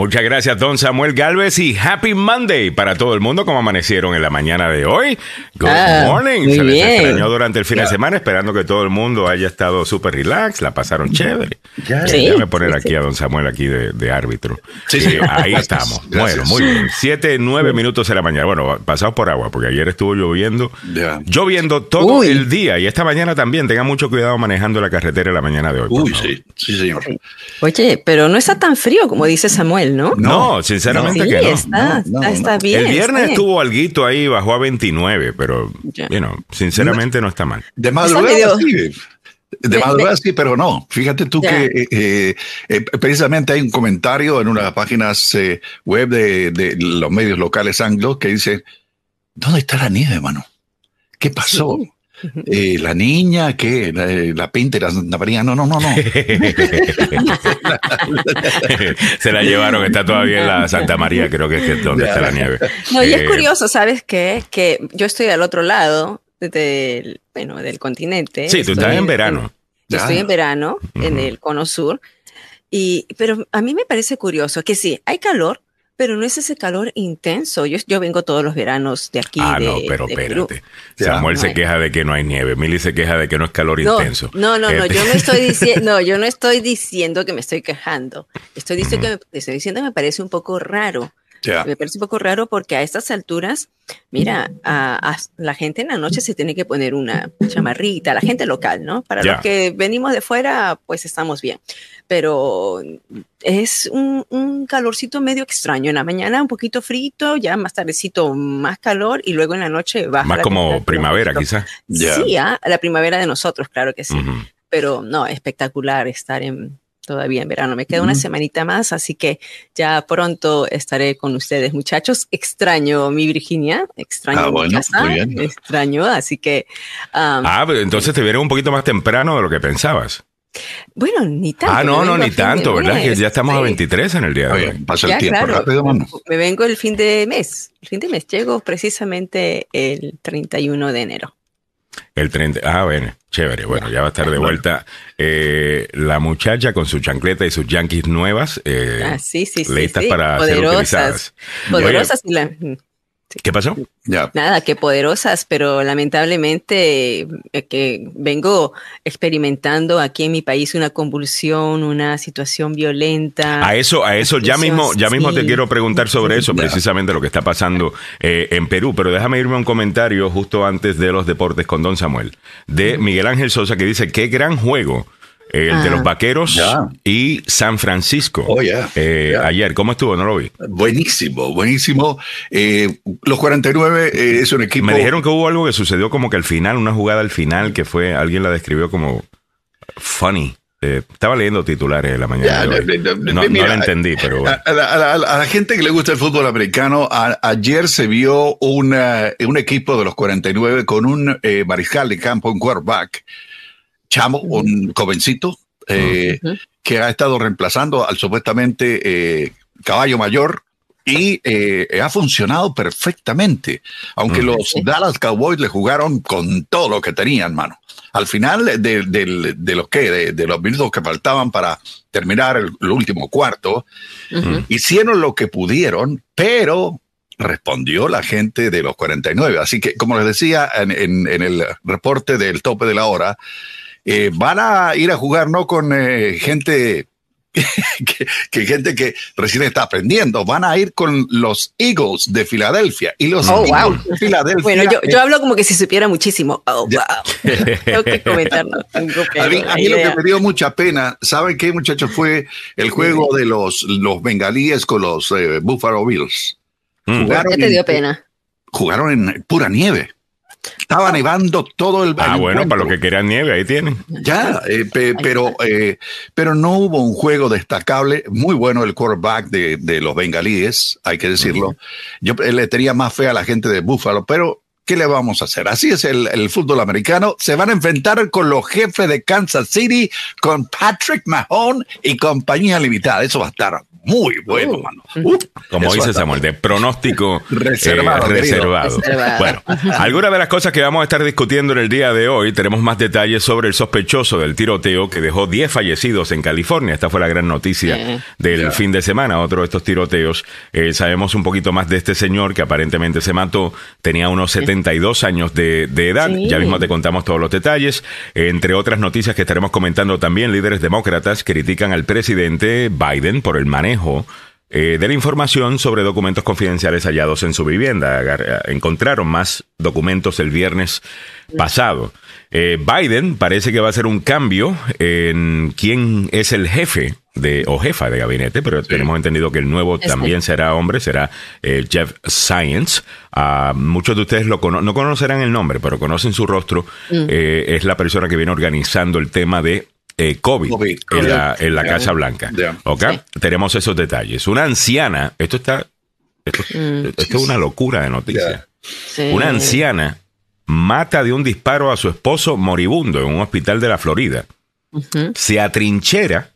Muchas gracias, don Samuel Galvez, y Happy Monday para todo el mundo, como amanecieron en la mañana de hoy. Good Ah, morning. muy Se les bien. extrañó durante el fin de semana, esperando que todo el mundo haya estado súper relax, la pasaron chévere. Ya. Sí. Déjame poner sí, aquí sí. a don Samuel aquí de, de árbitro. Sí, Eh, sí. ahí estamos. gracias. Bueno, muy bien. Siete, nueve minutos de la mañana. Bueno, pasados por agua, porque ayer estuvo lloviendo. Ya. Lloviendo todo Uy. el día y esta mañana también. Tengan mucho cuidado manejando la carretera la mañana de hoy. Uy, sí, sí, señor. Oye, pero no está tan frío como dice Samuel, ¿no? No, sinceramente sí, que no. está, No, no, está, está no. bien. el está viernes bien. estuvo alguito ahí, bajó a 29, pero, Ya. you know, sinceramente no está mal. De madrugada medio- sí. De De- madrugada sí, pero no. Fíjate tú Ya. que eh, eh, eh, precisamente hay un comentario en una de las páginas eh, web de, de los medios locales anglos que dice, ¿dónde está la nieve, mano? ¿Qué pasó? Sí. Eh, la niña, ¿qué? La, la pinta y la Santa María. No, no, no, no. Se la llevaron, está todavía en la Santa María, creo que es que es donde está la nieve. No, y es Eh, curioso, ¿sabes qué? Que yo estoy al otro lado del, bueno, del continente. Sí, tú estás en verano. Yo estoy en verano, en el cono sur. Y, pero a mí me parece curioso que sí, hay calor, pero no es ese calor intenso. Yo, yo vengo todos los veranos de aquí. Ah, de, no, pero de espérate. Samuel se queja de que no hay nieve. Milly se queja de que no es calor No, intenso. no, no, no, Este- yo no estoy diciendo, no, yo no estoy diciendo que me estoy quejando. Estoy diciendo que me, estoy diciendo que me parece un poco raro. Ya. Me parece un poco raro porque a estas alturas, mira, a, a la gente en la noche se tiene que poner una chamarrita, la gente local, ¿no? Para Ya. los que venimos de fuera, pues estamos bien. Pero es un, un calorcito medio extraño. En la mañana un poquito frito, ya más tardecito más calor y luego en la noche baja. Más como primavera, quizás. Ya. Sí, ah, la primavera de nosotros, claro que sí. Ujú. Pero no, espectacular estar en todavía en verano. Me queda una semanita más, así que ya pronto estaré con ustedes, muchachos. Extraño mi Virginia, extraño Ah, mi bueno, casa, muy bien. extraño, así que um, Ah, pero entonces te vieron un poquito más temprano de lo que pensabas. bueno, ni tanto. Ah, no, no, ni tanto, ¿verdad? Que ya estamos a sí. 23 en el día de Oye, hoy. pasa Ya, el tiempo claro. rápido, mano. Me vengo el fin de mes, el fin de mes. Llego precisamente el 31 de enero. El 30. Ah, bueno, chévere. Bueno, ya va a estar de vuelta eh, la muchacha con su chancleta y sus yankees nuevas. eh, ah, sí, sí, sí. listas para ser utilizadas. Poderosas y la- ¿Qué pasó? Nada, que poderosas, pero lamentablemente eh, que vengo experimentando aquí en mi país una convulsión, una situación violenta. A eso, a eso ya mismo, ya mismo te quiero preguntar sobre eso, precisamente lo que está pasando eh, en Perú. Pero déjame irme a un comentario justo antes de los deportes con Don Samuel, de Miguel Ángel Sosa, que dice qué gran juego. Eh, el de Ah. los vaqueros Ya. y San Francisco. Oh, ya. Eh, Ya. Ayer, ¿cómo estuvo? No lo vi. Buenísimo, buenísimo. Eh, los 49 eh, es un equipo. Me dijeron que hubo algo que sucedió como que al final, una jugada al final que fue, alguien la describió como funny. Eh, estaba leyendo titulares de la mañana. De no, no mira, la entendí, pero bueno. A, a la, a la- a la gente que le gusta el fútbol americano, a- ayer se vio una- un equipo de los 49 con un eh, mariscal de campo, un quarterback, chamo, un jovencito, eh, que ha estado reemplazando al supuestamente eh, caballo mayor y eh, ha funcionado perfectamente, aunque los Dallas Cowboys le jugaron con todo lo que tenían, mano. Al final de, de- de los que, de, de los minutos que faltaban para terminar el, el último cuarto, hicieron lo que pudieron, pero respondió la gente de los 49. Así que, como les decía en, en- en el reporte del tope de la hora, eh, van a ir a jugar no con eh, gente que, que gente que recién está aprendiendo, van a ir con los Eagles de Filadelfia. Y los Oh, Eagles wow. de Filadelfia. Bueno, yo, yo hablo como que si supiera muchísimo. Oh, wow. Tengo que comentarlo. Tengo que- A mí, a mí lo que me dio mucha pena, ¿saben qué, muchachos? Fue el juego de los, los bengalíes con los eh, Buffalo Bills. Mm. Jugaron ¿Qué te en- dio pena? jugaron en pura nieve. Estaba nevando todo el Ah, el bueno, para los que querían nieve, ahí tienen. Ya, eh, pe- pero, eh, pero no hubo un juego destacable. Muy bueno el quarterback de, de los bengalíes, hay que decirlo. Yo eh, le tenía más fe a la gente de Buffalo, pero ¿qué le vamos a hacer? Así es el, el fútbol americano. Se van a enfrentar con los jefes de Kansas City, con Patrick Mahone y compañía limitada. Eso va a estar muy bueno, Uh. mano. Uh, Como eso dice Samuel, de pronóstico eh, Reservado, reservado. Reservado. Bueno, algunas de las cosas que vamos a estar discutiendo en el día de hoy, tenemos más detalles sobre el sospechoso del tiroteo que dejó 10 fallecidos en California. Esta fue la gran noticia del fin de semana, otro de estos tiroteos. Eh, sabemos un poquito más de este señor que aparentemente se mató. Tenía unos 72 años de, de edad. Sí. Ya mismo te contamos todos los detalles. Entre otras noticias que estaremos comentando también, líderes demócratas critican al presidente Biden por el manejo eh, de la información sobre documentos confidenciales hallados en su vivienda. Agar- Encontraron más documentos el viernes pasado. Eh, Biden parece que va a hacer un cambio en quién es el jefe de, o jefa de gabinete, pero tenemos entendido que el nuevo Este. también será hombre, será eh, Jeff Science. Ah, muchos de ustedes lo cono- no conocerán el nombre, pero conocen su rostro. Eh, es la persona que viene organizando el tema de eh, COVID, COVID, en la, en. Casa Blanca. Tenemos esos detalles. Una anciana, esto está, esto, esto es una locura de noticias. Sí. Una anciana mata de un disparo a su esposo moribundo en un hospital de la Florida. Se atrinchera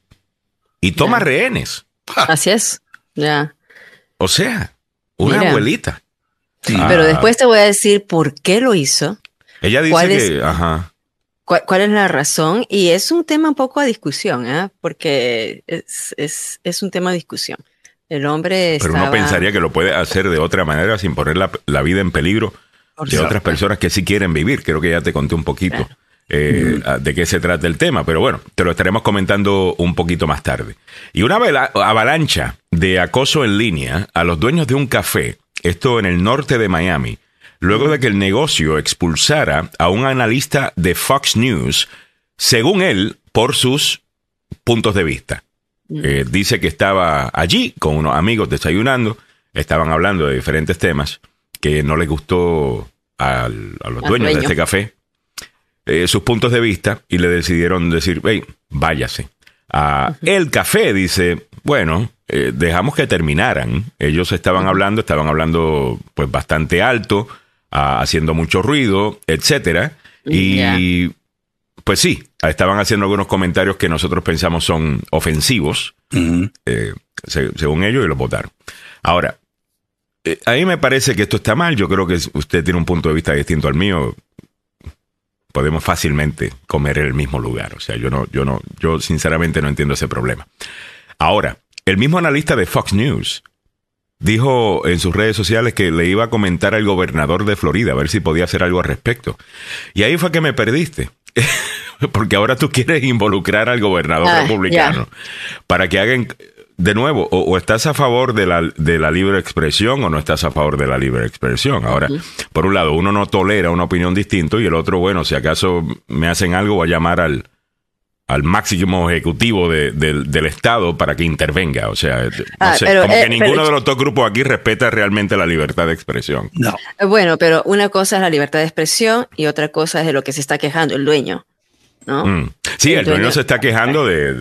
y toma rehenes. Así es. Ya. O sea, una Mira. abuelita. Sí. Ah. Pero después te voy a decir por qué lo hizo, Ella dice ¿Cuál que, es? ajá. Cuál, cuál es la razón, y es un tema un poco a discusión, ¿eh? porque es, es, es un tema de discusión. El hombre Pero estaba... uno pensaría que lo puede hacer de otra manera sin poner la, la vida en peligro Por de otras personas que sí quieren vivir. Creo que ya te conté un poquito Claro. eh, de qué se trata el tema, pero bueno, te lo estaremos comentando un poquito más tarde. Y una avalancha de acoso en línea a los dueños de un café, esto en el norte de Miami, luego de que el negocio expulsara a un analista de Fox News, según él, por sus puntos de vista. Eh, dice que estaba allí con unos amigos desayunando, estaban hablando de diferentes temas que no les gustó al- a los Al dueños de este café eh, sus puntos de vista y le decidieron decir, hey, váyase. Ah, El café dice, bueno, eh, dejamos que terminaran. Ellos estaban hablando, estaban hablando pues bastante alto, haciendo mucho ruido, etcétera. Y pues sí, estaban haciendo algunos comentarios que nosotros pensamos son ofensivos, eh, se- según ellos, y los votaron. Ahora, eh, a mí me parece que esto está mal. Yo creo que usted tiene un punto de vista distinto al mío. Podemos fácilmente comer en el mismo lugar. O sea, yo no, yo no, yo sinceramente no entiendo ese problema. Ahora, el mismo analista de Fox News dijo en sus redes sociales que le iba a comentar al gobernador de Florida a ver si podía hacer algo al respecto. Y ahí fue que me perdiste. Porque ahora tú quieres involucrar al gobernador Ah, republicano para que hagan de nuevo, o, o estás a favor de la, de la libre expresión o no estás a favor de la libre expresión. Ahora, por un lado, uno no tolera una opinión distinta y el otro, bueno, si acaso me hacen algo, voy a llamar al, al máximo ejecutivo de- del- del Estado para que intervenga. O sea, no Ah, sé, pero, como eh, que ninguno pero- de los dos grupos aquí respeta realmente la libertad de expresión. No. Eh, Bueno, pero una cosa es la libertad de expresión y otra cosa es de lo que se está quejando el dueño, ¿no? Mm. Sí, El el dueño dueño- se está quejando de...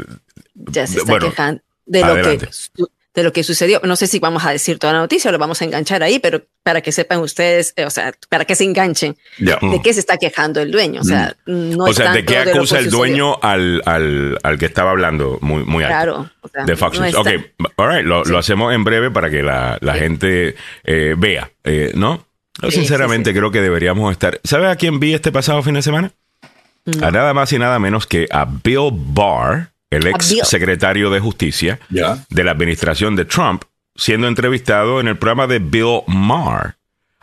Ya se está bueno, quejando de lo, adelante. que, de lo que sucedió. No sé si vamos a decir toda la noticia o lo vamos a enganchar ahí, pero para que sepan ustedes, eh, o sea, para que se enganchen, Ya. de qué se está quejando el dueño. O sea, no o es sea, ¿de tanto qué lo que acusa el sucedió. dueño al, al, al que estaba hablando muy, muy alto? Claro. o sea, de Fox no News. Ok, all right, lo, lo hacemos en breve para que la, la gente eh, vea, eh, ¿no? Yo Sí, sinceramente sí, sí. creo que deberíamos estar... ¿Sabes a quién vi este pasado fin de semana? A nada más y nada menos que a Bill Barr, el ex secretario de Justicia de la administración de Trump, siendo entrevistado en el programa de Bill Maher,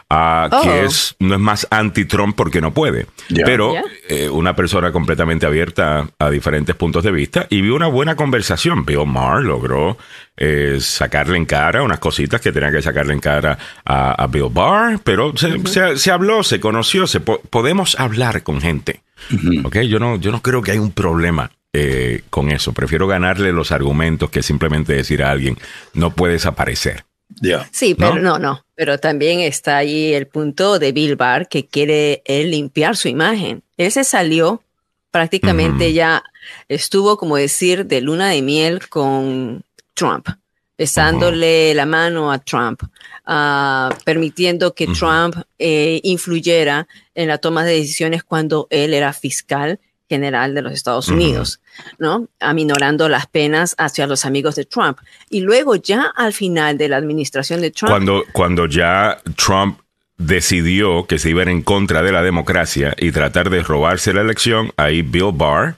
ah, Oh. que es, no es más anti-Trump porque no puede, pero eh, una persona completamente abierta a, diferentes puntos de vista y vi una buena conversación. Bill Maher logró eh, sacarle en cara unas cositas que tenía que sacarle en cara a, a Bill Barr, pero se, se- se habló, se conoció, se po- podemos hablar con gente. ¿ok? Yo no, yo no creo que hay un problema eh, con eso. Prefiero ganarle los argumentos que simplemente decir a alguien no puedes aparecer. Sí, pero ¿No? no, no. Pero también está ahí el punto de Bill Barr que quiere él limpiar su imagen. Él se salió prácticamente ya estuvo como decir de luna de miel con Trump. besándole la mano a Trump, ah, permitiendo que Trump eh, influyera en la toma de decisiones cuando él era fiscal general de los Estados Unidos, ¿no? Aminorando las penas hacia los amigos de Trump. Y luego ya al final de la administración de Trump. Cuando, cuando ya Trump decidió que se iba en contra de la democracia y tratar de robarse la elección, ahí Bill Barr,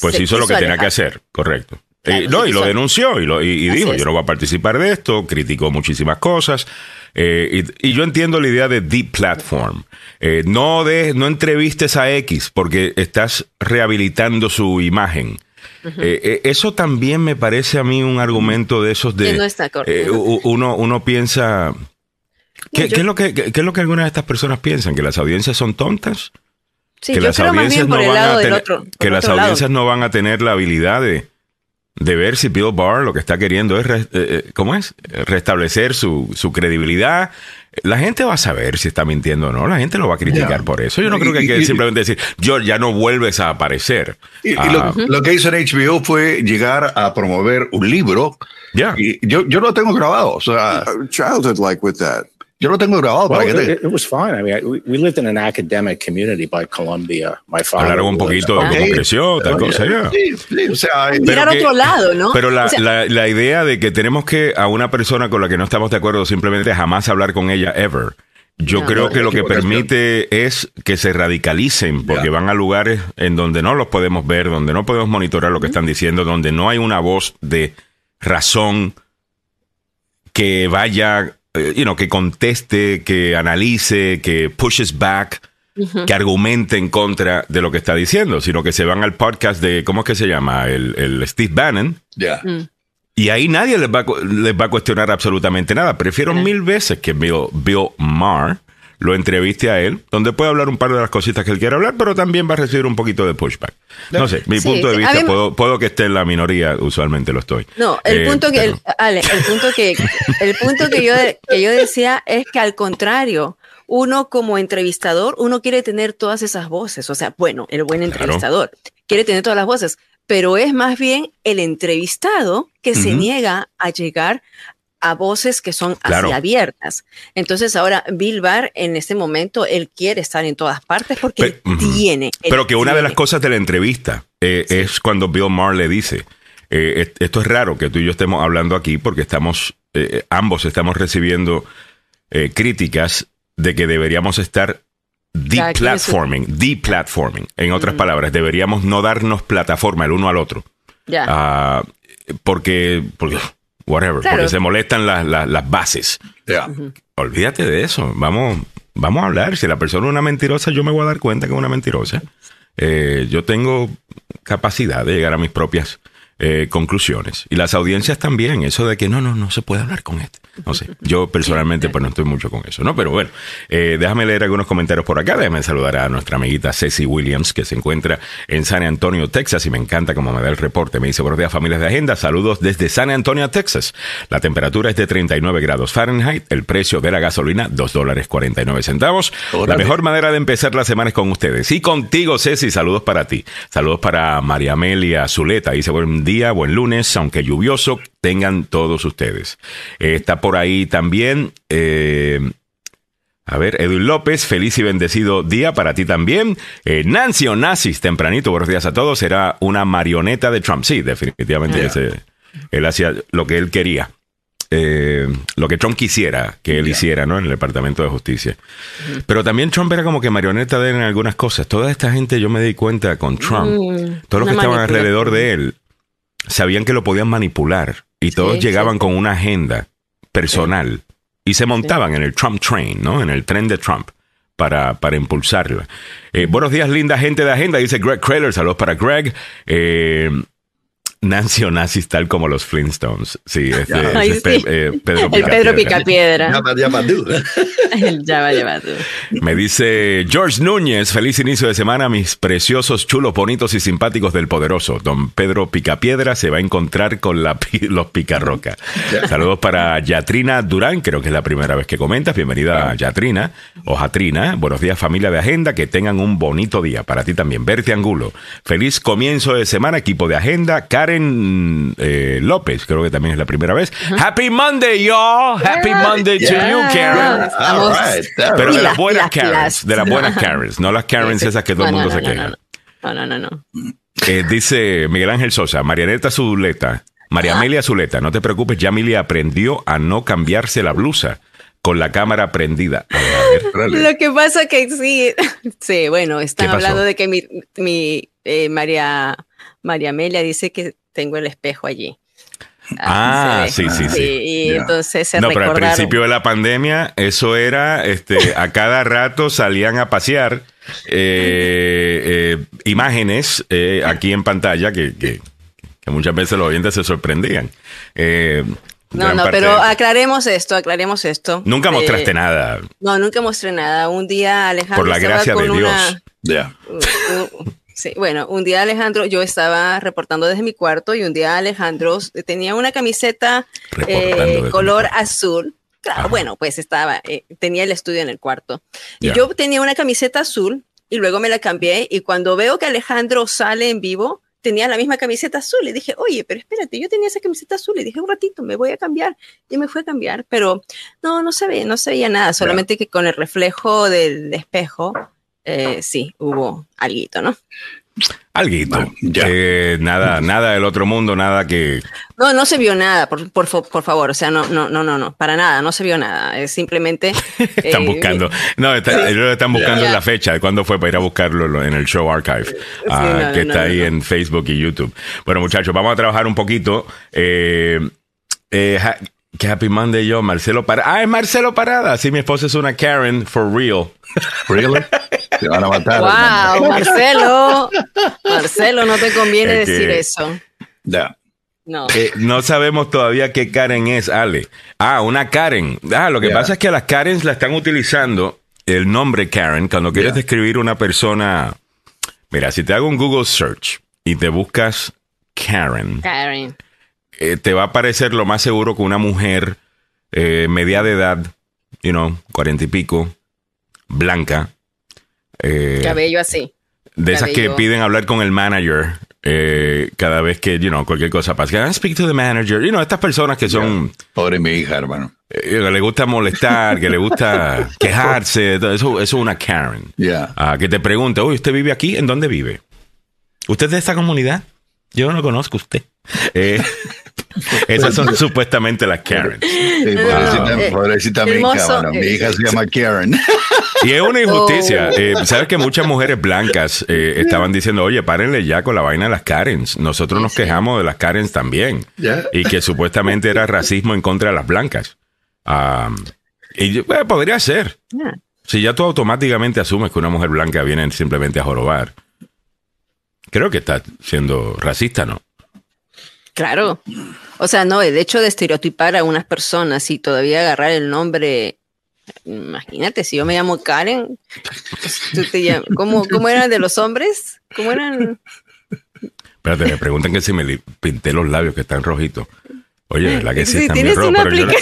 pues hizo lo que tenía que hacer, correcto. Eh, no, y lo denunció y, lo, y, dijo, yo no voy a participar de esto, criticó muchísimas cosas. Eh, y, yo entiendo la idea de deep platform. Eh, no, de, no entrevistes a X porque estás rehabilitando su imagen. eso también me parece a mí un argumento de esos de... uno, uno piensa... ¿Qué, es lo que, qué, es lo que algunas de estas personas piensan? ¿Que las audiencias son tontas? que las audiencias no van a tener, que las audiencias no van a tener la habilidad de, de ver si Bill Barr lo que está queriendo es, eh, eh, ¿cómo es? Restablecer su, su, credibilidad. La gente va a saber si está mintiendo o no. La gente lo va a criticar por eso. Yo no creo que hay que simplemente decir, yo ya no vuelves a aparecer. Y, ah. lo, que hizo en HBO fue llegar a promover un libro. Ya. Y yo, yo lo tengo grabado. O sea, childhood like with that. Yo lo tengo grabado well, para que it, it, was fine. I mean, we, we, lived in an academic community by Columbia. My father Hablaron un poquito de cómo creció, tal cosa, ya. Sí, sí, o sea, mirar otro lado, ¿no? Pero la, o sea, la, la, idea de que tenemos que a una persona con la que no estamos de acuerdo simplemente jamás hablar con ella ever. Yo no, creo no, que lo que permite es que se radicalicen, porque yeah. van a lugares en donde no los podemos ver, donde no podemos monitorar lo que están diciendo, donde no hay una voz de razón que vaya eh, you know, que conteste, que analice, que pushes back, uh -huh. que argumente en contra de lo que está diciendo, sino que se van al podcast de, ¿cómo es que se llama? El, el Steve Bannon. Yeah. Mm. Y ahí nadie les va, les va a cuestionar absolutamente nada. Prefiero mil veces que Bill, Bill Maher lo entreviste a él, donde puede hablar un par de las cositas que él quiere hablar, pero también va a recibir un poquito de pushback. No sé, mi sí, punto de vista, puedo, puedo, que esté en la minoría, usualmente lo estoy. No, el eh, punto que, pero... el, Ale, el punto que, el punto que yo, que yo decía es que al contrario, uno como entrevistador, uno quiere tener todas esas voces, o sea, bueno, el buen entrevistador claro. quiere tener todas las voces, pero es más bien el entrevistado que uh -huh. se niega a llegar a voces que son claro. así abiertas. Entonces ahora Bill Barr en este momento él quiere estar en todas partes porque pero, tiene. Pero que una de las cosas de la entrevista eh, sí. es cuando Bill Maher le dice, eh, esto es raro que tú y yo estemos hablando aquí porque estamos, eh, ambos estamos recibiendo críticas de que deberíamos estar deplatforming, deplatforming. En otras mm. palabras, deberíamos no darnos plataforma el uno al otro. Ya. Yeah. Uh, porque, porque whatever, claro. porque se molestan las, las, las bases. Yeah. Uh -huh. Olvídate de eso, vamos, vamos a hablar. Si la persona es una mentirosa, yo me voy a dar cuenta que es una mentirosa. Eh, yo tengo capacidad de llegar a mis propias eh, conclusiones. Y las audiencias también, eso de que no, no, no se puede hablar con este. No sé, yo personalmente pues no estoy mucho con eso, ¿no? Pero bueno, eh, déjame leer algunos comentarios por acá. Déjame saludar a nuestra amiguita Ceci Williams, que se encuentra en San Antonio, Texas, y me encanta cómo me da el reporte. Me dice, buenos días, familias de agenda. Saludos desde San Antonio, Texas. La temperatura es de 39 grados Fahrenheit. El precio de la gasolina, 2 dólares 49 centavos. La mejor manera de empezar la semana es con ustedes. Y contigo, Ceci, saludos para ti. Saludos para María Amelia Zuleta. Dice, buen día, buen lunes, aunque lluvioso, tengan todos ustedes. Eh, está por ahí también. Eh, a ver, Edwin López, feliz y bendecido día para ti también. Eh, Nancy Onassis, tempranito, buenos días a todos. Era una marioneta de Trump. Sí, definitivamente. Yeah. Ese, él hacía lo que él quería. Eh, lo que Trump quisiera que él yeah. hiciera, ¿no? En el Departamento de Justicia. Mm. Pero también Trump era como que marioneta de él en algunas cosas. Toda esta gente, yo me di cuenta con Trump, mm, todos los que estaban alrededor de él, sabían que lo podían manipular y todos sí, llegaban sí. con una agenda personal sí. y se montaban en el Trump Train, ¿no? En el tren de Trump para, para impulsarla. Eh, buenos días, linda gente de agenda, dice Greg Kraler, saludos para Greg. Eh, Nancy Onassis tal como los Flintstones. Sí, este, Ay, sí. Pe eh, Pedro El Pedro Picapiedra. Llama, llama tú. llama, llama tú. Me dice George Núñez, feliz inicio de semana, mis preciosos, chulos, bonitos y simpáticos del poderoso. Don Pedro Picapiedra se va a encontrar con la, los Picarroca. Saludos para Yatrina Durán, creo que es la primera vez que comentas. Bienvenida a Yatrina o Jatrina. Buenos días, familia de Agenda, que tengan un bonito día. Para ti también. Verte Angulo. Feliz comienzo de semana, equipo de Agenda. Karen Karen eh, López, creo que también es la primera vez. Happy Monday, y'all. Happy Monday to you, Karen. Pero de las buenas Karens, de las buenas Karens, no las Karens esas que todo el mundo se queja. No, no, no, no. Eh, dice Miguel Ángel Sosa, Marianeta Zuleta, María Amelia Zuleta, no te preocupes, ya Emilia aprendió a no cambiarse la blusa con la cámara prendida. Lo que pasa que sí, sí, bueno, están hablando de que mi, mi eh, María, María Amelia dice que tengo el espejo allí. Ah, sí, sí, sí. Y entonces se No, pero al principio de la pandemia, eso era, este, a cada rato salían a pasear eh, eh, imágenes eh, aquí en pantalla que, que, muchas veces los oyentes se sorprendían. no, no, pero aclaremos esto, aclaremos esto. Nunca mostraste nada. No, nunca mostré nada. Un día Alejandro. Por la gracia de Dios. Ya. Sí, bueno, un día Alejandro, yo estaba reportando desde mi cuarto y un día Alejandro tenía una camiseta eh, color azul. Claro, bueno, pues estaba, eh, tenía el estudio en el cuarto. Y yo tenía una camiseta azul y luego me la cambié y cuando veo que Alejandro sale en vivo, tenía la misma camiseta azul y dije, oye, pero espérate, yo tenía esa camiseta azul y dije, un ratito, me voy a cambiar. Y me fui a cambiar, pero no, no se veía, no se veía nada, solamente que con el reflejo del espejo eh, sí, hubo alguito, ¿no? Alguito. Eh, nada, nada del otro mundo, nada que. No, no se vio nada, por, por, por, favor. O sea, no, no, no, no, no, para nada, no se vio nada. Es simplemente. están eh, buscando. No, ellos están buscando la fecha de cuándo fue para ir a buscarlo en el show archive, ah, que está ahí en Facebook y YouTube. Bueno, muchachos, vamos a trabajar un poquito. Eh, que Happy Monday yo, Marcelo Parada. Ah, es Marcelo Parada. Sí, mi esposa es una Karen for real. Really? Te van a matar. Wow, Marcelo. Marcelo, no te conviene decir eso. Ya. No. Eh, no sabemos todavía qué Karen es, Ale. Ah, una Karen. Ah, lo que pasa es que las Karens la están utilizando el nombre Karen cuando quieres describir una persona. Mira, si te hago un Google search y te buscas Karen. Karen eh, te va a parecer lo más seguro que una mujer eh, media de edad, you know, cuarenta y pico, blanca. Eh, Cabello así. De esas que piden hablar con el manager cada vez que, you know, cualquier cosa pasa. Can I speak to the manager? You know, estas personas que son... Pobre mi hija, hermano. que le gusta molestar, que le gusta quejarse, eso, eso es una Karen. Yeah. que te pregunta, uy, ¿usted vive aquí? ¿En dónde vive? ¿Usted es de esta comunidad? Yo no conozco a usted. Eh, esas son supuestamente las Karen. Sí, pobrecita, mi hija, mi hija se llama Karen. Y es una injusticia. Oh. Eh, Sabes que muchas mujeres blancas eh, estaban diciendo, oye, párenle ya con la vaina de las Karens. Nosotros nos quejamos de las Karens también. Y que supuestamente era racismo en contra de las blancas. y podría ser. Si ya tú automáticamente asumes que una mujer blanca viene simplemente a jorobar. Creo que está siendo racista, ¿no? Claro. O sea, no, el hecho de estereotipar a unas personas y todavía agarrar el nombre. Imagínate, si yo me llamo Karen, ¿cómo, ¿cómo eran de los hombres? ¿Cómo eran? Espérate, me preguntan que si me pinté los labios que están rojitos. Oye, la que sí, está bien rojo, pero yo no,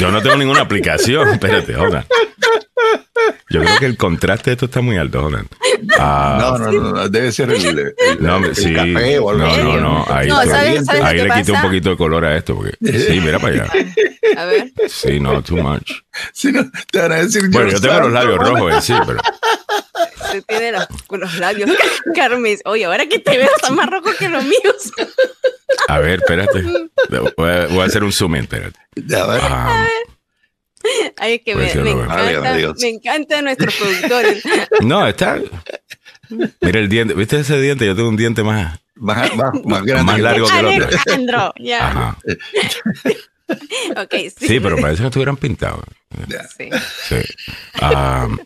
yo no, tengo ninguna aplicación. Espérate, ahora. Yo creo que el contraste de esto está muy alto, Jonan. Ah, no, no, no, debe ser el, el, no, sí, café o algo No, no, no. Ahí, no, ahí le quité un poquito de color a esto. Porque, sí, mira para allá. A ver. Sí, no, too much. No, te van a decir bueno, yo tengo los labios rojos, eh, sí, pero. Usted tiene los, los labios, Carmen. Oye, ahora que te veo, están más rojos que los míos. A ver, espérate. Voy a, voy a hacer un zoom in, espérate. A ver. Ah, a ver. Ay, que me, me, encanta, me encantan nuestros productores. No, está. Mira el diente. ¿Viste ese diente? Yo tengo un diente más. Más, más, más grande. Más largo que el otro. Alejandro, ya. okay, sí. sí. pero parece que estuvieran pintados. Sí. sí. Um,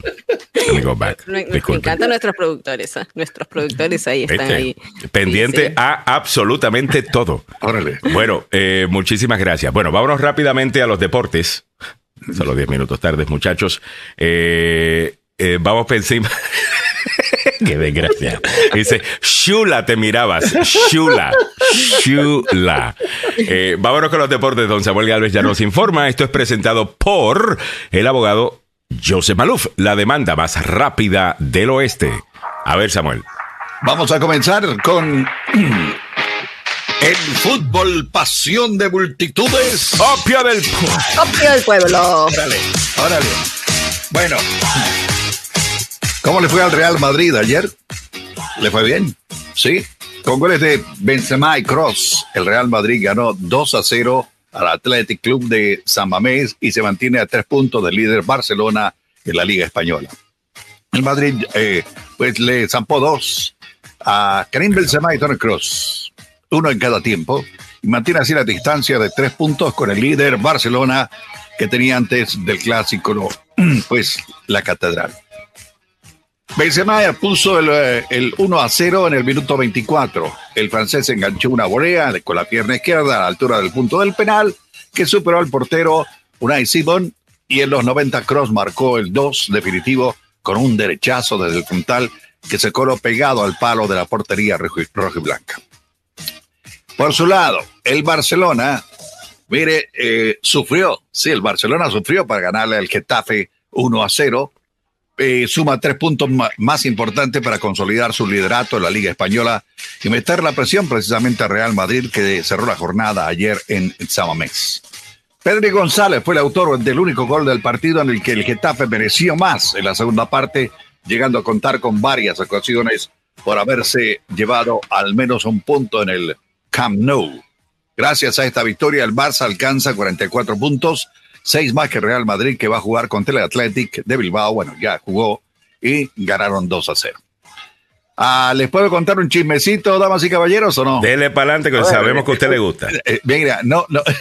let me go back. Me, me encantan nuestros productores. ¿eh? Nuestros productores ahí están este, ahí. Pendiente sí, a absolutamente todo. Órale. Bueno, eh, muchísimas gracias. Bueno, vámonos rápidamente a los deportes. Solo 10 minutos tardes, muchachos. Eh, eh, vamos por encima. Qué desgracia. Dice, Shula te mirabas. Shula. Shula. Eh, vámonos con los deportes. Don Samuel Galvez ya nos informa. Esto es presentado por el abogado Joseph Maluf, la demanda más rápida del oeste. A ver, Samuel. Vamos a comenzar con El fútbol, pasión de multitudes. Opio del Opio del pueblo. Órale, órale. Bueno, ¿cómo le fue al Real Madrid ayer? ¿Le fue bien? Sí. Con goles de Benzema y Cross, el Real Madrid ganó 2 a 0 al Athletic Club de San Mamés y se mantiene a tres puntos del líder Barcelona en la Liga Española. El Madrid, eh, pues le zampó dos a Karim Benzema y Tony Cross, uno en cada tiempo, y mantiene así la distancia de tres puntos con el líder Barcelona que tenía antes del clásico, pues la catedral. Benzema puso el, el, 1 a 0 en el minuto 24. El francés enganchó una volea con la pierna izquierda a la altura del punto del penal, que superó al portero Unai Simon, y en los 90 Cross marcó el 2 definitivo con un derechazo desde el frontal que se coló pegado al palo de la portería roja y blanca. Por su lado, el Barcelona, mire, eh, sufrió, sí, el Barcelona sufrió para ganarle al Getafe 1 a 0. Eh, suma tres puntos más importantes para consolidar su liderato en la Liga Española y meter la presión precisamente a Real Madrid que cerró la jornada ayer en Samamés. Pedro González fue el autor del único gol del partido en el que el Getafe mereció más en la segunda parte llegando a contar con varias ocasiones por haberse llevado al menos un punto en el Camp Nou. Gracias a esta victoria, el Barça alcanza 44 puntos, seis más que Real Madrid, que va a jugar contra el Athletic de Bilbao. Bueno, ya jugó y ganaron 2 a 0. Ah, ¿Les puedo contar un chismecito, damas y caballeros, o no? Dele para adelante, que sabemos que a usted le gusta. Eh, mira, no, no.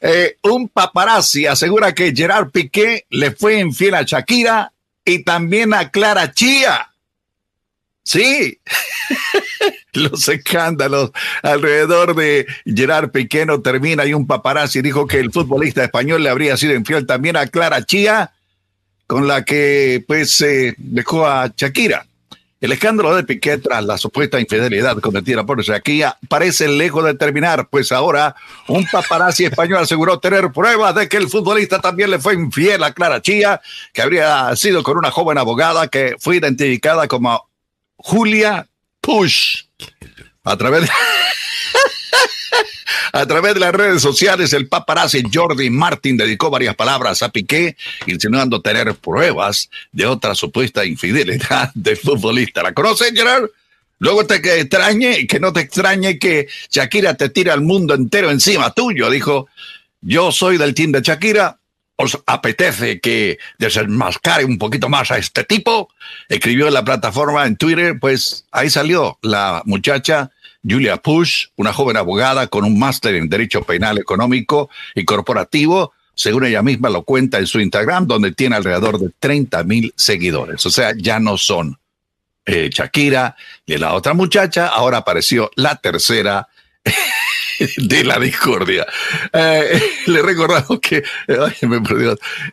Eh, un paparazzi asegura que Gerard Piqué le fue infiel a Shakira y también a Clara Chía. Sí, los escándalos alrededor de Gerard Piqué no termina y un paparazzi dijo que el futbolista español le habría sido infiel también a Clara Chía, con la que pues dejó a Shakira. El escándalo de Piqué tras la supuesta infidelidad cometida por Shakira parece lejos de terminar, pues ahora un paparazzi español aseguró tener pruebas de que el futbolista también le fue infiel a Clara Chía, que habría sido con una joven abogada que fue identificada como Julia Push. A través de... A través de las redes sociales, el paparazzi Jordi Martin dedicó varias palabras a Piqué, insinuando tener pruebas de otra supuesta infidelidad del futbolista. ¿La conoce, Gerard? Luego te que extrañe, que no te extrañe que Shakira te tira al mundo entero encima tuyo. Dijo, yo soy del team de Shakira, os apetece que desenmascare un poquito más a este tipo. Escribió en la plataforma en Twitter, pues ahí salió la muchacha Julia Push, una joven abogada con un máster en Derecho Penal Económico y Corporativo, según ella misma lo cuenta en su Instagram, donde tiene alrededor de 30 mil seguidores. O sea, ya no son eh, Shakira y la otra muchacha, ahora apareció la tercera de la discordia. Eh, le recordamos que, ay, me.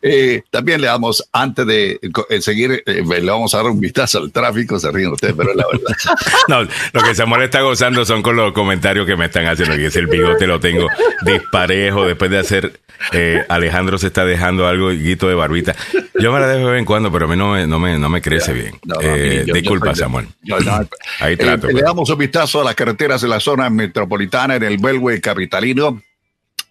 Eh, también le damos, antes de eh, seguir, eh, le vamos a dar un vistazo al tráfico, se ríen ustedes, pero la verdad. no, lo que Samuel está gozando son con los comentarios que me están haciendo, que es el bigote lo tengo disparejo después de hacer eh, Alejandro se está dejando algo guito de barbita. Yo me la dejo de vez en cuando, pero a mí no me, no me, no me crece bien. eh, disculpa, Samuel. Ahí trato. Le damos un vistazo a las carreteras de la zona metropolitana en el Capitalino.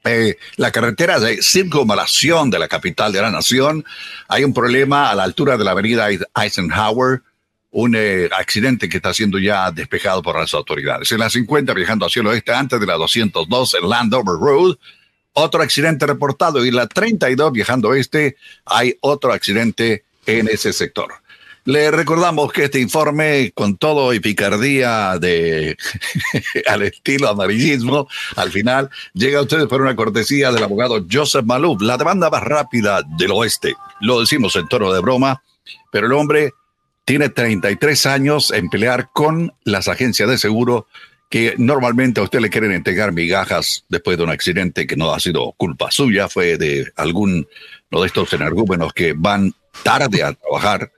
Eh, la carretera de circunvalación de la capital de la nación. Hay un problema a la altura de la avenida Eisenhower, un eh, accidente que está siendo ya despejado por las autoridades. En la 50, viajando hacia el oeste, antes de la 202 en Landover Road, otro accidente reportado y la 32 viajando oeste, hay otro accidente en ese sector. Le recordamos que este informe, con todo y picardía de al estilo amarillismo, al final llega a ustedes por una cortesía del abogado Joseph Malouf, la demanda más rápida del oeste. Lo decimos en tono de broma, pero el hombre tiene 33 años en pelear con las agencias de seguro que normalmente a usted le quieren entregar migajas después de un accidente que no ha sido culpa suya, fue de algún de estos energúmenos que van tarde a trabajar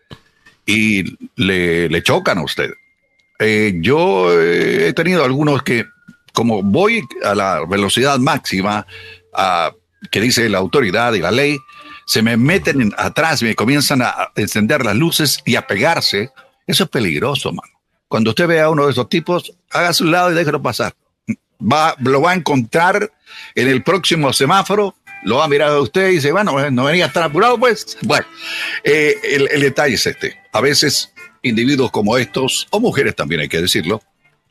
y le, chocan a usted. Eh, yo he tenido algunos que, como voy a la velocidad máxima que dice la autoridad y la ley, se me meten en, atrás me comienzan a encender las luces y a pegarse. Eso es peligroso, mano. cuando usted vea a uno de esos tipos, haga su lado y déjelo pasar. Va, lo va a encontrar en el próximo semáforo, lo va a mirar a usted y dice, bueno, no venía tan apurado, pues. Bueno, eh, el, detalle es este. A veces individuos como estos, o mujeres también hay que decirlo,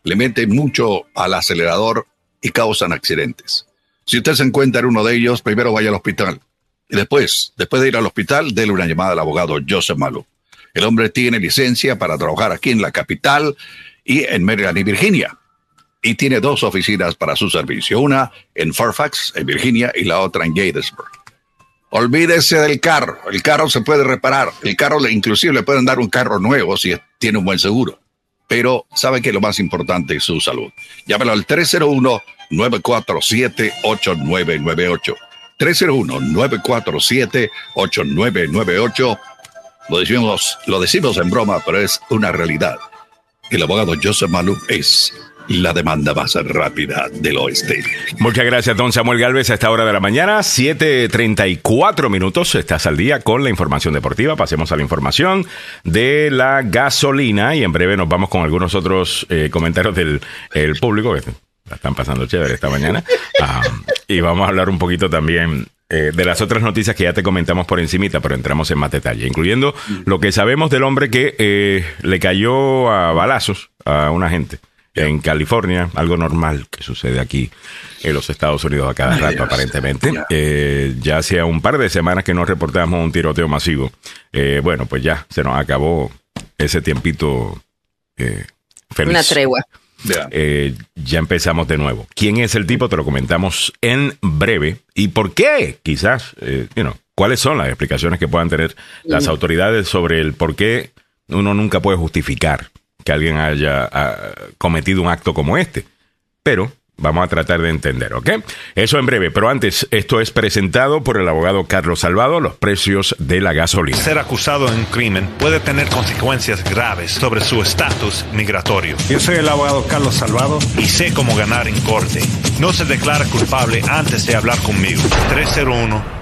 le meten mucho al acelerador y causan accidentes. Si usted se encuentra en uno de ellos, primero vaya al hospital. Y después, después de ir al hospital, déle una llamada al abogado Joseph Malou. El hombre tiene licencia para trabajar aquí en la capital y en Maryland y Virginia. Y tiene dos oficinas para su servicio, una en Fairfax, en Virginia, y la otra en Gatesburg. Olvídese del carro, el carro se puede reparar, el carro inclusive le pueden dar un carro nuevo si tiene un buen seguro. Pero sabe que lo más importante es su salud. Llámelo al 301-947-8998. 301-947-8998 lo decimos, lo decimos en broma, pero es una realidad. El abogado Joseph Malou es la demanda más rápida del oeste. Muchas gracias, don Samuel Galvez, a esta hora de la mañana, 7.34 minutos, estás al día con la información deportiva. Pasemos a la información de la gasolina y en breve nos vamos con algunos otros eh, comentarios del el público que la están pasando chévere esta mañana. Ah, y vamos a hablar un poquito también eh, de las otras noticias que ya te comentamos por encimita, pero entramos en más detalle, incluyendo lo que sabemos del hombre que eh, le cayó a balazos a una gente en California, algo normal que sucede aquí en los Estados Unidos a cada rato, aparentemente. Eh, ya hacía un par de semanas que no reportamos un tiroteo masivo. bueno, pues ya se nos acabó ese tiempito feliz. Una tregua. Eh, ya empezamos de nuevo. ¿Quién es el tipo? Te lo comentamos en breve. ¿Y por qué? Quizás, eh, ¿cuáles son las explicaciones que puedan tener las autoridades sobre el por qué uno nunca puede justificar que alguien haya ah, cometido un acto como este? Pero Vamos a tratar de entender, ¿ok? Eso en breve, pero antes, esto es presentado por el abogado Carlos Salvado, los precios de la gasolina. Ser acusado en un crimen puede tener consecuencias graves sobre su estatus migratorio. Yo soy el abogado Carlos Salvado y sé cómo ganar en corte. No se declara culpable antes de hablar conmigo.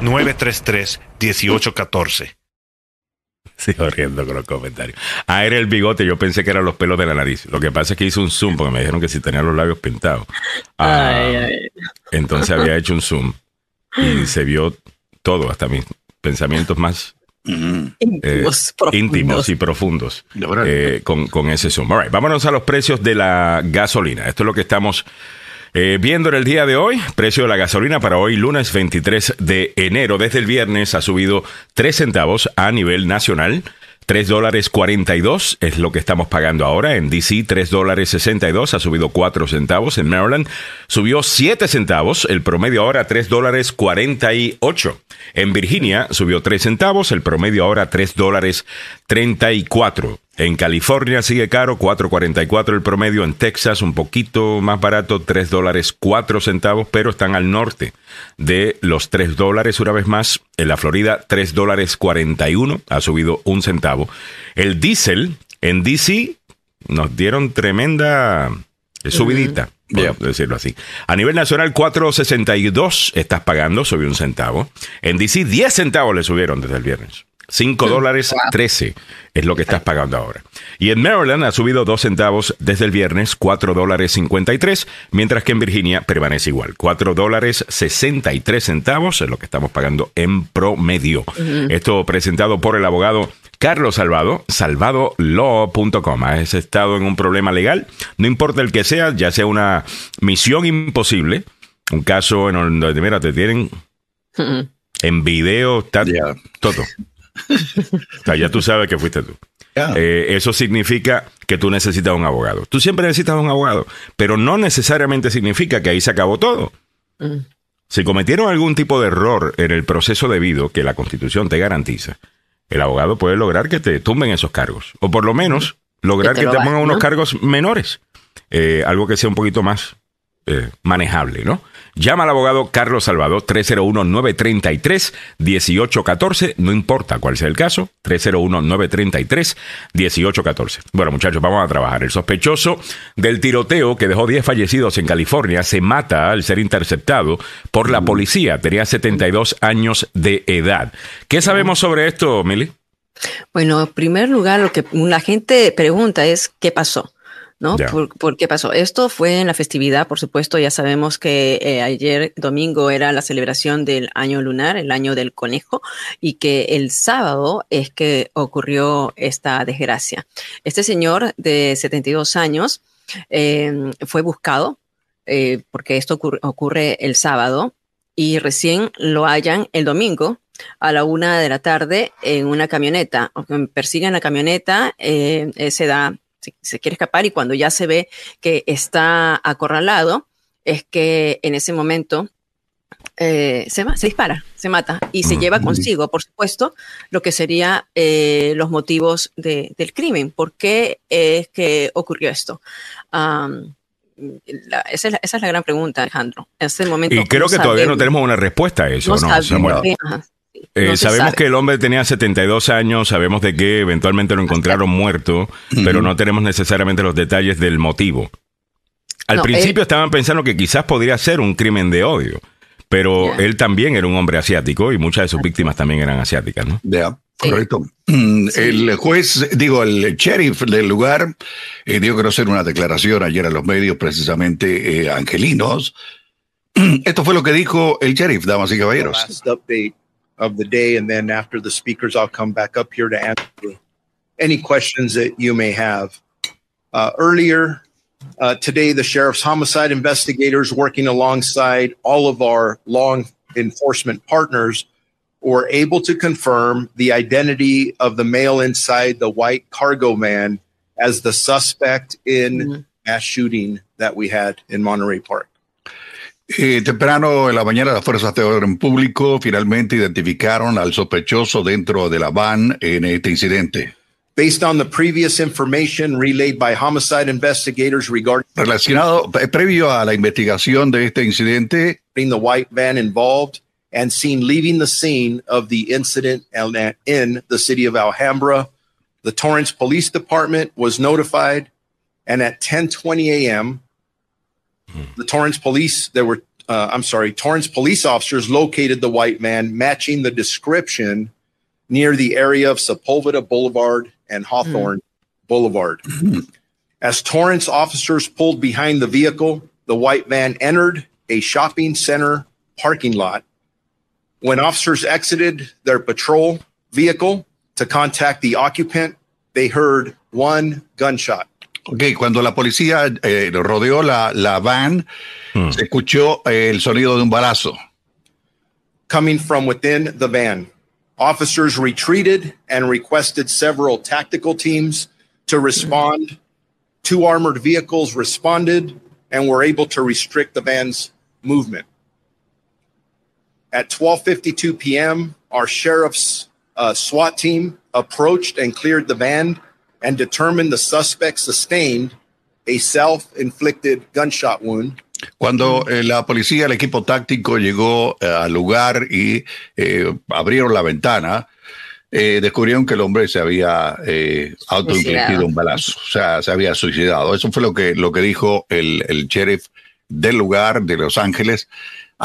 301-933-1814. Sigo riendo con los comentarios. Ah, era el bigote. Yo pensé que eran los pelos de la nariz. Lo que pasa es que hice un zoom porque me dijeron que si tenía los labios pintados. Ah, entonces había hecho un zoom y se vio todo, hasta mis pensamientos más eh, íntimos, y profundos eh, con, con, ese zoom. All right, vámonos a los precios de la gasolina. Esto es lo que estamos eh, viendo en el día de hoy, precio de la gasolina para hoy, lunes 23 de enero, desde el viernes ha subido 3 centavos a nivel nacional. 3 dólares 42 es lo que estamos pagando ahora. En DC, 3 dólares 62 ha subido 4 centavos. En Maryland subió 7 centavos. El promedio ahora 3 dólares 48. En Virginia subió 3 centavos. El promedio ahora 3 dólares 34. En California sigue caro, 4.44 el promedio. En Texas un poquito más barato, 3 dólares 4 centavos, pero están al norte de los 3 dólares una vez más. En la Florida, 3 dólares 41, ha subido un centavo. El diésel en DC nos dieron tremenda subidita. Voy a decirlo así. A nivel nacional, 4.62 estás pagando, subió un centavo. En DC, 10 centavos le subieron desde el viernes. 5 dólares 13 es lo que estás pagando ahora. Y en Maryland ha subido 2 centavos desde el viernes, 4 dólares 53, mientras que en Virginia permanece igual, 4 dólares 63 centavos es lo que estamos pagando en promedio. Esto presentado por el abogado Carlos Salvado, salvadolaw.com. ¿Has estado en un problema legal? No importa el que sea, ya sea una misión imposible, un caso en donde, mira, te tienen en video, está todo o sea, ya tú sabes que fuiste tú. Eh, eso significa que tú necesitas un abogado. Tú siempre necesitas un abogado, pero no necesariamente significa que ahí se acabó todo. Mm. Si cometieron algún tipo de error en el proceso debido que la Constitución te garantiza, el abogado puede lograr que te tumben esos cargos, o por lo menos lograr que te, pongan unos cargos menores, eh, algo que sea un poquito más eh, manejable, ¿no? Llama al abogado Carlos Salvador 301-933-1814. No importa cuál sea el caso, 301-933-1814. Bueno, muchachos, vamos a trabajar. El sospechoso del tiroteo que dejó 10 fallecidos en California se mata al ser interceptado por la policía. Tenía 72 años de edad. ¿Qué sabemos sobre esto, Mili? Bueno, en primer lugar, lo que la gente pregunta es qué pasó. ¿No? Por, qué pasó? Esto fue en la festividad, por supuesto, ya sabemos que eh, ayer domingo era la celebración del año lunar, el año del conejo, y que el sábado es que ocurrió esta desgracia. Este señor de 72 años em, fue buscado, eh, porque esto ocurre el sábado, y recién lo hallan el domingo a la una de la tarde en una camioneta. Persiguen la camioneta, eh, se da se, quiere escapar y cuando ya se ve que está acorralado, es que en ese momento eh, se, se, dispara, se mata y se lleva consigo, por supuesto, lo que serían eh, los motivos del crimen. ¿Por qué es que ocurrió esto? esa, es la, gran pregunta, Alejandro. En este momento, y creo que todavía no tenemos una respuesta a eso, ¿no? Eh, sabemos que el hombre tenía 72 años, sabemos de que eventualmente lo encontraron muerto, pero no tenemos necesariamente los detalles del motivo. Al principio estaban pensando que quizás podría ser un crimen de odio, pero él también era un hombre asiático y muchas de sus víctimas también eran asiáticas, ¿no? Ya, correcto. Mm, el juez, digo, el sheriff del lugar eh, dio a conocer una declaración ayer a los medios precisamente eh, angelinos. Esto fue lo que dijo el sheriff, damas y caballeros. Of the day. And then after the speakers, I'll come back up here to answer any questions that you may have. Uh, earlier uh, today, the sheriff's homicide investigators, working alongside all of our law enforcement partners, were able to confirm the identity of the male inside the white cargo van as the suspect in mm-hmm. mass shooting that we had in Monterey Park. Eh, temprano en la mañana, las fuerzas de orden público finalmente identificaron al sospechoso dentro de la van en este incidente. Based on the previous information relayed by homicide investigators regarding relacionado eh, previo a la investigación de este incidente, the white van involved and seen leaving the scene of the incident in the city of Alhambra, the Torrance Police Department was notified, and at 10:20 a.m. The Torrance police, there were, uh, I'm sorry, Torrance police officers located the white man matching the description near the area of Sepulveda Boulevard and Hawthorne mm. Boulevard. As Torrance officers pulled behind the vehicle, the white van entered a shopping center parking lot. When officers exited their patrol vehicle to contact the occupant, they heard one gunshot. Ok, cuando la policía eh, rodeó la, la van, hmm. se escuchó eh, el sonido de un balazo. Coming from within the van. Officers retreated and requested several tactical teams to respond. Two armored vehicles responded and were able to restrict the van's movement. At 12:52 p.m., our sheriff's uh, SWAT team approached and cleared the van and determined the suspect sustained a self-inflicted gunshot wound. Cuando eh, la policía, el equipo táctico llegó eh, al lugar y eh, abrieron la ventana, eh, descubrieron que el hombre se había eh, autoinfligido un balazo, o sea, se había suicidado. Eso fue lo que, lo que dijo el, el sheriff del lugar de Los Ángeles.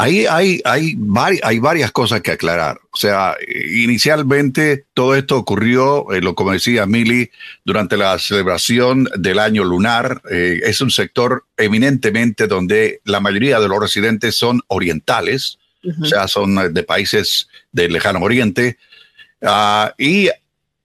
Ahí hay, hay, hay varias cosas que aclarar. O sea, inicialmente todo esto ocurrió, eh, lo como decía Mili, durante la celebración del año lunar. Eh, es un sector eminentemente donde la mayoría de los residentes son orientales, o sea, son de países del lejano oriente. Uh, y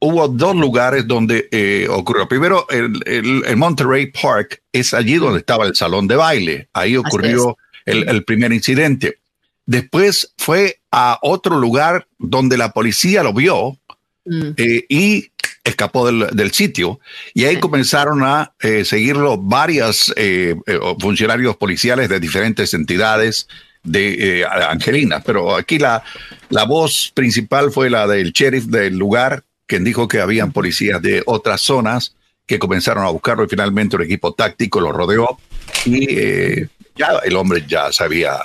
hubo dos lugares donde eh, ocurrió. Primero, el, el, Monterey Park es allí donde estaba el salón de baile. Ahí ocurrió el, primer incidente. Después fue a otro lugar donde la policía lo vio mm. eh, y escapó del, sitio. Y ahí comenzaron a eh, seguirlo varios eh, funcionarios policiales de diferentes entidades de Angelina. Pero aquí la, la voz principal fue la del sheriff del lugar, quien dijo que habían policías de otras zonas que comenzaron a buscarlo y finalmente un equipo táctico lo rodeó y ya el hombre ya se había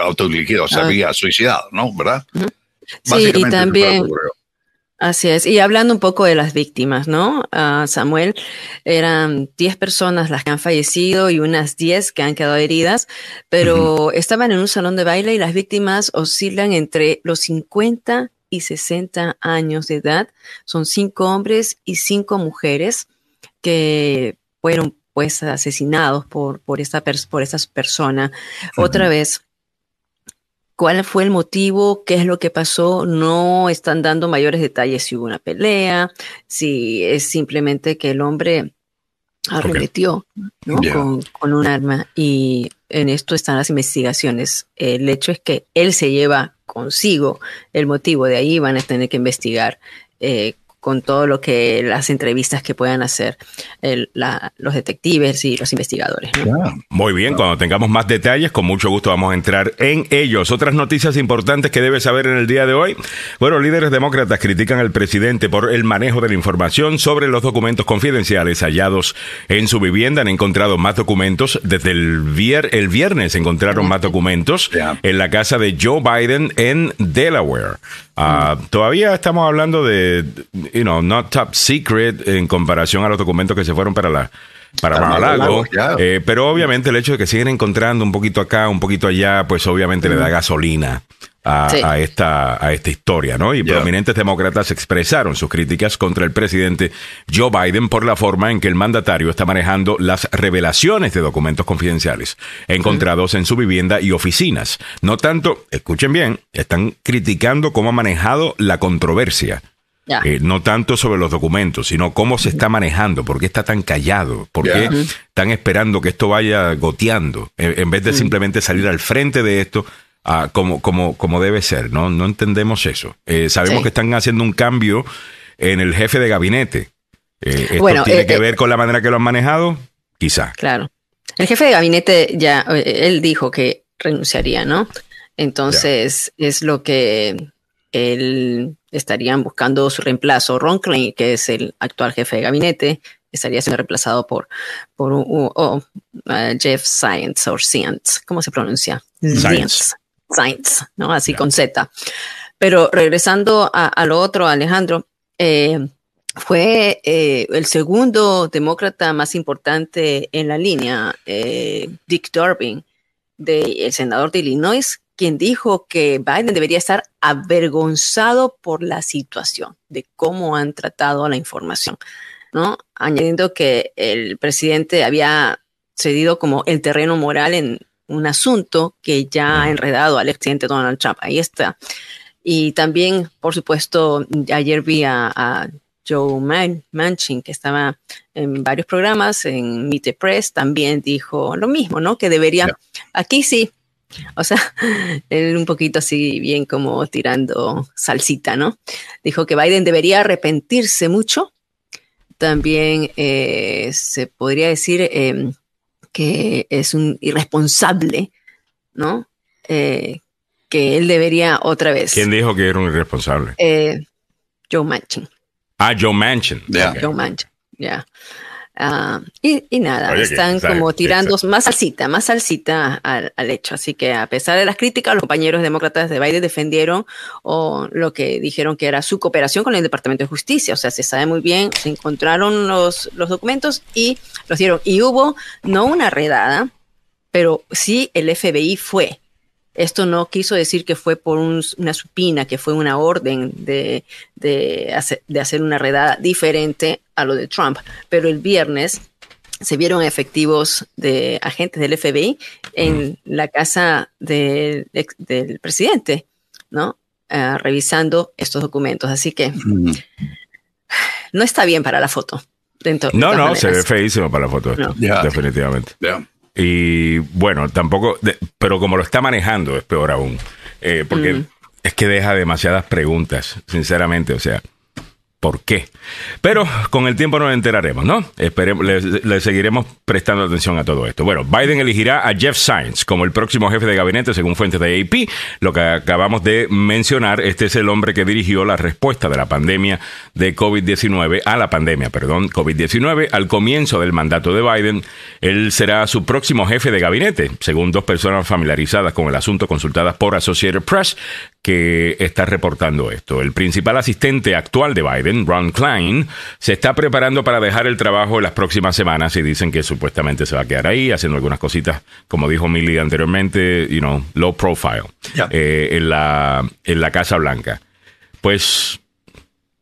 autodirigido, se ah. había suicidado, ¿no? ¿Verdad? Sí, y también... Así es. Y hablando un poco de las víctimas, ¿no? Uh, Samuel, eran 10 personas las que han fallecido y unas 10 que han quedado heridas, pero estaban en un salón de baile y las víctimas oscilan entre los 50 y 60 años de edad. Son cinco hombres y cinco mujeres que fueron pues asesinados por, por, esta por esas personas. Otra vez, ¿cuál fue el motivo? ¿Qué es lo que pasó? No están dando mayores detalles si hubo una pelea, si es simplemente que el hombre arremetió con, con un arma y en esto están las investigaciones. El hecho es que él se lleva consigo el motivo, de ahí van a tener que investigar eh, con todo lo que las entrevistas que puedan hacer los detectives y los investigadores. Muy bien, cuando tengamos más detalles, con mucho gusto vamos a entrar en ellos. Otras noticias importantes que debes saber en el día de hoy. Bueno, líderes demócratas critican al presidente por el manejo de la información sobre los documentos confidenciales hallados en su vivienda. Han encontrado más documentos. Desde el, el viernes encontraron más documentos en la casa de Joe Biden en Delaware. Ah, todavía estamos hablando de, you know, not top secret en comparación a los documentos que se fueron para la para Mar-a-Lago, eh, pero obviamente el hecho de que siguen encontrando un poquito acá, un poquito allá, pues obviamente le da gasolina a, esta, a esta historia, ¿no? Y prominentes demócratas expresaron sus críticas contra el presidente Joe Biden por la forma en que el mandatario está manejando las revelaciones de documentos confidenciales encontrados en su vivienda y oficinas. No tanto, escuchen bien, están criticando cómo ha manejado la controversia. Eh, no tanto sobre los documentos, sino cómo se está manejando, por qué está tan callado, por qué están esperando que esto vaya goteando, en, vez de simplemente salir al frente de esto como, como, como debe ser, ¿no? No entendemos eso. Eh, sabemos que están haciendo un cambio en el jefe de gabinete. Eh, ¿Esto bueno, tiene que ver con la manera que lo han manejado? Quizá. Claro. El jefe de gabinete ya, él dijo que renunciaría, ¿no? Entonces es lo que él estarían buscando su reemplazo. Ron Klein, que es el actual jefe de gabinete, estaría siendo reemplazado por, por uh, Jeff Science o Science, ¿cómo se pronuncia? Science. Science, ¿no? Así con Z. Pero regresando a, lo otro, Alejandro, eh, fue eh, el segundo demócrata más importante en la línea, eh, Dick Durbin, el senador de Illinois, quien dijo que Biden debería estar avergonzado por la situación de cómo han tratado la información, ¿no? Añadiendo que el presidente había cedido como el terreno moral en un asunto que ya ha enredado al presidente Donald Trump. Ahí está. Y también, por supuesto, ayer vi a, Joe Manchin, que estaba en varios programas, en Meet the Press, también dijo lo mismo, ¿no? Que debería, aquí sí, o sea, él un poquito así bien como tirando salsita, ¿no? Dijo que Biden debería arrepentirse mucho. También eh, se podría decir em, que es un irresponsable, ¿no? Eh, que él debería otra vez. ¿Quién dijo que era un irresponsable? Eh, Joe Manchin. Ah, Joe Manchin. Joe Manchin, ya. Ah, y, nada, están como tirando más salsita, más salsita al, hecho. Así que a pesar de las críticas, los compañeros demócratas de Biden defendieron o lo que dijeron que era su cooperación con el Departamento de Justicia. O sea, se sabe muy bien, se encontraron los, los documentos y los dieron. Y hubo no una redada, pero sí el FBI fue esto no quiso decir que fue por una supina, que fue una orden de, de, hacer, una redada diferente a lo de Trump. Pero el viernes se vieron efectivos de agentes del FBI en la casa del presidente, ¿no? Ah, revisando estos documentos. Así que no está bien para la foto. no, no, se ve feísimo para la foto, definitivamente. Y bueno, tampoco, pero como lo está manejando es peor aún, eh, porque mm. es que deja demasiadas preguntas, sinceramente, o sea, por qué. Pero con el tiempo nos enteraremos, ¿no? Esperemos, le, seguiremos prestando atención a todo esto. Bueno, Biden elegirá a Jeff Science como el próximo jefe de gabinete, según fuentes de AP. Lo que acabamos de mencionar, este es el hombre que dirigió la respuesta de la pandemia de COVID-19, a la pandemia, perdón, COVID-19, al comienzo del mandato de Biden. Él será su próximo jefe de gabinete, según dos personas familiarizadas con el asunto consultadas por Associated Press que está reportando esto. El principal asistente actual de Biden, Ron Klein, se está preparando para dejar el trabajo en las próximas semanas y dicen que supuestamente se va a quedar ahí haciendo algunas cositas, como dijo Millie anteriormente, you know, low profile, eh, en, la, en la Casa Blanca. Pues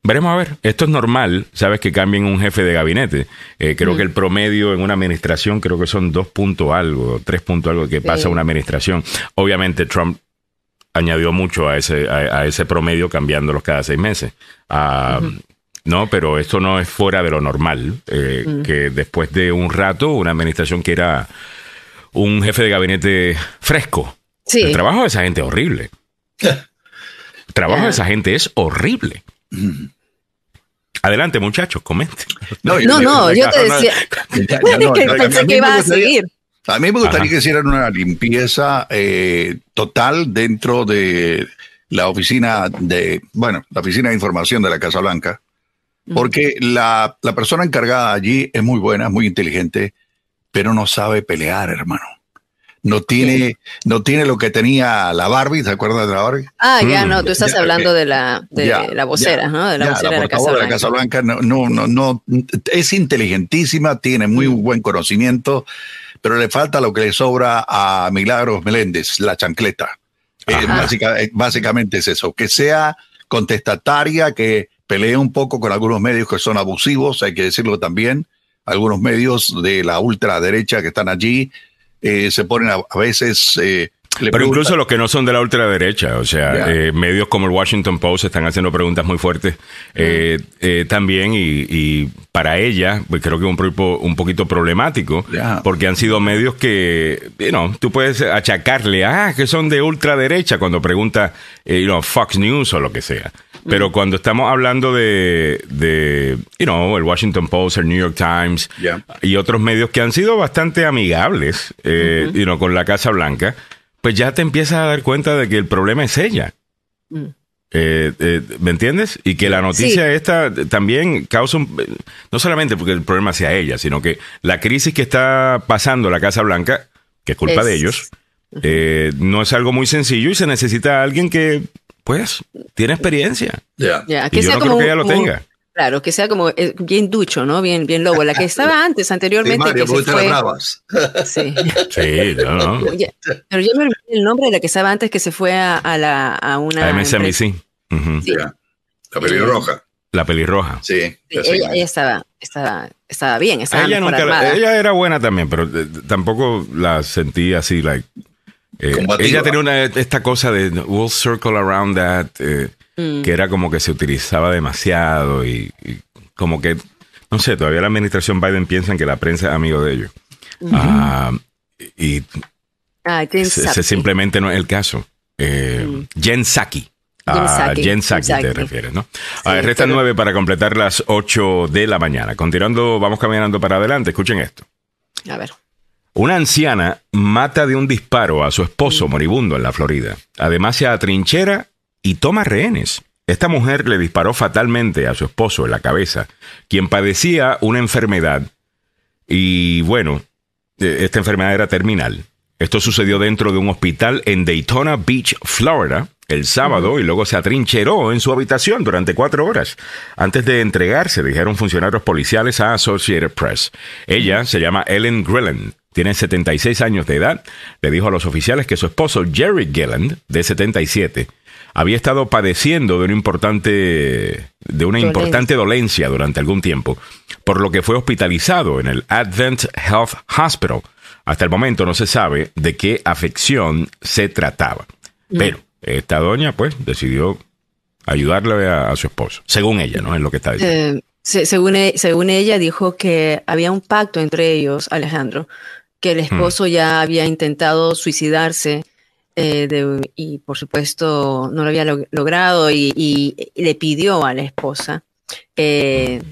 Veremos a ver. Esto es normal, sabes que cambien un jefe de gabinete. Eh, creo que el promedio en una administración creo que son dos puntos algo, tres puntos algo que pasa una administración. Obviamente Trump añadió mucho a ese, a, ese promedio cambiándolos cada seis meses. Ah, no, pero esto no es fuera de lo normal, eh, que después de un rato una administración que era un jefe de gabinete fresco. El trabajo de esa gente es horrible. El trabajo de esa gente es horrible. Adelante, muchachos, comente. No, no, yo, te decía. pensé que iba a seguir. A mí me gustaría que hicieran una limpieza eh, total dentro de la oficina de, bueno, la oficina de información de la Casa Blanca, porque la, la persona encargada allí es muy buena, muy inteligente, pero no sabe pelear, hermano no tiene, no tiene lo que tenía la Barbie, ¿te acuerdas de la Barbie? Ah, ya, no, tú estás hablando de la, de la vocera, ¿no? De la vocera de, la Casa Blanca. no, no, no, es inteligentísima, tiene muy mm. buen conocimiento, pero le falta lo que le sobra a Milagros Meléndez, la chancleta. Eh, eh, básicamente es eso, que sea contestataria, que pelee un poco con algunos medios que son abusivos, hay que decirlo también, algunos medios de la ultraderecha que están allí, eh, se ponen a, veces... Eh, pero incluso los que no son de la ultraderecha, o sea, eh, medios como el Washington Post están haciendo preguntas muy fuertes mm. también y, para ella, pues creo que es un, un poquito problemático, porque han sido medios que, you tú puedes achacarle, ah, que son de ultraderecha cuando pregunta, you Fox News o lo que sea. Pero cuando estamos hablando de, de, you know, el Washington Post, el New York Times y otros medios que han sido bastante amigables, eh, con la Casa Blanca, pues ya te empiezas a dar cuenta de que el problema es ella. Mm. Eh, eh, ¿Me entiendes? Y que la noticia esta también causa un, no solamente porque el problema sea ella, sino que la crisis que está pasando la Casa Blanca, que es culpa de ellos, no es algo muy sencillo y se necesita alguien que pues tiene experiencia. Ya. que sea como que ella lo tenga. Claro, que sea como eh, bien ducho, ¿no? Bien, bien lobo. La que estaba antes, anteriormente. que se fue... Sí. sí, no, Pero yo me olvidé el nombre de la que estaba antes que se fue a, la, a una. A MSNBC. sí. La pelirroja. La pelirroja. Sí. ella, estaba, estaba, estaba bien. Estaba ella, nunca, ella era buena también, pero eh, tampoco la sentí así, like eh, ella tenía una, esta cosa de we'll circle around that, eh, mm. que era como que se utilizaba demasiado y, como que, no sé, todavía la administración Biden piensa que la prensa es amigo de ellos. Ah, y ah, ese, simplemente no es el caso. Eh, mm. Jen Psaki. A Jen Psaki te refieres, ¿no? Sí, restan nueve para completar las ocho de la mañana. Continuando, vamos caminando para adelante. Escuchen esto. A ver. Una anciana mata de un disparo a su esposo moribundo en la Florida. Además se atrinchera y toma rehenes. Esta mujer le disparó fatalmente a su esposo en la cabeza, quien padecía una enfermedad. Y bueno, e, esta enfermedad era terminal. Esto sucedió dentro de un hospital en Daytona Beach, Florida, el sábado y luego se atrincheró en su habitación durante cuatro horas. Antes de entregarse, dijeron funcionarios policiales a Associated Press. Ella se llama Ellen Grillen, tiene 76 años de edad. Le dijo a los oficiales que su esposo Jerry Gilland, de 77, había estado padeciendo de una importante, de una importante dolencia durante algún tiempo, por lo que fue hospitalizado en el Advent Health Hospital. Hasta el momento no se sabe de qué afección se trataba. Mm. Pero esta doña, pues, decidió ayudarle a, su esposo, según ella, ¿no? Es lo que está diciendo. Eh, según, e, según ella, dijo que había un pacto entre ellos, Alejandro, que el hmm. esposo ya había intentado suicidarse eh, y por supuesto no lo había logrado y, le pidió a la esposa que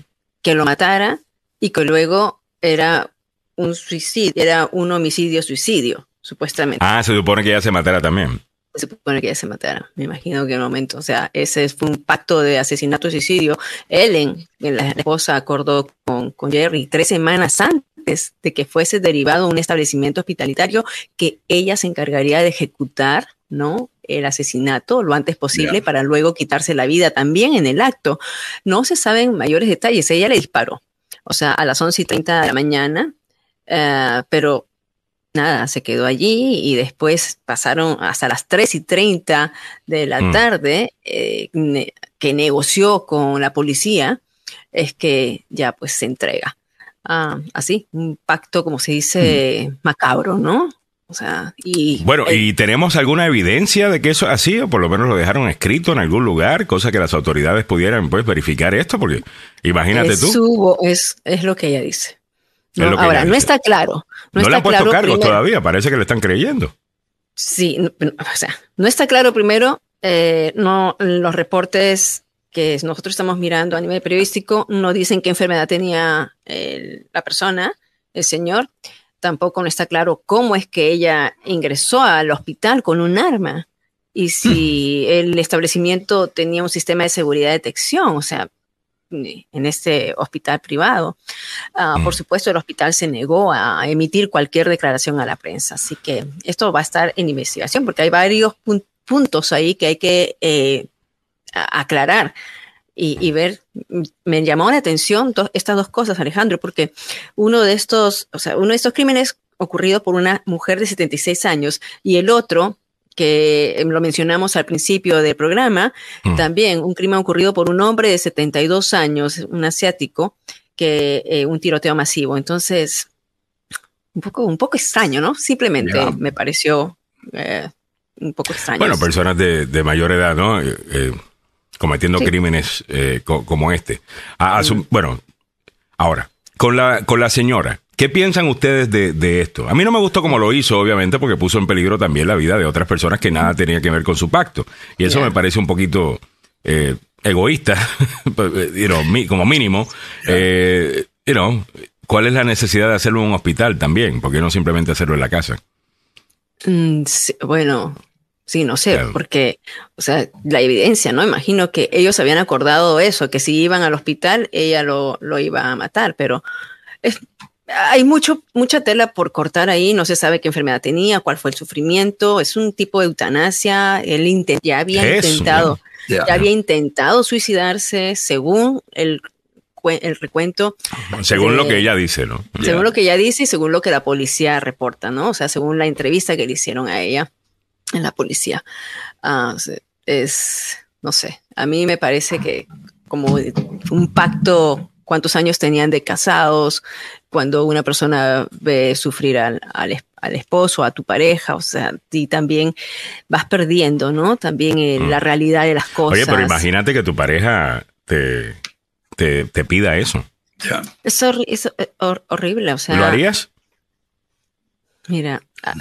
lo matara y que luego era un suicidio, era un homicidio suicidio, supuestamente. Ah, se supone que ella se matara también se supone que ella se matara. Me imagino que en un momento, o sea, ese fue un pacto de asesinato y suicidio. Ellen, la esposa, acordó con, con Jerry tres semanas antes de que fuese derivado un establecimiento hospitalitario que ella se encargaría de ejecutar, ¿no? El asesinato lo antes posible para luego quitarse la vida también en el acto. No se saben mayores detalles. Ella le disparó, o sea, a las 11 y 30 de la mañana, uh, pero nada, se quedó allí y después pasaron hasta las 3 y 30 de la mm. tarde. Eh, que negoció con la policía, es que ya pues se entrega. Ah, así, un pacto, como se dice, macabro, ¿no? O sea, y. Bueno, ¿y tenemos alguna evidencia de que eso es así? O por lo menos lo dejaron escrito en algún lugar, cosa que las autoridades pudieran pues verificar esto, porque imagínate es tú. su- es, es lo que ella dice. ¿no? Ahora, no está claro. No, No, le está han puesto claro cargos primero- todavía, parece que le están creyendo. Sí, no, no, o sea, no está claro primero, eh, no, los reportes que nosotros estamos mirando a nivel periodístico no dicen qué enfermedad tenía el- la persona, el señor. Tampoco no está claro cómo es que ella ingresó al hospital con un arma y si el establecimiento tenía un sistema de seguridad de detección, o sea, en este hospital privado. Mm. Por supuesto, el hospital se negó a emitir cualquier declaración a la prensa. Así que esto va a estar en investigación porque hay varios pun- puntos ahí que hay que eh, aclarar y, y ver. Me llamó la atención to- estas dos cosas, Alejandro, porque uno de estos, o sea, uno de estos crímenes ocurrido por una mujer de 76 años y el otro que eh, lo mencionamos al principio del programa, Mm. también un crimen ocurrido por un hombre de 72 años, un asiático, que eh, un tiroteo masivo. Entonces, un poco, un poco extraño, ¿no? Simplemente me pareció eh, un poco extraño. Bueno, personas de, de mayor edad, ¿no? Eh, cometiendo Sí. crímenes eh, co- como este. A- a su- Bueno, ahora, con la, con la señora, ¿qué piensan ustedes de, de esto? A mí no me gustó como lo hizo, obviamente, porque puso en peligro también la vida de otras personas que nada tenía que ver con su pacto. Y eso me parece un poquito eh, egoísta, you know, mi- como mínimo. Eh, you know, ¿Cuál es la necesidad de hacerlo en un hospital también? ¿Por qué no simplemente hacerlo en la casa? Mm, sí, bueno, sí, no sé, Claro. porque, o sea, la evidencia, ¿no? Imagino que ellos habían acordado eso, que si iban al hospital, ella lo, lo iba a matar, pero es- hay mucho, mucha tela por cortar ahí, no se sabe qué enfermedad tenía, cuál fue el sufrimiento, es un tipo de eutanasia, él ya había Eso, intentado, Ya. ya había intentado suicidarse, según el, el recuento Según lo que ella dice, ¿no? según lo que ella dice y según lo que la policía reporta, ¿no? O sea, según la entrevista que le hicieron a ella en la policía. Ah, es, no sé, a mí me parece que como un pacto, cuántos años tenían de casados, cuando una persona ve sufrir al, al, al esposo, a tu pareja, o sea, y también vas perdiendo, ¿no? También eh, la realidad de las cosas. Oye, pero imagínate que tu pareja te, te, te pida eso. Ya. Es, es, eh, hor- horrible, o sea. ¿Lo harías? Mira, ah,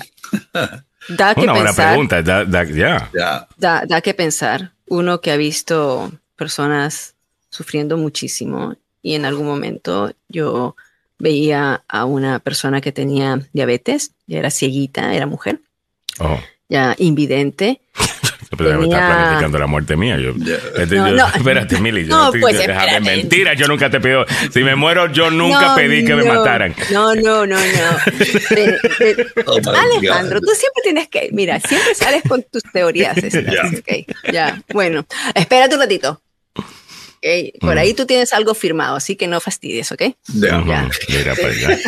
da que Una buena pensar. pregunta. da- da-. Da, da que pensar. Uno que ha visto personas sufriendo muchísimo y en algún momento yo veía a una persona que tenía diabetes, ya era cieguita, era mujer, Oh, ya invidente. pero ya me está Tenía- planificando la muerte mía. Yo, este, No, yo- no. espérate, Mili. yo No, estoy- pues, déjame espérate. mentira, yo nunca te pido. Si me muero, yo nunca No, pedí que me mataran. No, no, no, no. De- de- Oh Alejandro, God. tú siempre tienes que, mira, siempre sales con tus teorías. estas, Ya. ok, ya, bueno, espérate un ratito. Por Mm. ahí tú tienes algo firmado, así que no fastidies, ¿ok? Ujú, ya. Mira, pues, ya.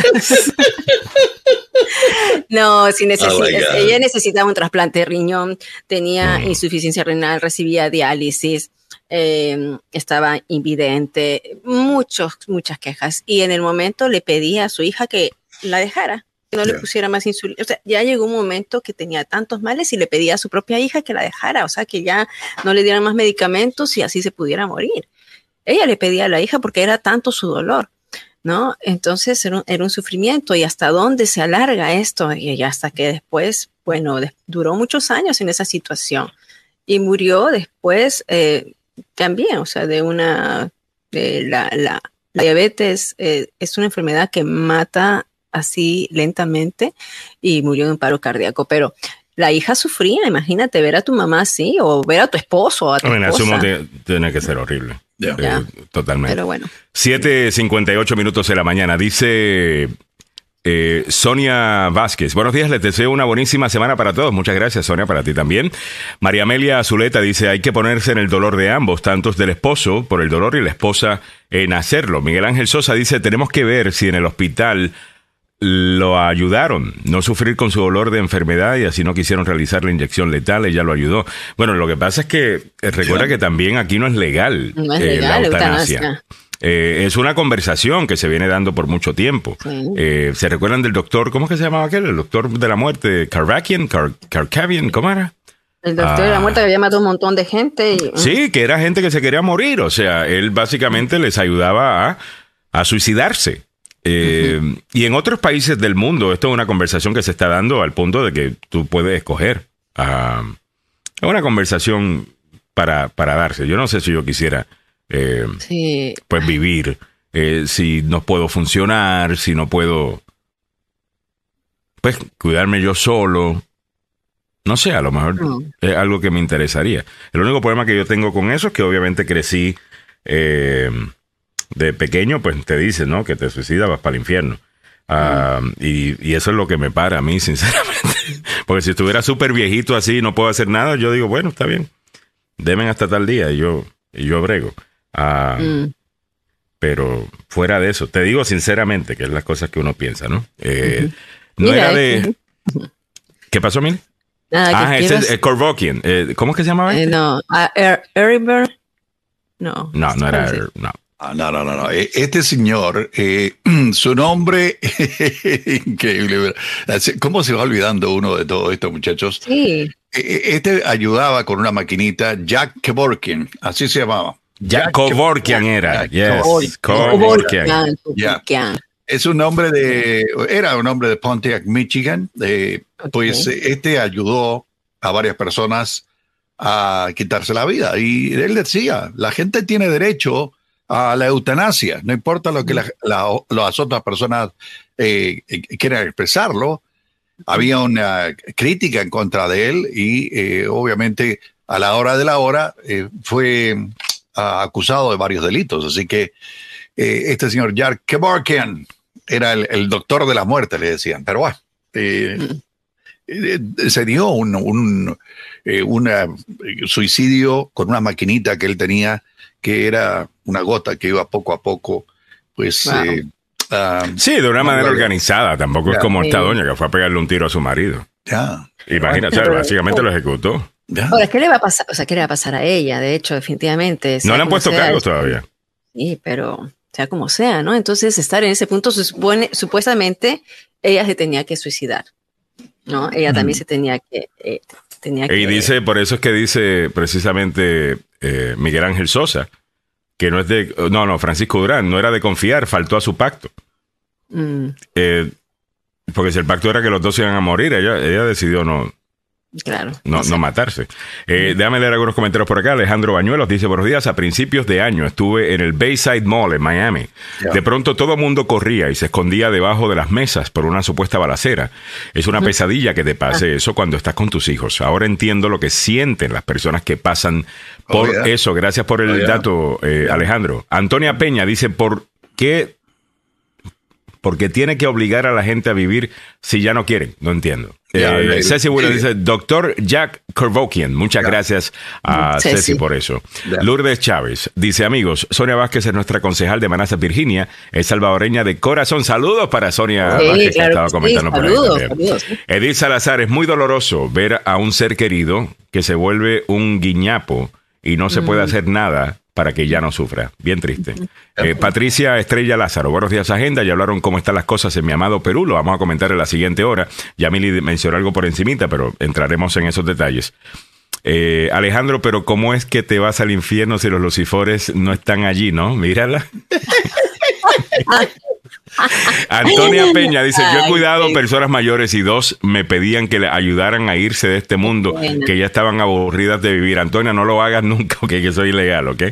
No, si necesita, Oh ella necesitaba un trasplante de riñón, tenía Mm. insuficiencia renal, recibía diálisis, eh, estaba invidente, muchos, muchas quejas. Y en el momento le pedía a su hija que la dejara, que no le pusiera más insulina. O sea, ya llegó un momento que tenía tantos males y le pedía a su propia hija que la dejara, o sea, que ya no le dieran más medicamentos y así se pudiera morir. Ella le pedía a la hija porque era tanto su dolor. ¿no? Entonces era un, era un sufrimiento y hasta dónde se alarga esto y hasta que después, bueno, duró muchos años en esa situación y murió después eh, también, o sea, de una, de la, la, la diabetes eh, es una enfermedad que mata así lentamente y murió de un paro cardíaco, pero la hija sufría, imagínate ver a tu mamá así o ver a tu esposo o a tu Bueno, esposa. tiene que ser horrible. Ya. Eh, totalmente. Pero bueno. 7.58 minutos de la mañana. Dice eh, Sonia Vázquez. Buenos días, les deseo una buenísima semana para todos. Muchas gracias, Sonia, para ti también. María Amelia Azuleta dice, hay que ponerse en el dolor de ambos, tantos del esposo por el dolor y la esposa en hacerlo. Miguel Ángel Sosa dice, tenemos que ver si en el hospital lo ayudaron, no sufrir con su dolor de enfermedad y así no quisieron realizar la inyección letal, ella lo ayudó. Bueno, lo que pasa es que eh, recuerda que también aquí no es legal, No es eh, legal, la eutanasia. eutanasia. Eh, es una conversación que se viene dando por mucho tiempo. Eh, ¿Se recuerdan del doctor, cómo es que se llamaba aquel? El doctor de la muerte, Carvakian, Car Carcavian, ¿cómo era? El doctor de la Ah. muerte que había matado un montón de gente. Y, Sí, que era gente que se quería morir. O sea, él básicamente les ayudaba a, a suicidarse. Eh, Y en otros países del mundo, esto es una conversación que se está dando al punto de que tú puedes escoger. Ah, es una conversación para, para darse. Yo no sé si yo quisiera eh, Sí. pues vivir, eh, si no puedo funcionar, si no puedo pues cuidarme yo solo. No sé, a lo mejor No. es algo que me interesaría. El único problema que yo tengo con eso es que obviamente crecí eh, de pequeño, pues te dicen, ¿no? Que te suicidas, vas para el infierno. Ah, y, y eso es lo que me para a mí, sinceramente. Porque si estuviera súper viejito así y no puedo hacer nada, yo digo, bueno, está bien. Demen hasta tal día y yo, y yo brego. Ah, Mm. Pero fuera de eso, te digo sinceramente que es las cosas que uno piensa, ¿no? Eh, No Mira, era de... ¿Qué pasó, Mil? Ah, que ese es eh, Korvokian. Eh, ¿Cómo es que se llamaba? eh, este? no, Er- Eriber. No. No, no era... Sí. No. Ah, no, no, no, no. E- Este señor, eh, su nombre, increíble. ¿Cómo se va olvidando uno de todos estos muchachos? Sí, Eh, Este ayudaba con una maquinita, Jack Kevorkian, así se llamaba. Ya, Kovorkian era. Jack Yes, Kevorkian. Kevorkian. Kevorkian. Es un hombre de, era un hombre de Pontiac, Michigan. eh, Pues eh, este ayudó a varias personas a quitarse la vida. Y él decía, la gente tiene derecho a la eutanasia, no importa lo que la- la- las otras personas eh, quieran expresarlo. Había una crítica en contra de él y eh, obviamente a la hora de la hora eh, fue ah, acusado de varios delitos. Así que eh, este señor Jack Kevorkian era el, doctor de la muerte, le decían. Pero bueno, se dio un, un eh, suicidio con una maquinita que él tenía, que era una gota que iba poco a poco, pues... Wow. eh, ah, Sí, de una No, manera organizada. Tampoco es como esta doña que fue a pegarle un tiro a su marido. ya, Imagínate, Pero- básicamente lo ejecutó. Ahora, ¿qué le va a pasar? O sea, ¿qué le va a pasar a ella? De hecho, definitivamente. No le han puesto sea, cargos todavía. Sí, pero sea como sea, ¿no? Entonces, estar en ese punto, se supone, supuestamente, ella se tenía que suicidar, ¿no? Ella también se tenía que... eh, tenía Y dice, por eso es que dice precisamente eh, Miguel Ángel Sosa, que no es de, no, no, Francisco Durán, no era de confiar, faltó a su pacto. mm, Eh, porque si el pacto era que los dos iban a morir, ella, ella decidió no, claro. no, sé. no matarse. Eh, déjame leer algunos comentarios por acá. Alejandro Bañuelos dice, buenos días, a principios de año estuve en el Bayside Mall en Miami. De pronto todo el mundo corría y se escondía debajo de las mesas por una supuesta balacera. Es una pesadilla que te pase eso cuando estás con tus hijos. Ahora entiendo lo que sienten las personas que pasan por Oh, yeah. eso. Gracias por el Oh, yeah. dato, eh, Alejandro. Antonia Peña dice, ¿por qué? Porque tiene que obligar a la gente a vivir si ya no quieren. No entiendo. Eh, Ceci Williams dice, doctor Jack Kervokian. Muchas gracias a Ceci. Ceci por eso. Lourdes Chávez dice, amigos, Sonia Vázquez es nuestra concejal de Manassas, Virginia. Es salvadoreña de corazón. Saludos para Sonia Sí, Vázquez, que estaba que sí. comentando por ahí Saludos. Edith Salazar, es muy doloroso ver a un ser querido que se vuelve un guiñapo y no se Mm. puede hacer nada para que ya no sufra. Bien triste. Eh, Patricia Estrella Lázaro, buenos días agenda, ya hablaron cómo están las cosas en mi amado Perú, lo vamos a comentar en la siguiente hora. Ya Mili mencionó algo por encimita, pero entraremos en esos detalles. Eh, Alejandro, pero ¿cómo es que te vas al infierno si los lucifores no están allí, no? Mírala. Antonia Peña dice, yo he Ay, cuidado sí. personas mayores y dos me pedían que le ayudaran a irse de este mundo, que ya estaban aburridas de vivir. Antonia, no lo hagas nunca, ok, que soy ilegal, ok.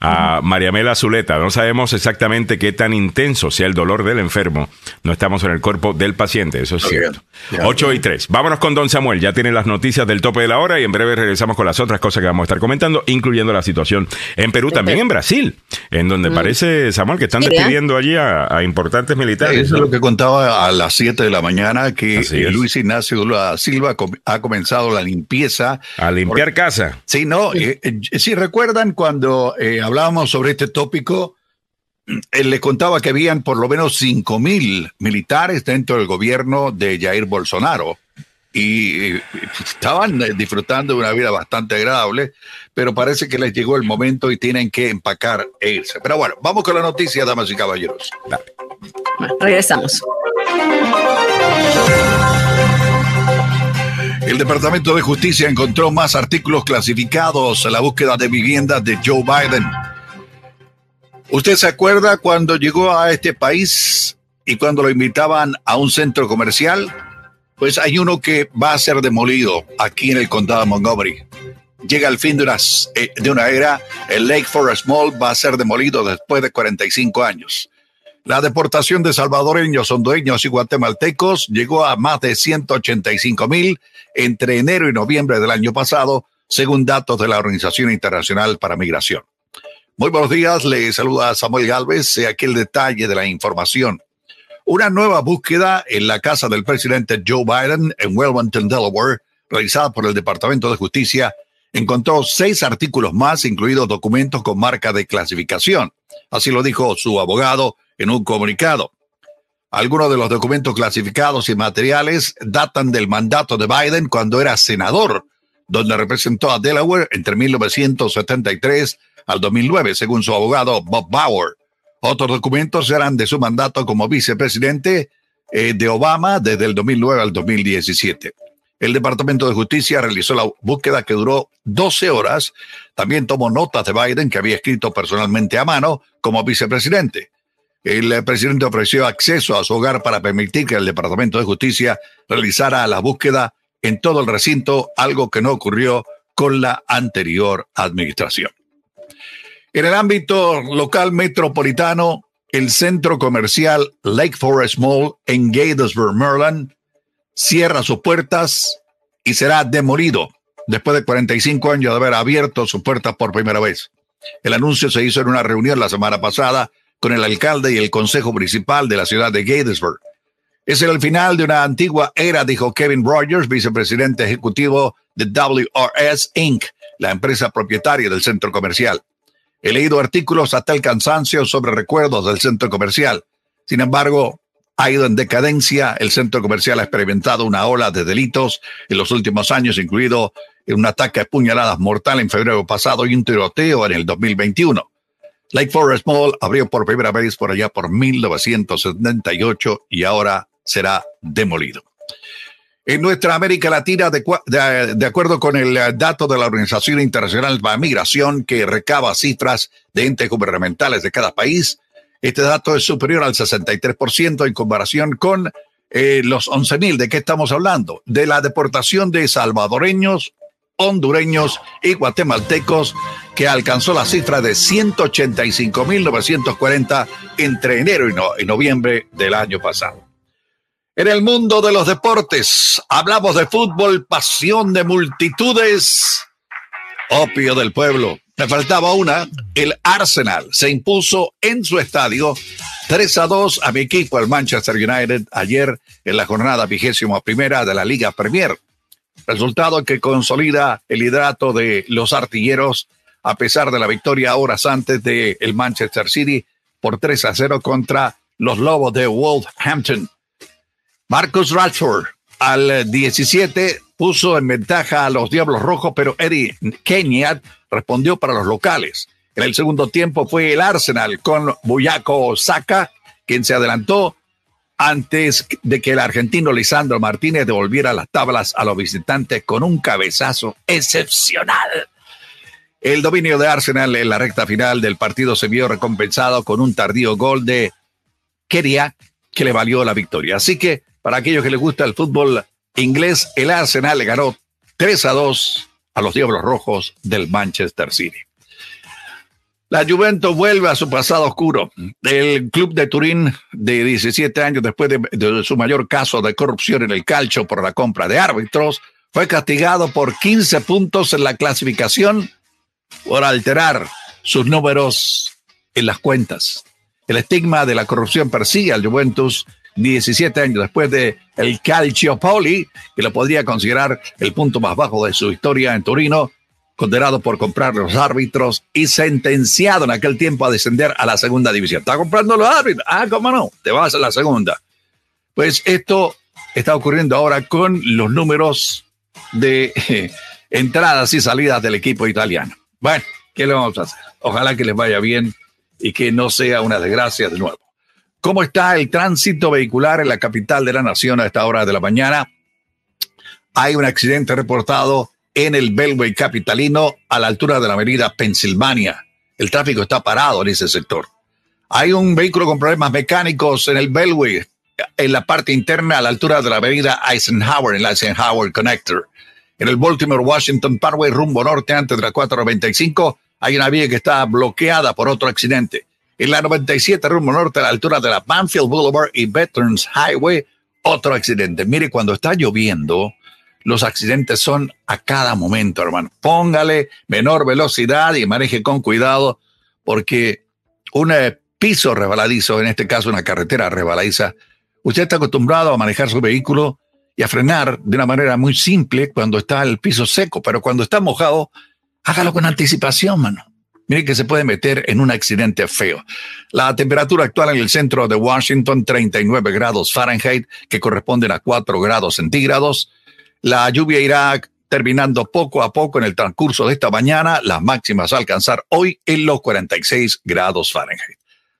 A María Mela Zuleta, no sabemos exactamente qué tan intenso sea el dolor del enfermo. No estamos en el cuerpo del paciente, eso es cierto. Ya. 8 y 3. Vámonos con Don Samuel, ya tiene las noticias del tope de la hora y en breve regresamos con las otras cosas que vamos a estar comentando, incluyendo la situación en Perú, también en Brasil, en donde parece, Samuel, que están despidiendo allí a, a importantes militares. Eso es lo que contaba a las 7 de la mañana, que eh. Luis Ignacio Lula Silva ha comenzado la limpieza. A limpiar casa. Sí, no, eh, eh, si recuerdan cuando eh, hablábamos sobre este tópico, él le contaba que habían por lo menos cinco mil militares dentro del gobierno de Jair Bolsonaro y estaban disfrutando de una vida bastante agradable, pero parece que les llegó el momento y tienen que empacar e irse. Pero bueno, vamos con la noticia, damas y caballeros. Regresamos. El Departamento de Justicia encontró más artículos clasificados en la búsqueda de viviendas de Joe Biden. ¿Usted se acuerda cuando llegó a este país y cuando lo invitaban a un centro comercial? Pues hay uno que va a ser demolido aquí en el condado de Montgomery. Llega el fin de una, eh, de una era, el Lake Forest Mall va a ser demolido después de 45 años. La deportación de salvadoreños, hondureños y guatemaltecos llegó a más de 185 mil entre enero y noviembre del año pasado, según datos de la Organización Internacional para Migración. Muy buenos días, le saluda Samuel Galvez. Aquí el detalle de la información. Una nueva búsqueda en la casa del presidente Joe Biden en Wilmington, Delaware, realizada por el Departamento de Justicia, encontró seis artículos más, incluidos documentos con marca de clasificación. Así lo dijo su abogado en un comunicado. Algunos de los documentos clasificados y materiales datan del mandato de Biden cuando era senador, donde representó a Delaware entre 1973 al 2009, según su abogado Bob Bauer. Otros documentos eran de su mandato como vicepresidente eh, de Obama desde el 2009 al 2017. El Departamento de Justicia realizó la búsqueda que duró 12 horas. También tomó notas de Biden que había escrito personalmente a mano como vicepresidente. El eh, presidente ofreció acceso a su hogar para permitir que el Departamento de Justicia realizara la búsqueda en todo el recinto, algo que no ocurrió con la anterior administración. En el ámbito local metropolitano, el centro comercial Lake Forest Mall en Gatesburg, Maryland, cierra sus puertas y será demolido después de 45 años de haber abierto sus puertas por primera vez. El anuncio se hizo en una reunión la semana pasada con el alcalde y el consejo principal de la ciudad de Gatesburg. Es el final de una antigua era, dijo Kevin Rogers, vicepresidente ejecutivo de WRS Inc., la empresa propietaria del centro comercial. He leído artículos hasta el cansancio sobre recuerdos del centro comercial. Sin embargo, ha ido en decadencia. El centro comercial ha experimentado una ola de delitos en los últimos años, incluido un ataque a puñaladas mortal en febrero pasado y un tiroteo en el 2021. Lake Forest Mall abrió por primera vez por allá por 1978 y ahora será demolido. En nuestra América Latina, de, acuerdo con el dato de la Organización Internacional para Migración, que recaba cifras de entes gubernamentales de cada país, este dato es superior al 63% en comparación con eh, los 11.000. ¿De qué estamos hablando? De la deportación de salvadoreños, hondureños y guatemaltecos, que alcanzó la cifra de 185.940 entre enero y noviembre del año pasado. En el mundo de los deportes, hablamos de fútbol, pasión de multitudes, opio del pueblo. Me faltaba una, el Arsenal se impuso en su estadio 3 a 2 a mi equipo, el Manchester United, ayer en la jornada vigésima primera de la Liga Premier. Resultado que consolida el hidrato de los artilleros a pesar de la victoria horas antes del el Manchester City por 3 a 0 contra los Lobos de Wolverhampton. Marcus Rashford al 17 puso en ventaja a los Diablos Rojos, pero Eddie Kenya respondió para los locales. En el segundo tiempo fue el Arsenal con Buyako Osaka, quien se adelantó antes de que el argentino Lisandro Martínez devolviera las tablas a los visitantes con un cabezazo excepcional. El dominio de Arsenal en la recta final del partido se vio recompensado con un tardío gol de Keria que le valió la victoria. Así que para aquellos que les gusta el fútbol inglés, el Arsenal le ganó 3 a 2 a los Diablos Rojos del Manchester City. La Juventus vuelve a su pasado oscuro. El club de Turín, de 17 años después de, su mayor caso de corrupción en el calcio por la compra de árbitros, fue castigado por 15 puntos en la clasificación por alterar sus números en las cuentas. El estigma de la corrupción persigue al Juventus 17 años después de el Calciopoli, que lo podría considerar el punto más bajo de su historia en Torino, condenado por comprar los árbitros y sentenciado en aquel tiempo a descender a la segunda división. ¿Está comprando los árbitros? Ah, ¿cómo no? Te vas a la segunda. Pues esto está ocurriendo ahora con los números de entradas y salidas del equipo italiano. Bueno, ¿qué le vamos a hacer? Ojalá que les vaya bien y que no sea una desgracia de nuevo. ¿Cómo está el tránsito vehicular en la capital de la nación a esta hora de la mañana? Hay un accidente reportado en el Belway capitalino a la altura de la avenida Pensilvania. El tráfico está parado en ese sector. Hay un vehículo con problemas mecánicos en el Belway, en la parte interna a la altura de la avenida Eisenhower, en la Eisenhower Connector. En el Baltimore Washington Parkway rumbo norte antes de la 495 hay una vía que está bloqueada por otro accidente. En la 97 rumbo norte a la altura de la Banfield Boulevard y Veterans Highway, otro accidente. Mire, cuando está lloviendo, los accidentes son a cada momento, hermano. Póngale menor velocidad y maneje con cuidado, porque un eh, piso resbaladizo, en este caso una carretera resbaladiza, usted está acostumbrado a manejar su vehículo y a frenar de una manera muy simple cuando está el piso seco, pero cuando está mojado, hágalo con anticipación, mano. Mire que se puede meter en un accidente feo. La temperatura actual en el centro de Washington, 39 grados Fahrenheit, que corresponden a 4 grados centígrados. La lluvia irá terminando poco a poco en el transcurso de esta mañana, las máximas a alcanzar hoy en los 46 grados Fahrenheit.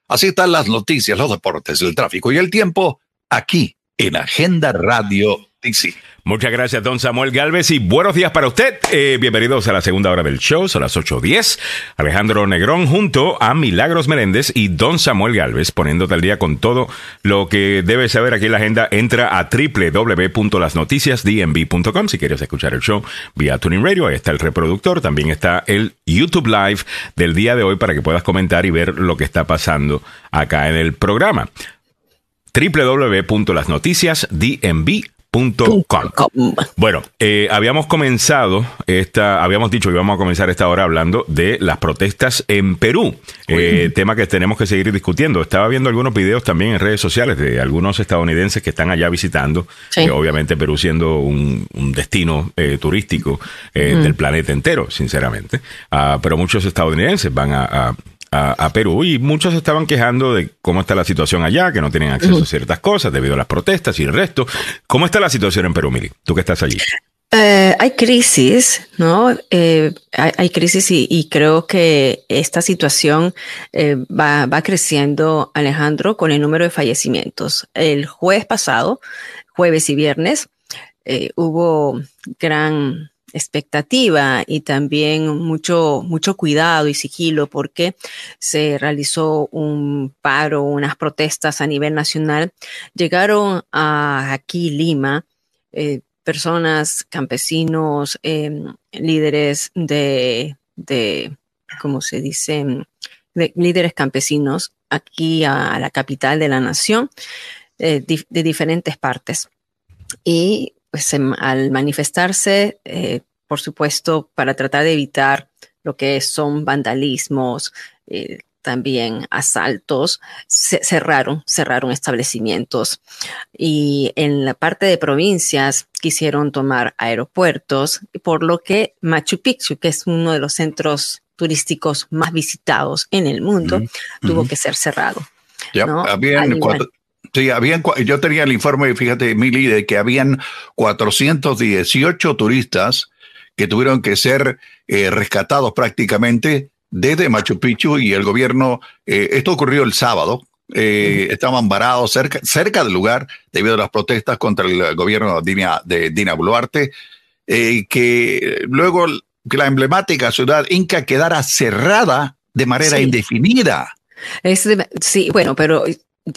Así están las noticias, los deportes, el tráfico y el tiempo aquí en Agenda Radio Muchas gracias, don Samuel Galvez, y buenos días para usted. Eh, bienvenidos a la segunda hora del show, son las 8.10. Alejandro Negrón junto a Milagros Meléndez y don Samuel Galvez, poniéndote al día con todo lo que debes saber aquí en la agenda. Entra a www.lasnoticiasdnb.com si quieres escuchar el show vía Tuning Radio. Ahí está el reproductor, también está el YouTube Live del día de hoy para que puedas comentar y ver lo que está pasando acá en el programa www.lasnoticiasdnb.com bueno, eh, habíamos comenzado esta, habíamos dicho que íbamos a comenzar esta hora hablando de las protestas en Perú, eh, tema que tenemos que seguir discutiendo. Estaba viendo algunos videos también en redes sociales de algunos estadounidenses que están allá visitando, obviamente Perú siendo un, destino eh, turístico del planeta entero, sinceramente. Ah, pero muchos estadounidenses van a a, Perú y muchos estaban quejando de cómo está la situación allá, que no tienen acceso a ciertas cosas debido a las protestas y el resto. ¿Cómo está la situación en Perú, Mili? Tú que estás allí. Eh, hay crisis, ¿no? Eh, hay, crisis y, creo que esta situación eh, va, va, creciendo, Alejandro, con el número de fallecimientos. El jueves pasado, jueves y viernes, hubo gran expectativa y también mucho, mucho cuidado y sigilo porque se realizó un paro, unas protestas a nivel nacional. Llegaron aquí Lima eh, personas, campesinos, em, líderes de, de, ¿cómo se dice? De, líderes campesinos aquí a, la capital de la nación eh, de diferentes partes. Y pues al manifestarse, eh, por supuesto, para tratar de evitar lo que son vandalismos, eh, también asaltos, cerraron, cerraron establecimientos. Y en la parte de provincias quisieron tomar aeropuertos, por lo que Machu Picchu, que es uno de los centros turísticos más visitados en el mundo, tuvo que ser cerrado. Sí, habían, yo tenía el informe, fíjate, Mili, de que habían 418 turistas que tuvieron que ser eh, rescatados prácticamente desde Machu Picchu y el gobierno, eh, esto ocurrió el sábado, eh, estaban varados cerca, cerca del lugar debido a las protestas contra el gobierno de Dina, de Dina Boluarte, que luego que la emblemática ciudad inca quedara cerrada de manera indefinida. sí, bueno, pero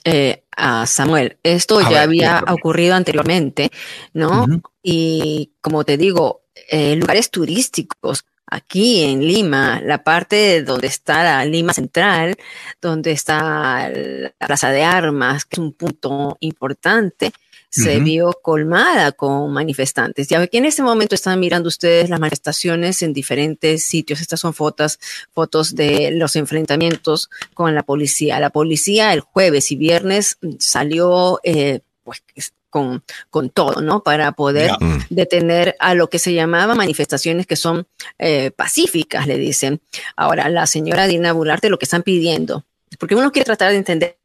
eh, a Samuel. Esto ya había ocurrido anteriormente, ¿no? Y como te digo, eh, lugares turísticos aquí en Lima, la parte donde está la Lima Central, donde está la Plaza de Armas, que es un punto importante, se vio colmada con manifestantes. Ya que en este momento están mirando ustedes las manifestaciones en diferentes sitios. Estas son fotos, fotos de los enfrentamientos con la policía. La policía el jueves y viernes salió, eh, pues con, con todo, ¿no? Para poder Mm. detener a lo que se llamaba manifestaciones que son eh, pacíficas, le dicen. Ahora, la señora Dina Bularte lo que están pidiendo, porque uno quiere tratar de entender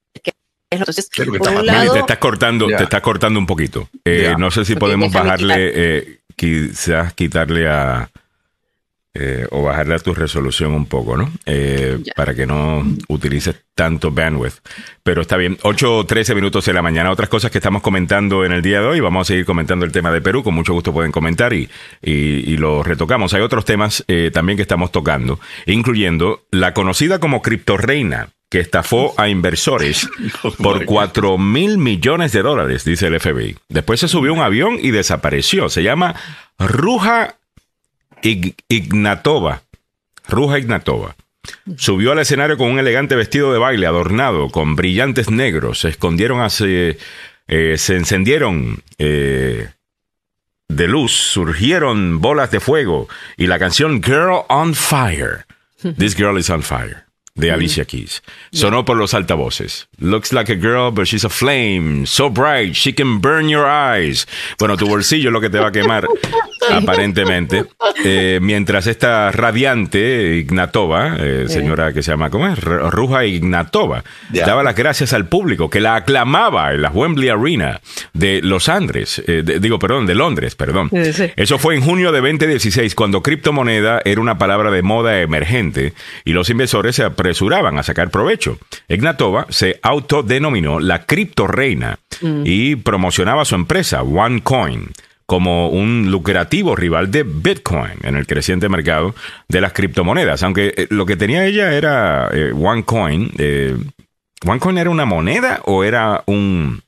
entonces, te estás cortando, te estás cortando un poquito. Eh. No sé si podemos bajarle, eh, quizás quitarle a eh, o bajarle a tu resolución un poco, ¿no? Eh, para que no utilices tanto bandwidth. Pero está bien. 8 o 13 minutos de la mañana. Otras cosas que estamos comentando en el día de hoy. Vamos a seguir comentando el tema de Perú. Con mucho gusto pueden comentar y, y, y lo retocamos. Hay otros temas eh, también que estamos tocando, incluyendo la conocida como criptorreina que estafó a inversores por 4 mil millones de dólares, dice el FBI. Después se subió un avión y desapareció. Se llama Ruja Ig- Ignatova. Ruja Ignatova. Subió al escenario con un elegante vestido de baile adornado con brillantes negros. Se escondieron eh, se encendieron eh, de luz, surgieron bolas de fuego y la canción Girl on Fire. This Girl is on Fire. De Alicia Keys. Sonó por los altavoces. Looks like a girl, but she's a flame. So bright, she can burn your eyes. Bueno, tu bolsillo es lo que te va a quemar, aparentemente. Eh, mientras esta radiante Ignatova, eh, señora que se llama, ¿cómo es? Ruja Ignatova, daba las gracias al público que la aclamaba en la Wembley Arena de Los Andes, eh, de- digo, perdón, de Londres, perdón. Sí, sí. Eso fue en junio de 2016, cuando criptomoneda era una palabra de moda emergente y los inversores se apresuraban a sacar provecho. Ignatova se autodenominó la criptoreina y promocionaba su empresa, OneCoin, como un lucrativo rival de Bitcoin en el creciente mercado de las criptomonedas. Aunque eh, lo que tenía ella era eh, OneCoin. eh, ¿OneCoin era una moneda o era un,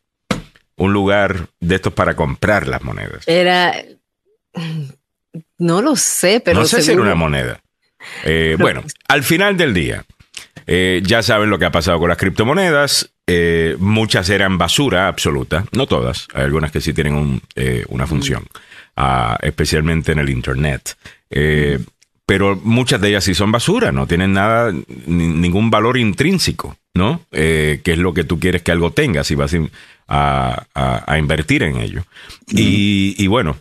un lugar de estos para comprar las monedas? era, no lo sé, pero no sé si era una moneda. Eh, bueno, al final del día, eh, ya saben lo que ha pasado con las criptomonedas. Eh, muchas eran basura absoluta, no todas. Hay algunas que sí tienen un, eh, una función, ah, especialmente en el Internet. Eh, Pero muchas de ellas sí son basura, no tienen nada, ni- ningún valor intrínseco, ¿no? Eh, que es lo que tú quieres que algo tenga si vas a, a- a invertir en ello. y, y bueno,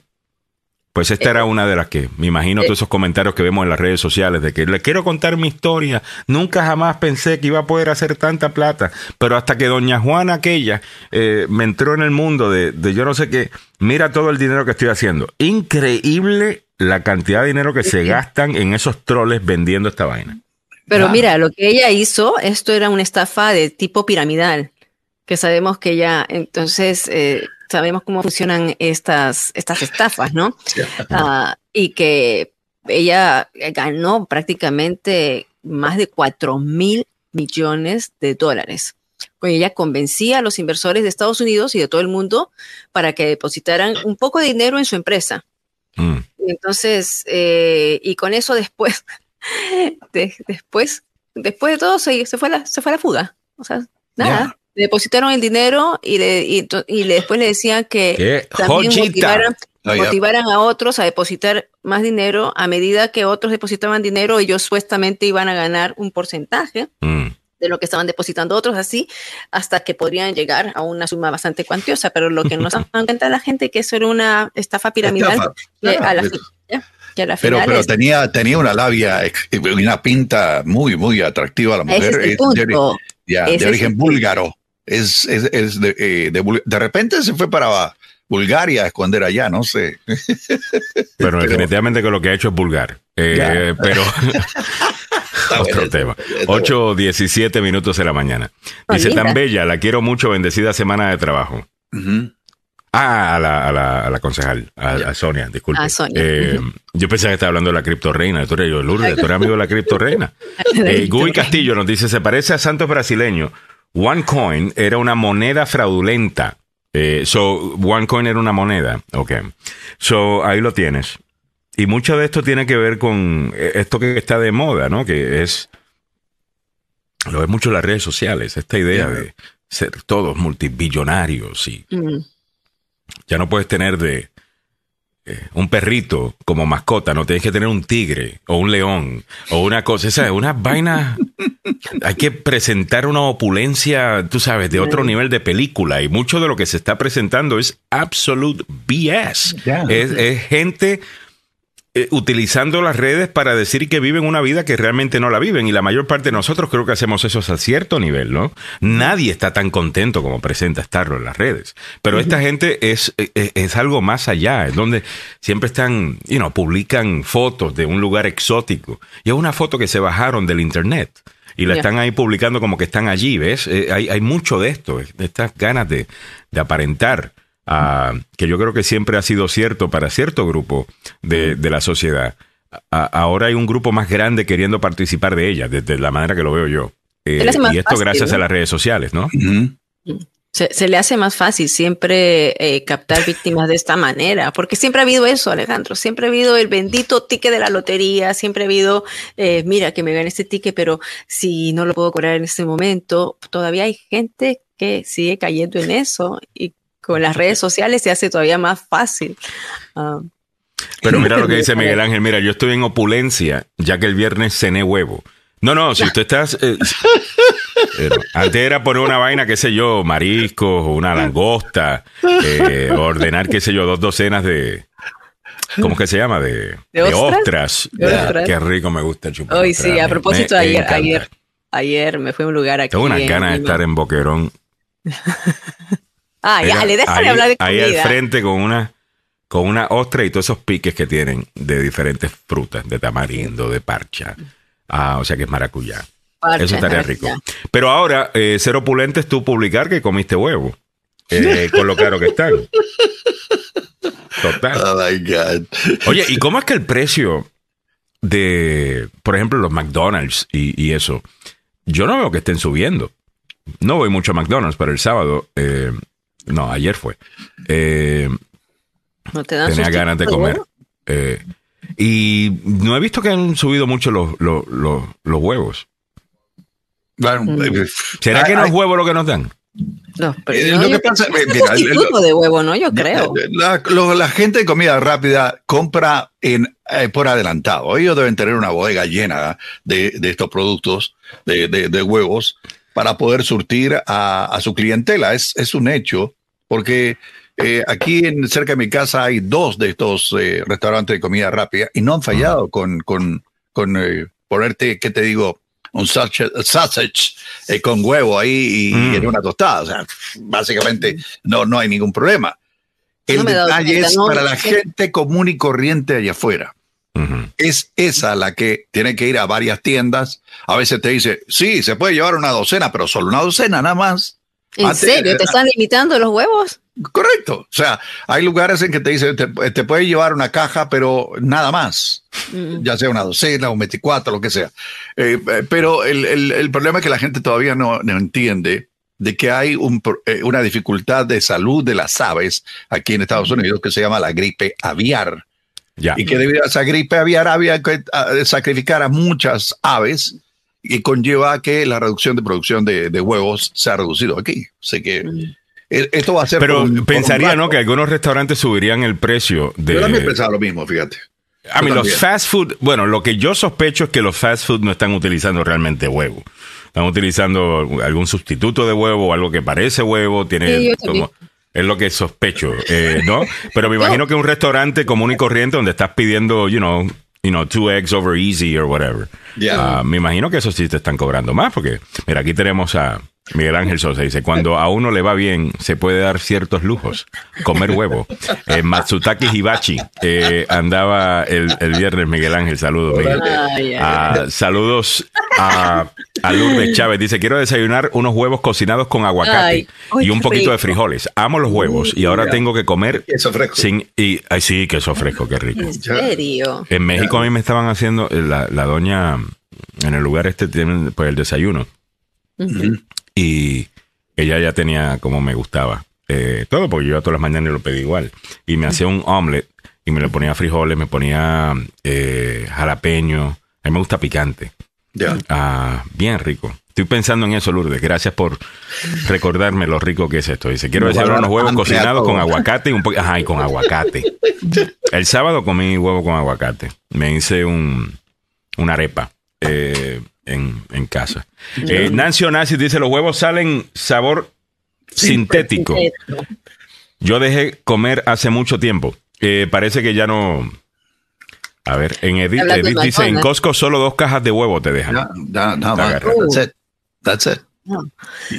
pues esta era una de las que, me imagino todos esos comentarios que vemos en las redes sociales de que le quiero contar mi historia, nunca jamás pensé que iba a poder hacer tanta plata, pero hasta que doña Juana aquella eh, me entró en el mundo de, de yo no sé qué, mira todo el dinero que estoy haciendo. Increíble la cantidad de dinero que se gastan en esos troles vendiendo esta vaina. Pero Ah. mira, lo que ella hizo, esto era una estafa de tipo piramidal, que sabemos que ya, entonces, eh, sabemos cómo funcionan estas, estas estafas, ¿no? Ah, y que ella ganó prácticamente más de 4 mil millones de dólares. Pues ella convencía a los inversores de Estados Unidos y de todo el mundo para que depositaran un poco de dinero en su empresa. Mm. Entonces, eh, y con eso después, de- después, después de todo se, se fue la, se fue a la fuga. O sea, nada. Depositaron el dinero y, le, y, y le- después le decían que ¡Qué también motivaran, motivaran a otros a depositar más dinero. A medida que otros depositaban dinero, ellos supuestamente iban a ganar un porcentaje Mm. de lo que estaban depositando otros así, hasta que podrían llegar a una suma bastante cuantiosa. Pero lo que no se dan cuenta la gente que eso era una estafa piramidal Estafa. que a la, ya, Pero, pero es- tenía, tenía una labia, ex- una pinta muy, muy atractiva a la mujer. es el punto. de, origen búlgaro. Es, es, es de, eh, de, repente se fue para Bulgaria a esconder allá, no sé. Pero definitivamente que lo que ha hecho es vulgar. Eh, pero otro tema. está 8 o 17 minutos de la mañana. Dice, linda. tan bella, la quiero mucho, bendecida semana de trabajo. Ah, a la, a la, a la concejal, a, a Sonia, disculpe. A Sonia. Eh, Yo pensaba que estaba hablando de la criptorreina. Tú eres yo, Lourdes, tú eres amigo de la criptorreina. Eh, Gui Castillo nos dice, se parece a Santos Brasileño. OneCoin era una moneda fraudulenta. Eh, so, OneCoin era una moneda. Ok. So, ahí lo tienes. Y mucho de esto tiene que ver con eh, esto que está de moda, ¿no? Que es... Lo ves mucho en las redes sociales, esta idea de ser todos multibillonarios y Mm. ya no puedes tener de eh, un perrito como mascota, no tienes que tener un tigre o un león o una cosa, esa es una vaina hay que presentar una opulencia, tú sabes, de otro nivel de película. Y mucho de lo que se está presentando es absolute BS. Es, es gente eh, utilizando las redes para decir que viven una vida que realmente no la viven. Y la mayor parte de nosotros creo que hacemos eso a cierto nivel, ¿no? Nadie está tan contento como presenta estarlo en las redes. Pero esta gente es, es, eh, es, algo más allá, es donde siempre están, you know, publican fotos de un lugar exótico. Y es una foto que se bajaron del internet. Y la yeah. están ahí publicando como que están allí, ¿ves? Eh, hay, hay mucho de esto, de estas ganas de, de aparentar. Uh, que yo creo que siempre ha sido cierto para cierto grupo de, de la sociedad. A, ahora hay un grupo más grande queriendo participar de ella, desde la manera que lo veo yo. Eh, y esto fácil, gracias ¿no? a las redes sociales, ¿no? Uh -huh. Se, se, le hace más fácil siempre eh, captar víctimas de esta manera, porque siempre ha habido eso, Alejandro, siempre ha habido el bendito ticket de la lotería, siempre ha habido, eh, mira, que me gane este ticket, pero si no lo puedo cobrar en este momento, todavía hay gente que sigue cayendo en eso y con las redes sociales se hace todavía más fácil. Uh, Pero mira lo que dice Miguel Ángel, mira, yo estoy en opulencia, ya que el viernes cené huevo. No, no, si usted está... Eh, eh, antes era poner una vaina, qué sé yo, mariscos, una langosta, eh, ordenar, qué sé yo, dos docenas de... ¿Cómo que se llama? De, de, de ostras. De ostras. Qué rico me gusta el chupar. Hoy sí, a propósito, me ayer, ayer, ayer me fui a un lugar aquí. Tengo unas ganas de estar en Boquerón. Ah, ya, le dejan de hablar de comida. Ahí al frente con una, con una ostra y todos esos piques que tienen de diferentes frutas, de tamarindo, de parcha. Ah, o sea que es maracuyá. Eso estaría rico. Pero ahora, eh, ser opulente es tú publicar que comiste huevo. Eh, con lo caro que están. Total. Oh my God. Oye, ¿y cómo es que el precio de, por ejemplo, los McDonald's y, y eso? Yo no veo que estén subiendo. No voy mucho a McDonald's, pero el sábado eh, no, ayer fue. Eh, ¿No te dan tenía ganas de comer. Eh, y no he visto que han subido mucho los, los, los, los huevos. Bueno, mm. ¿Será que no es huevo lo que nos dan? No, pero eh, no, lo que pasa es mira, lo, de huevo, ¿no? Yo creo. La, la, la, gente de comida rápida compra en, eh, por adelantado. Ellos deben tener una bodega llena de, de estos productos de, de, de huevos para poder surtir a, a su clientela. Es, es, un hecho, porque eh, aquí en, cerca de mi casa hay dos de estos eh, restaurantes de comida rápida y no han fallado con, con, con eh, ponerte, ¿qué te digo? Un sausage, sausage eh, con huevo ahí y, mm. en una tostada. O sea, básicamente no, no hay ningún problema. El no detalle es no, para la gente común y corriente allá afuera. Uh -huh. Es esa la que tiene que ir a varias tiendas. A veces te dice, sí, se puede llevar una docena, pero solo una docena nada más. ¿En Antes, serio? ¿Te están limitando los huevos? Correcto. O sea, hay lugares en que te dicen, te, te puede llevar una caja, pero nada más. Mm. Ya sea una docena, un 24, lo que sea. Eh, pero el, el, el, problema es que la gente todavía no, no entiende de que hay un, eh, una dificultad de salud de las aves aquí en Estados Unidos que se llama la gripe aviar. Ya. Y que debido a esa gripe aviar había que sacrificar a muchas aves y conlleva a que la reducción de producción de, de huevos se ha reducido aquí. Así que mm. esto va a ser. Pero por, pensaría, por ¿no? Que algunos restaurantes subirían el precio de. Yo también pensaba lo mismo, fíjate. A mí, los fast food, bueno, lo que yo sospecho es que los fast food no están utilizando realmente huevo. Están utilizando algún sustituto de huevo, algo que parece huevo, tiene sí, como, es lo que sospecho, eh, ¿no? Pero me imagino que un restaurante común y corriente donde estás pidiendo, you know, you know, two eggs over easy or whatever. Yeah. Uh, me imagino que eso sí te están cobrando más, porque, mira, aquí tenemos a Miguel Ángel Sosa, dice, cuando a uno le va bien, se puede dar ciertos lujos. Comer huevo. Eh, Matsutaki Hibachi eh, andaba el, el, viernes, Miguel Ángel, saludos, Miguel. Uh, saludos a, a, Lourdes Chávez, dice, quiero desayunar unos huevos cocinados con aguacate ay, ay, y un poquito rico. de frijoles. Amo los huevos y ahora tengo que comer queso fresco. sin... Y, ay, sí, queso fresco, qué rico. ¿En serio? En México a mí me estaban haciendo, eh, la, la doña, en el lugar este, tienen pues el desayuno. Uh -huh y ella ya tenía como me gustaba. Eh, todo porque yo iba todas las mañanas lo pedí igual. Y me hacía un omelette y me le ponía frijoles, me ponía eh, jalapeño. A mí me gusta picante. Yeah. Ah, bien rico. Estoy pensando en eso, Lourdes. Gracias por recordarme lo rico que es esto. Dice, quiero decir unos huevos cocinados con aguacate y un poco... Ajá, y con aguacate. El sábado comí huevo con aguacate. Me hice un, una arepa eh, en, en, casa. Eh, Nancy Onassis dice, los huevos salen sabor sintético. Yo dejé comer hace mucho tiempo. Eh, parece que ya no... A ver, en Edith, Edith dice, en Costco solo dos cajas de huevo te dejan. No, no, that's it. That's it.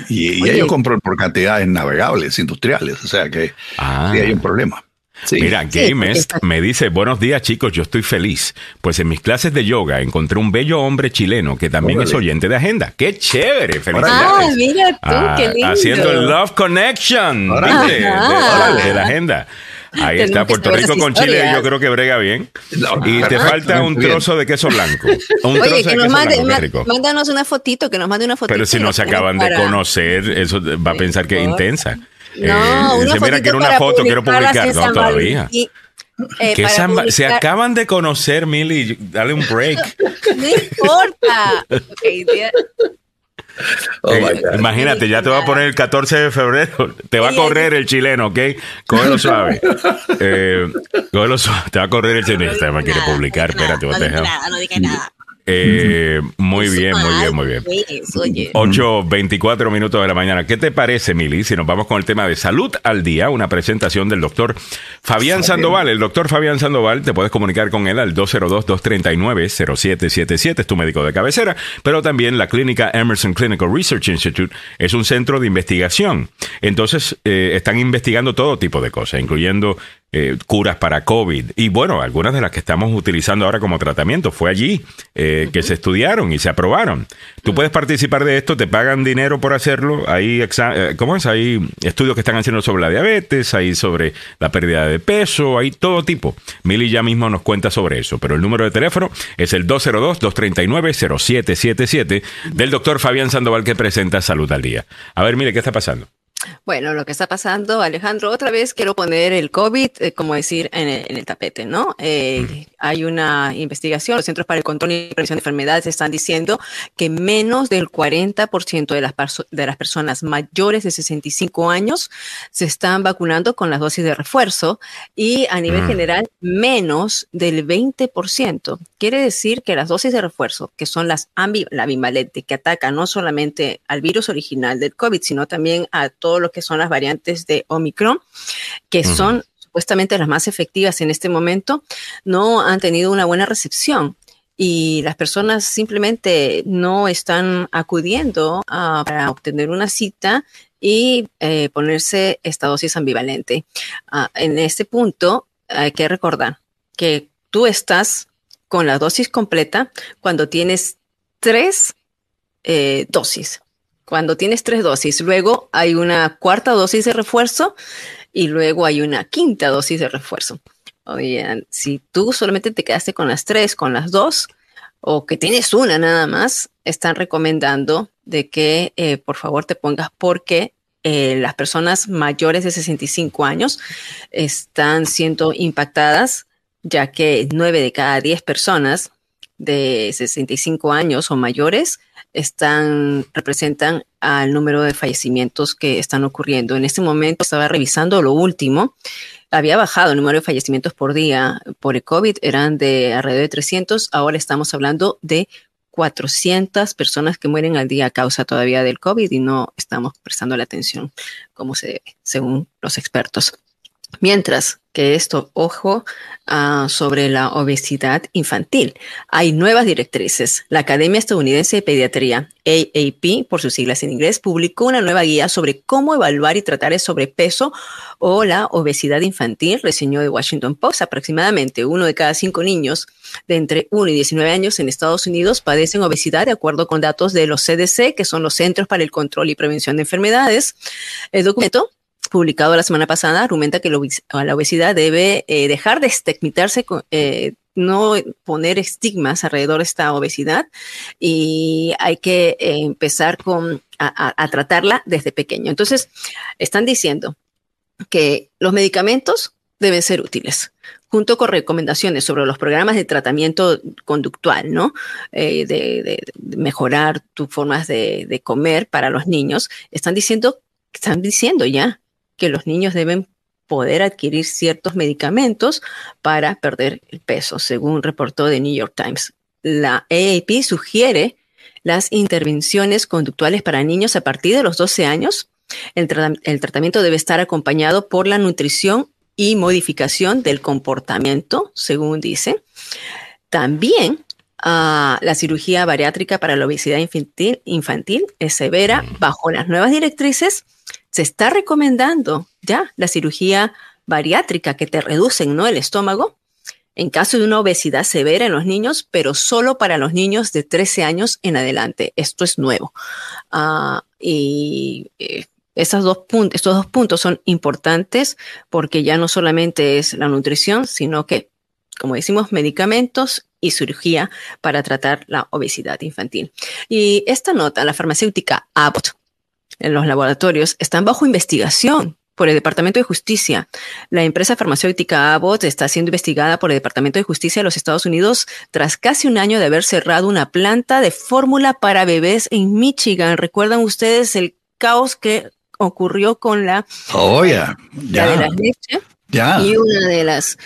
Y, y ellos compran por cantidades navegables, industriales, o sea que ah. sí hay un problema. Sí. Mira, Games me dice, buenos días chicos, yo estoy feliz. Pues en mis clases de yoga encontré un bello hombre chileno que también Órale. es oyente de agenda. ¡Qué chévere! ¡Felicidades! Ah, mira tú, ah, qué lindo. Haciendo el Love Connection. De, de, de, la agenda. Ahí Tenemos está, Puerto Rico con Chile, yo creo que brega bien. No, y te falta un trozo de queso blanco. Un Oye, trozo que nos mande, blanco, mándanos una fotito, que nos mande una fotito. Pero si no se acaban de conocer, eso va a pensar que es intensa. No, eh, dice, mira, quiero una foto, quiero publicar. No, todavía. Eh, que publicar... se acaban de conocer, Milly, dale un break. no importa. Okay, Oh eh, imagínate, ya te va a poner el 14 de febrero, te va a correr el chileno, ¿ok? Cógelo suave. Eh, cógelo suave, te va a correr el chileno. Este me quiere publicar, espérate, no, no, nada, no diga nada. Eh, muy bien, muy bien, muy bien. 8.24 minutos de la mañana. ¿Qué te parece, Mili, si nos vamos con el tema de salud al día? Una presentación del doctor Fabián Sandoval. El doctor Fabián Sandoval, te puedes comunicar con él al 202-239-0777, es tu médico de cabecera, pero también la clínica Emerson Clinical Research Institute es un centro de investigación. Entonces, eh, están investigando todo tipo de cosas, incluyendo eh, curas para COVID y bueno, algunas de las que estamos utilizando ahora como tratamiento fue allí eh, que se estudiaron y se aprobaron. Tú puedes participar de esto, te pagan dinero por hacerlo. Hay, eh, ¿cómo es? Hay estudios que están haciendo sobre la diabetes, hay sobre la pérdida de peso, hay todo tipo. Mili ya mismo nos cuenta sobre eso, pero el número de teléfono es el 202-239-0777 del doctor Fabián Sandoval que presenta Salud al Día. A ver, mire, ¿qué está pasando? Bueno, lo que está pasando, Alejandro, otra vez quiero poner el COVID, eh, como decir, en el, en el tapete, ¿no? Eh, mm. Hay una investigación, los Centros para el Control y Prevención de Enfermedades están diciendo que menos del 40% de las, de las personas mayores de 65 años se están vacunando con las dosis de refuerzo y a nivel mm. general menos del 20%. Quiere decir que las dosis de refuerzo, que son las ambi la bivalente, que atacan no solamente al virus original del COVID, sino también a todo lo que son las variantes de Omicron, que uh -huh. son supuestamente las más efectivas en este momento, no han tenido una buena recepción y las personas simplemente no están acudiendo a, para obtener una cita y eh, ponerse esta dosis ambivalente. Uh, en este punto hay que recordar que tú estás con la dosis completa cuando tienes tres eh, dosis cuando tienes tres dosis. Luego hay una cuarta dosis de refuerzo y luego hay una quinta dosis de refuerzo. Oye, si tú solamente te quedaste con las tres, con las dos, o que tienes una nada más, están recomendando de que eh, por favor te pongas porque eh, las personas mayores de 65 años están siendo impactadas, ya que nueve de cada diez personas de 65 años o mayores están, representan al número de fallecimientos que están ocurriendo. En este momento estaba revisando lo último. Había bajado el número de fallecimientos por día por el COVID, eran de alrededor de 300. Ahora estamos hablando de 400 personas que mueren al día a causa todavía del COVID y no estamos prestando la atención como se debe, según los expertos. Mientras que esto, ojo, uh, sobre la obesidad infantil. Hay nuevas directrices. La Academia Estadounidense de Pediatría, AAP, por sus siglas en inglés, publicó una nueva guía sobre cómo evaluar y tratar el sobrepeso o la obesidad infantil, reseñó de Washington Post. Aproximadamente uno de cada cinco niños de entre 1 y 19 años en Estados Unidos padecen obesidad, de acuerdo con datos de los CDC, que son los Centros para el Control y Prevención de Enfermedades. El documento publicado la semana pasada, argumenta que la obesidad debe eh, dejar de estigmatizarse, eh, no poner estigmas alrededor de esta obesidad y hay que eh, empezar con, a, tratarla desde pequeño. Entonces, están diciendo que los medicamentos deben ser útiles, junto con recomendaciones sobre los programas de tratamiento conductual, ¿no? De, mejorar tus formas de, de comer para los niños. Están diciendo, están diciendo ya que los niños deben poder adquirir ciertos medicamentos para perder el peso, según reportó The New York Times. la AAP sugiere las intervenciones conductuales para niños a partir de los 12 años. El, tratamiento debe estar acompañado por la nutrición y modificación del comportamiento, según dice. También ah, la cirugía bariátrica para la obesidad infantil, infantil es severa. Bajo las nuevas directrices, se está recomendando ya la cirugía bariátrica que te reducen ¿no? el estómago en caso de una obesidad severa en los niños, pero solo para los niños de 13 años en adelante. Esto es nuevo. Ah, y eh, dos puntos, estos dos puntos son importantes porque ya no solamente es la nutrición, sino que, como decimos, medicamentos y cirugía para tratar la obesidad infantil. Y esta nota, la farmacéutica Abbott en los laboratorios están bajo investigación por el Departamento de Justicia. La empresa farmacéutica Abbott está siendo investigada por el Departamento de Justicia de los Estados Unidos tras casi un año de haber cerrado una planta de fórmula para bebés en Michigan. ¿Recuerdan ustedes el caos que ocurrió con la, oh, ya. de la leche? Y una de las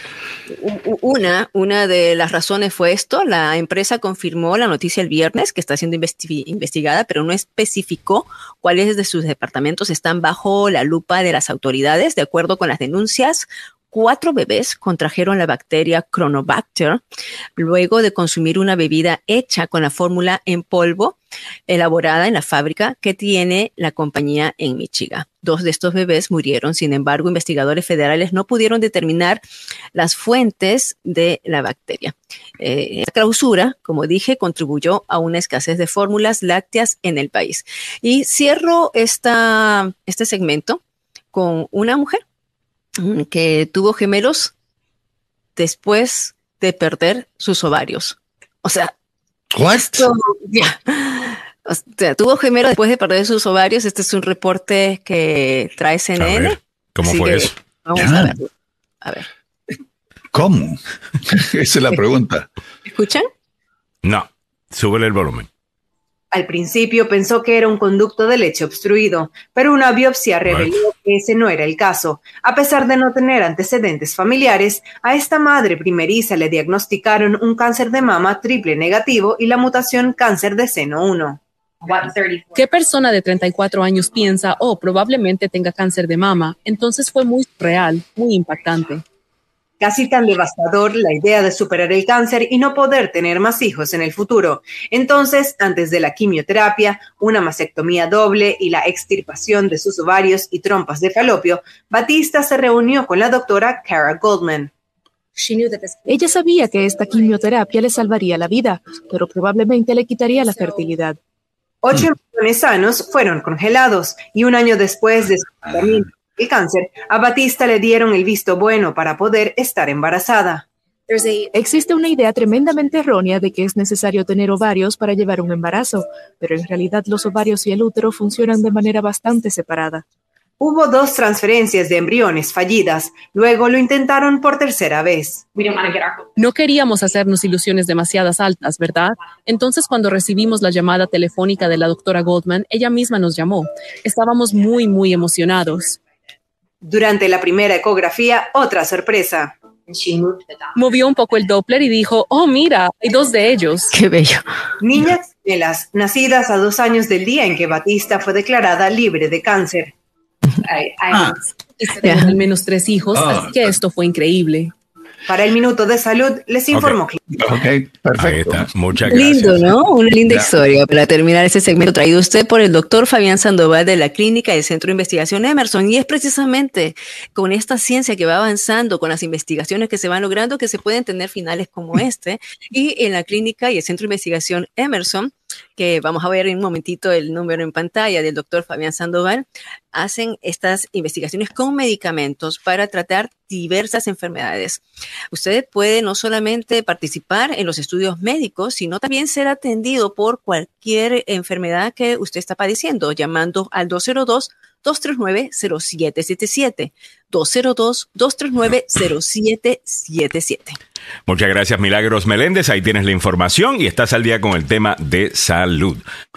una, una de las razones fue esto. La empresa confirmó la noticia el viernes que está siendo investigada, pero no especificó cuáles de sus departamentos están bajo la lupa de las autoridades. De acuerdo con las denuncias, cuatro bebés contrajeron la bacteria Chronobacter luego de consumir una bebida hecha con la fórmula en polvo elaborada en la fábrica que tiene la compañía en Michigan. Dos de estos bebés murieron, sin embargo, investigadores federales no pudieron determinar las fuentes de la bacteria. Eh, la clausura, como dije, contribuyó a una escasez de fórmulas lácteas en el país. Y cierro esta, este segmento con una mujer que tuvo gemelos después de perder sus ovarios. O sea, tuvo gemelos después de perder sus ovarios. Este es un reporte que trae CNN. ¿Cómo fue eso? Vamos a ver. A ver. ¿Cómo? Esa es la pregunta. ¿Escuchan? No, súbele el volumen. Al principio pensó que era un conducto de leche obstruido, pero una biopsia reveló que ese no era el caso. A pesar de no tener antecedentes familiares, a esta madre primeriza le diagnosticaron un cáncer de mama triple negativo y la mutación cáncer de seno 1. ¿Qué persona de 34 años piensa, oh, probablemente tenga cáncer de mama? Entonces fue muy real, muy impactante. Casi tan devastador la idea de superar el cáncer y no poder tener más hijos en el futuro. Entonces, antes de la quimioterapia, una mastectomía doble y la extirpación de sus ovarios y trompas de falopio, Batista se reunió con la doctora Cara Goldman. Ella sabía que esta quimioterapia le salvaría la vida, pero probablemente le quitaría la fertilidad. Ocho embriones sanos fueron congelados y un año después de su tratamiento el cáncer, a Batista le dieron el visto bueno para poder estar embarazada. Existe una idea tremendamente errónea de que es necesario tener ovarios para llevar un embarazo, pero en realidad los ovarios y el útero funcionan de manera bastante separada. Hubo dos transferencias de embriones fallidas, luego lo intentaron por tercera vez. No queríamos hacernos ilusiones demasiadas altas, ¿verdad? Entonces cuando recibimos la llamada telefónica de la doctora Goldman, ella misma nos llamó. Estábamos muy, muy emocionados. Durante la primera ecografía, otra sorpresa. Movió un poco el Doppler y dijo, oh, mira, hay dos de ellos. Qué bello. Niñas gemelas, nacidas a dos años del día en que Batista fue declarada libre de cáncer. Ah. Al menos tres hijos, ah. así que esto fue increíble. Para el minuto de salud les informo. Ok, perfecto. Muchas gracias. Lindo, ¿no? Una linda historia para terminar ese segmento traído usted por el doctor Fabián Sandoval de la Clínica del Centro de Investigación Emerson. Y es precisamente con esta ciencia que va avanzando, con las investigaciones que se van logrando, que se pueden tener finales como este. Y en la Clínica y el Centro de Investigación Emerson que vamos a ver en un momentito el número en pantalla del doctor Fabián Sandoval, hacen estas investigaciones con medicamentos para tratar diversas enfermedades. Usted puede no solamente participar en los estudios médicos, sino también ser atendido por cualquier enfermedad que usted está padeciendo, llamando al 202 239-0777. 202-239-0777. Muchas gracias, Milagros Meléndez. Ahí tienes la información y estás al día con el tema de salud.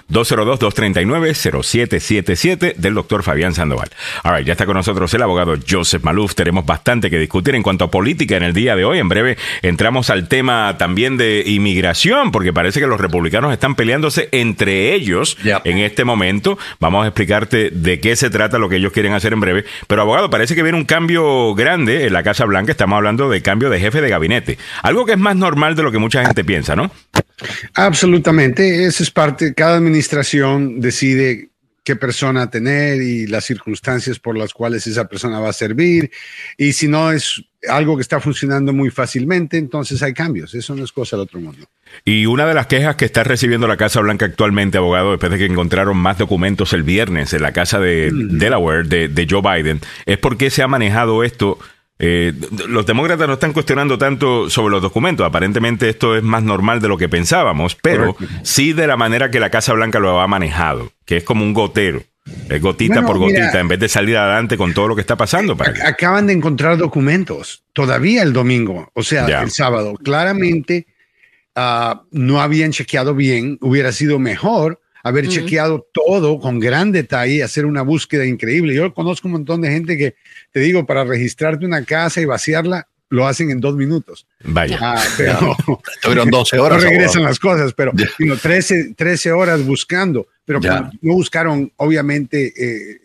202-239-0777 del doctor Fabián Sandoval. Ahora, ya está con nosotros el abogado Joseph Maluf. Tenemos bastante que discutir en cuanto a política en el día de hoy. En breve entramos al tema también de inmigración, porque parece que los republicanos están peleándose entre ellos en este momento. Vamos a explicarte de qué se trata lo que ellos quieren hacer en breve. Pero abogado, parece que viene un cambio grande en la Casa Blanca. Estamos hablando de cambio de jefe de gabinete. Algo que es más normal de lo que mucha gente piensa, ¿no? Absolutamente, eso es parte, cada administración decide qué persona tener y las circunstancias por las cuales esa persona va a servir. Y si no es algo que está funcionando muy fácilmente, entonces hay cambios. Eso no es cosa del otro mundo. Y una de las quejas que está recibiendo la Casa Blanca actualmente, abogado, después de que encontraron más documentos el viernes en la casa de Delaware de, de Joe Biden, es porque se ha manejado esto eh, los demócratas no están cuestionando tanto sobre los documentos. Aparentemente esto es más normal de lo que pensábamos, pero sí de la manera que la Casa Blanca lo ha manejado, que es como un gotero. Es gotita por gotita, en vez de salir adelante con todo lo que está pasando. Para acaban de encontrar documentos todavía el domingo, o sea, el sábado. Claramente ah, no habían chequeado bien, hubiera sido mejor haber chequeado todo con gran detalle, hacer una búsqueda increíble. Yo conozco un montón de gente que te digo, para registrarte una casa y vaciarla, lo hacen en dos minutos. Vaya. Ah, pero Tuvieron 12 horas. No regresan las cosas, pero 13, 13, horas buscando. Pero no buscaron, obviamente. Eh,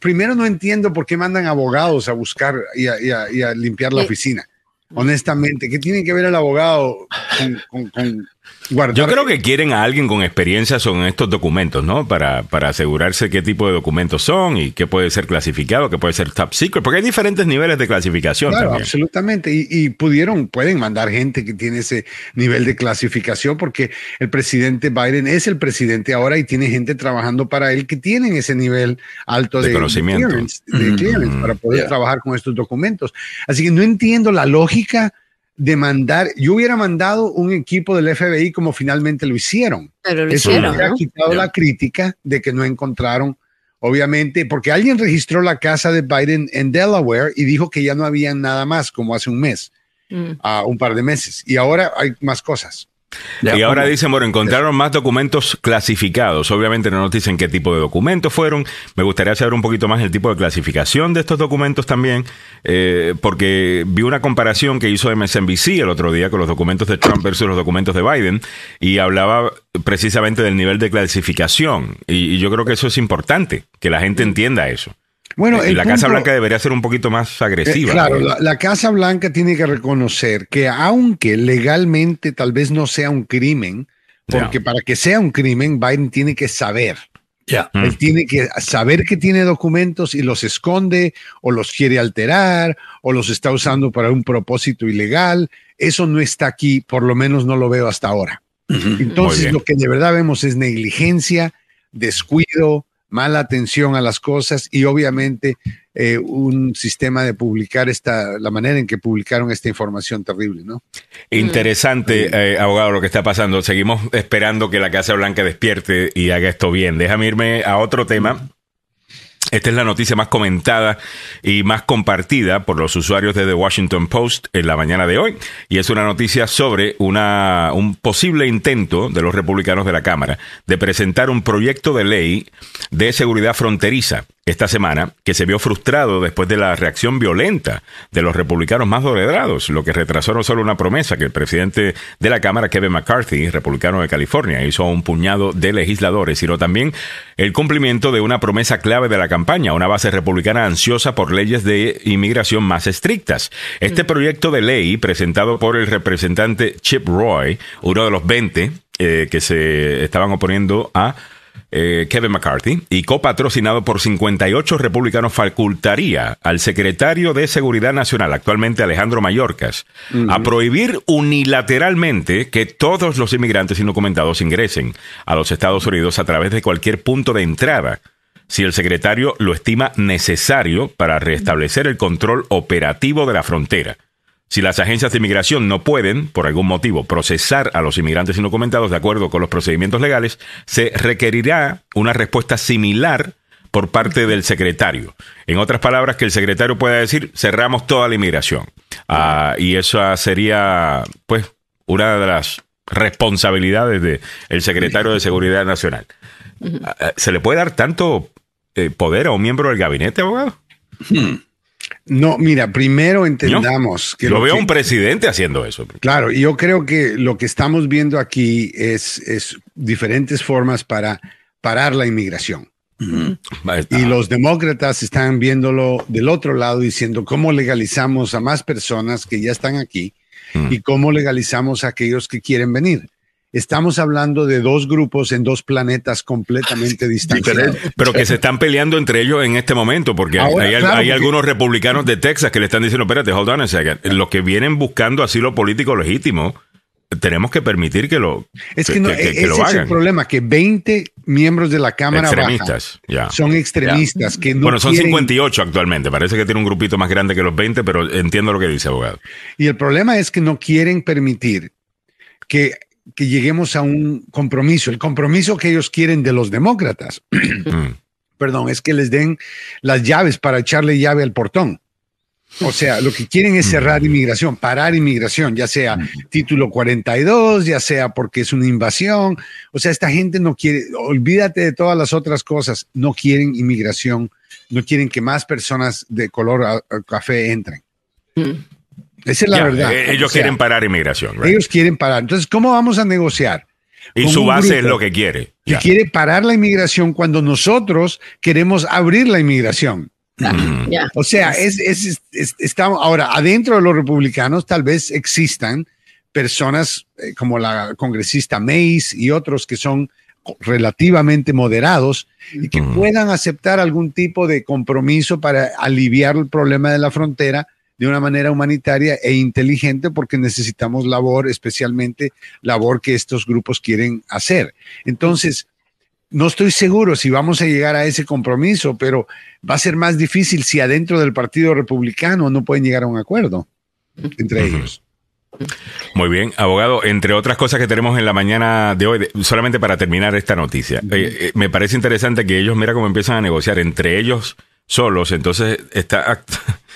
primero no entiendo por qué mandan abogados a buscar y a, limpiar la oficina. Honestamente, ¿qué tiene que ver el abogado con yo creo que quieren a alguien con experiencia con estos documentos, ¿no? Para, para asegurarse qué tipo de documentos son y qué puede ser clasificado, qué puede ser top secret, porque hay diferentes niveles de clasificación. Claro, absolutamente. Y, pudieron, pueden mandar gente que tiene ese nivel de clasificación, porque el presidente Biden es el presidente ahora y tiene gente trabajando para él que tienen ese nivel alto de, conocimiento, de para poder trabajar con estos documentos. Así que no entiendo la lógica de mandar, yo hubiera mandado un equipo del FBI como finalmente lo hicieron. Pero lo Eso hicieron, ha quitado la crítica de que no encontraron, obviamente, porque alguien registró la casa de Biden en Delaware y dijo que ya no había nada más, como hace un mes, mm. a un par de meses, y ahora hay más cosas y ahora dicen, bueno, encontraron más documentos clasificados. Obviamente no nos dicen qué tipo de documentos fueron. Me gustaría saber un poquito más el tipo de clasificación de estos documentos también, eh, porque vi una comparación que hizo MSNBC el otro día con los documentos de Trump versus los documentos de Biden y hablaba precisamente del nivel de clasificación. y yo creo que eso es importante, que la gente entienda eso. Bueno, eh, la Casa Blanca debería ser un poquito más agresiva. Eh, claro, la, Casa Blanca tiene que reconocer que aunque legalmente tal vez no sea un crimen, porque para que sea un crimen, Biden tiene que saber. Ya. Él tiene que saber que tiene documentos y los esconde o los quiere alterar o los está usando para un propósito ilegal. Eso no está aquí, por lo menos no lo veo hasta ahora. Entonces, lo que de verdad vemos es negligencia, descuido, mala atención a las cosas y obviamente eh, un sistema de publicar esta, la manera en que publicaron esta información terrible, ¿no? Interesante, eh, abogado, lo que está pasando. Seguimos esperando que la Casa Blanca despierte y haga esto bien. Déjame irme a otro tema esta es la noticia más comentada y más compartida por los usuarios de The Washington Post en la mañana de hoy. Y es una noticia sobre una, un posible intento de los republicanos de la Cámara de presentar un proyecto de ley de seguridad fronteriza esta semana, que se vio frustrado después de la reacción violenta de los republicanos más dolerados, lo que retrasó no solo una promesa que el presidente de la Cámara, Kevin McCarthy, republicano de California, hizo a un puñado de legisladores, sino también el cumplimiento de una promesa clave de la campaña, una base republicana ansiosa por leyes de inmigración más estrictas. Este mm. proyecto de ley, presentado por el representante Chip Roy, uno de los 20 eh, que se estaban oponiendo a eh, Kevin McCarthy y copatrocinado por 58 republicanos facultaría al secretario de Seguridad Nacional, actualmente Alejandro Mayorkas, a prohibir unilateralmente que todos los inmigrantes indocumentados ingresen a los Estados Unidos a través de cualquier punto de entrada si el secretario lo estima necesario para restablecer el control operativo de la frontera. Si las agencias de inmigración no pueden, por algún motivo, procesar a los inmigrantes indocumentados de acuerdo con los procedimientos legales, se requerirá una respuesta similar por parte del secretario. En otras palabras, que el secretario pueda decir, cerramos toda la inmigración. Ah, y eso sería, pues, una de las responsabilidades del secretario de Seguridad Nacional. ¿Se le puede dar tanto eh, poder a un miembro del gabinete, abogado? Hmm. No, mira, primero entendamos que... Lo veo a un presidente haciendo eso. Claro, y yo creo que lo que estamos viendo aquí es, es diferentes formas para parar la inmigración. Y los demócratas están viéndolo del otro lado diciendo cómo legalizamos a más personas que ya están aquí y cómo legalizamos a aquellos que quieren venir. Estamos hablando de dos grupos en dos planetas completamente distantes. Pero que se están peleando entre ellos en este momento, porque hay, algunos republicanos de Texas que le están diciendo, espérate, hold on a second. Los que vienen buscando asilo político legítimo, tenemos que permitir que lo Es que, no, ese es el problema, que 20 miembros de la Cámara extremistas, son extremistas que no Bueno, son 58 actualmente, parece que tiene un grupito más grande que los 20, pero entiendo lo que dice abogado. Y el problema es que no quieren permitir que que lleguemos a un compromiso, el compromiso que ellos quieren de los demócratas, mm. perdón, es que les den las llaves para echarle llave al portón. O sea, lo que quieren es cerrar mm. inmigración, parar inmigración, ya sea mm. título 42, ya sea porque es una invasión. O sea, esta gente no quiere, olvídate de todas las otras cosas, no quieren inmigración, no quieren que más personas de color café entren. Esa es la verdad. Eh, ellos quieren parar inmigración. Ellos quieren parar. Entonces, ¿cómo vamos a negociar? Y su base es lo que quiere. Que quiere parar la inmigración cuando nosotros queremos abrir la inmigración. Mm. O sea, es, es, estamos ahora adentro de los republicanos tal vez existan personas eh, como la congresista Mays y otros que son relativamente moderados y que mm. puedan aceptar algún tipo de compromiso para aliviar el problema de la frontera de una manera humanitaria e inteligente porque necesitamos labor, especialmente labor que estos grupos quieren hacer. Entonces, no estoy seguro si vamos a llegar a ese compromiso, pero va a ser más difícil si adentro del Partido Republicano no pueden llegar a un acuerdo entre ellos. Muy bien, abogado, entre otras cosas que tenemos en la mañana de hoy, solamente para terminar esta noticia, eh, eh, me parece interesante que ellos, mira cómo empiezan a negociar entre ellos solos, entonces está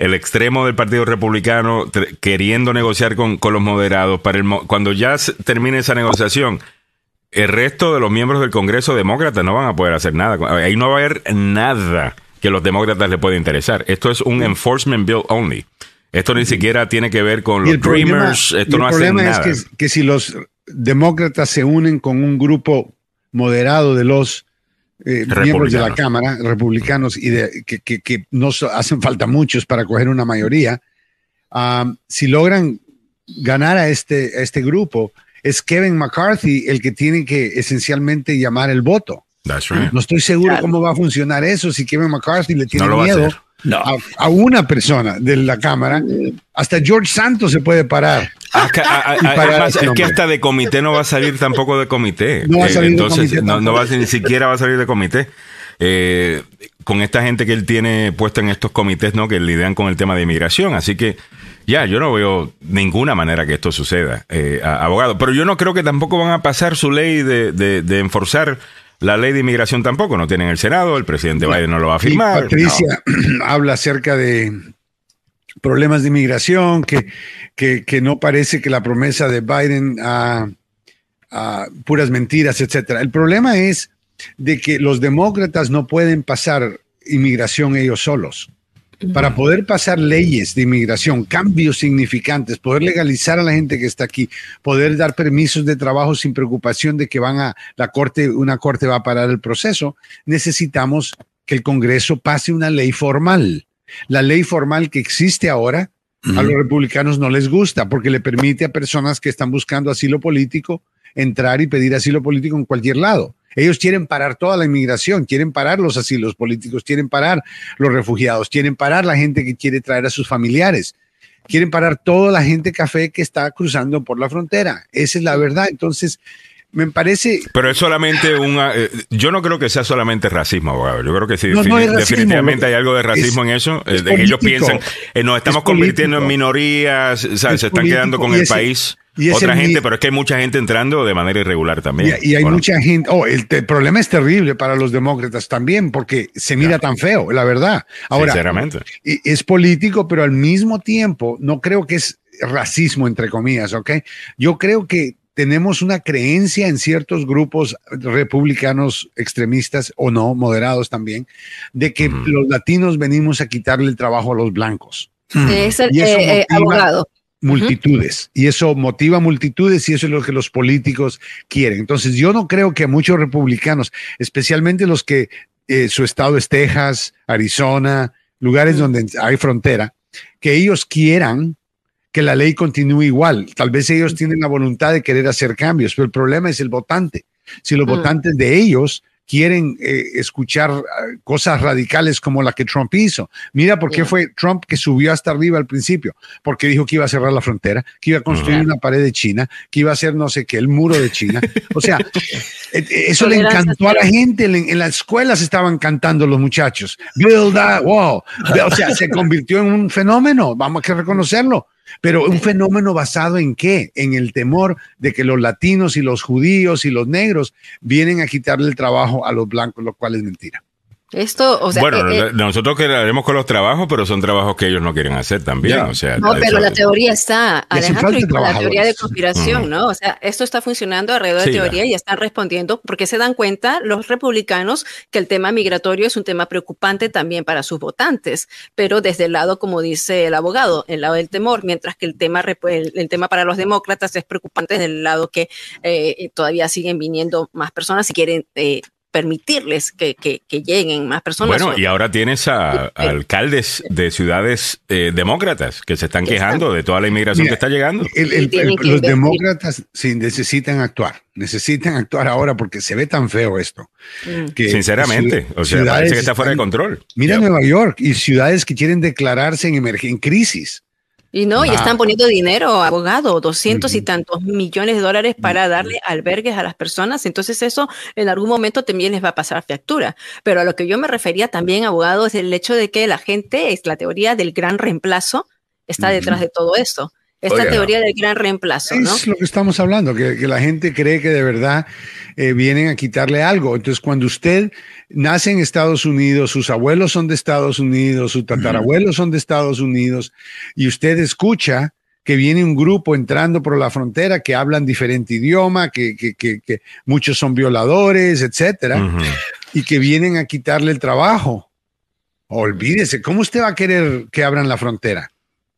el extremo del Partido Republicano queriendo negociar con, los moderados. Para el, cuando ya termine esa negociación, el resto de los miembros del Congreso demócrata no van a poder hacer nada. Ahí no va a haber nada que los demócratas les pueda interesar. Esto es un enforcement bill only. Esto ni siquiera tiene que ver con los Dreamers. Esto no hace nada. El problema es que si los demócratas se unen con un grupo moderado de los eh, miembros de la Cámara, republicanos, y de, que, que, no hacen falta muchos para coger una mayoría, si logran ganar a este, a este grupo, es Kevin McCarthy el que tiene que esencialmente llamar el voto. No estoy seguro cómo va a funcionar eso si Kevin McCarthy le tiene miedo a, una persona de la Cámara. Hasta George Santos se puede parar. además, es que hasta de comité no va a salir tampoco de comité. No va a salir Entonces, de comité no, no, va a, ni siquiera va a salir de comité. Eh, con esta gente que él tiene puesta en estos comités, ¿no? Que lidian con el tema de inmigración. Así que ya, yo no veo ninguna manera que esto suceda, eh, abogado. Pero yo no creo que tampoco van a pasar su ley de, de, de enforzar la ley de inmigración tampoco, no tienen el Senado, el presidente Biden no lo va a firmar. Patricia habla acerca de problemas de inmigración, que, que, no parece que la promesa de Biden a, puras mentiras, etcétera. El problema es de que los demócratas no pueden pasar inmigración ellos solos para poder pasar leyes de inmigración, cambios significantes, poder legalizar a la gente que está aquí, poder dar permisos de trabajo sin preocupación de que van a la corte, una corte va a parar el proceso, necesitamos que el Congreso pase una ley formal. La ley formal que existe ahora a los republicanos no les gusta porque le permite a personas que están buscando asilo político entrar y pedir asilo político en cualquier lado. Ellos quieren parar toda la inmigración, quieren parar los asilos políticos, quieren parar los refugiados, quieren parar la gente que quiere traer a sus familiares, quieren parar toda la gente café que está cruzando por la frontera. Esa es la verdad. Entonces, me parece. Pero es solamente un. Eh, yo no creo que sea solamente racismo, abogado. Yo creo que sí. definitivamente hay algo de racismo en eso. Eh, de que ellos piensan, eh, nos estamos convirtiendo en minorías, se están quedando con el país. Otra gente, pero es que hay mucha gente entrando de manera irregular también. Y, hay mucha gente. Oh, el, problema es terrible para los demócratas también, porque se mira tan feo, la verdad. Ahora, Sinceramente. es político, pero al mismo tiempo no creo que es racismo, entre comillas, ¿ok? Yo creo que tenemos una creencia en ciertos grupos republicanos extremistas o no, moderados también, de que los latinos venimos a quitarle el trabajo a los blancos. Es el eh, eh, abogado. multitudes. Y eso motiva multitudes y eso es lo que los políticos quieren. Entonces yo no creo que a muchos republicanos, especialmente los que eh, su estado es Texas, Arizona, lugares donde hay frontera, que ellos quieran que la ley continúe igual. Tal vez ellos tienen la voluntad de querer hacer cambios, pero el problema es el votante. Si los votantes de ellos quieren eh, escuchar ah, cosas radicales como la que Trump hizo. Mira por qué fue Trump que subió hasta arriba al principio, porque dijo que iba a cerrar la frontera, que iba a construir una pared de China, que iba a hacer no sé qué, el muro de China. O sea, eh, eh, eso le encantó a la gente, en, las escuelas estaban cantando los muchachos, build that wall. O sea, se convirtió en un fenómeno, vamos a que reconocerlo. Pero un fenómeno basado en qué? En el temor de que los latinos y los judíos y los negros vienen a quitarle el trabajo a los blancos, lo cual es mentira. Esto, o sea, bueno, eh, eh, nosotros queremos con los trabajos, pero son trabajos que ellos no quieren hacer también. O sea, no, pero la teoría está, Alejandro, y con la teoría de conspiración, ¿no? O sea, esto está funcionando alrededor de teoría y están respondiendo porque se dan cuenta los republicanos que el tema migratorio es un tema preocupante también para sus votantes, pero desde el lado, como dice el abogado, el lado del temor, mientras que el tema, el, tema para los demócratas es preocupante desde el lado que eh, todavía siguen viniendo más personas y quieren permitirles que, que, lleguen más personas. Bueno, y ahora tienes a, alcaldes de ciudades eh, demócratas que se están quejando de toda la inmigración que está llegando. los demócratas sí necesitan actuar, necesitan actuar ahora porque se ve tan feo esto. Mm. Que Sinceramente, o sea, parece que está fuera de control. Mira Nueva York y ciudades que quieren declararse en, en crisis y no, y están poniendo dinero, abogado, doscientos y tantos millones de dólares para darle albergues a las personas. Entonces eso en algún momento también les va a pasar factura. Pero a lo que yo me refería también, abogado, es el hecho de que la gente, es la teoría del gran reemplazo, está detrás de todo esto. Esta teoría del gran reemplazo, ¿no? Es lo que estamos hablando, que, la gente cree que de verdad eh, vienen a quitarle algo. Entonces, cuando usted nace en Estados Unidos, sus abuelos son de Estados Unidos, sus tatarabuelos son de Estados Unidos, y usted escucha que viene un grupo entrando por la frontera que hablan diferente idioma, que, que, que, muchos son violadores, etcétera, y que vienen a quitarle el trabajo. Olvídese, ¿cómo usted va a querer que abran la frontera?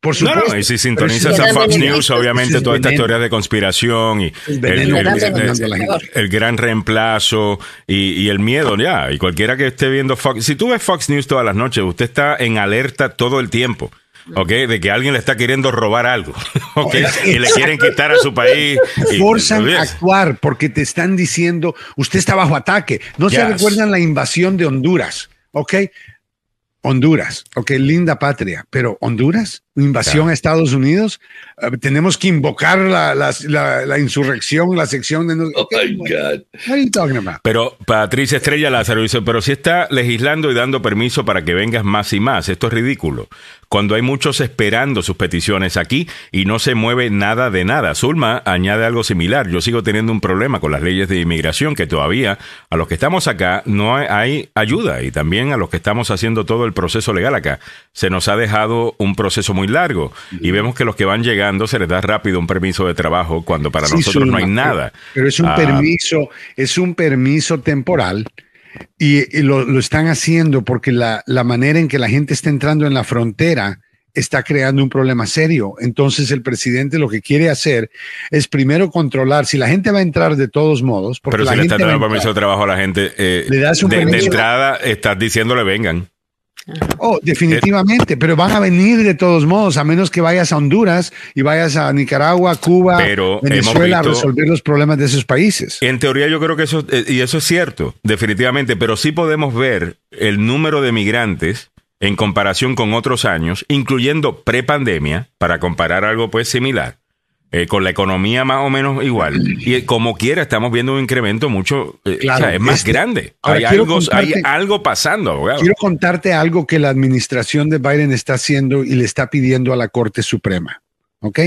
Por supuesto. No, no, y si sintonizas a Fox News, obviamente toda esta historia de conspiración y el, gran reemplazo y, el miedo, ya. Y cualquiera que esté viendo Fox, si tú ves Fox News todas las noches, usted está en alerta todo el tiempo. ¿ok? De que alguien le está queriendo robar algo, ¿ok? Y le quieren quitar a su país. Forzan a actuar porque te están diciendo, usted está bajo ataque. No se recuerdan la invasión de Honduras, ¿ok? Honduras, ok, linda patria, pero Honduras, invasión a Estados Unidos, eh, tenemos que invocar la, la, insurrección, la sección de... Oh my God. Pero Patricia Estrella Lázaro dice, pero si está legislando y dando permiso para que vengas más y más, esto es ridículo cuando hay muchos esperando sus peticiones aquí y no se mueve nada de nada. Zulma añade algo similar. Yo sigo teniendo un problema con las leyes de inmigración que todavía a los que estamos acá no hay ayuda y también a los que estamos haciendo todo el proceso legal acá. Se nos ha dejado un proceso muy largo y vemos que los que van llegando se les da rápido un permiso de trabajo cuando para nosotros no hay nada. Pero es un ah. permiso, es un permiso temporal y, lo, están haciendo porque la, manera en que la gente está entrando en la frontera está creando un problema serio. Entonces el presidente lo que quiere hacer es primero controlar si la gente va a entrar de todos modos. Pero si le está dando permiso de trabajo a la gente, eh, le das un de, de, entrada estás diciéndole vengan. Oh, definitivamente, pero van a venir de todos modos, a menos que vayas a Honduras y vayas a Nicaragua, Cuba, Venezuela a resolver los problemas de esos países. En teoría yo creo que eso, eh, y eso es cierto, definitivamente, pero sí podemos ver el número de migrantes en comparación con otros años, incluyendo prepandemia, para comparar algo pues similar eh, con la economía más o menos igual. Y como quiera, estamos viendo un incremento mucho, eh, es más este, grande. hay, algo, hay algo pasando, Quiero contarte algo que la administración de Biden está haciendo y le está pidiendo a la Corte Suprema. ¿Ok?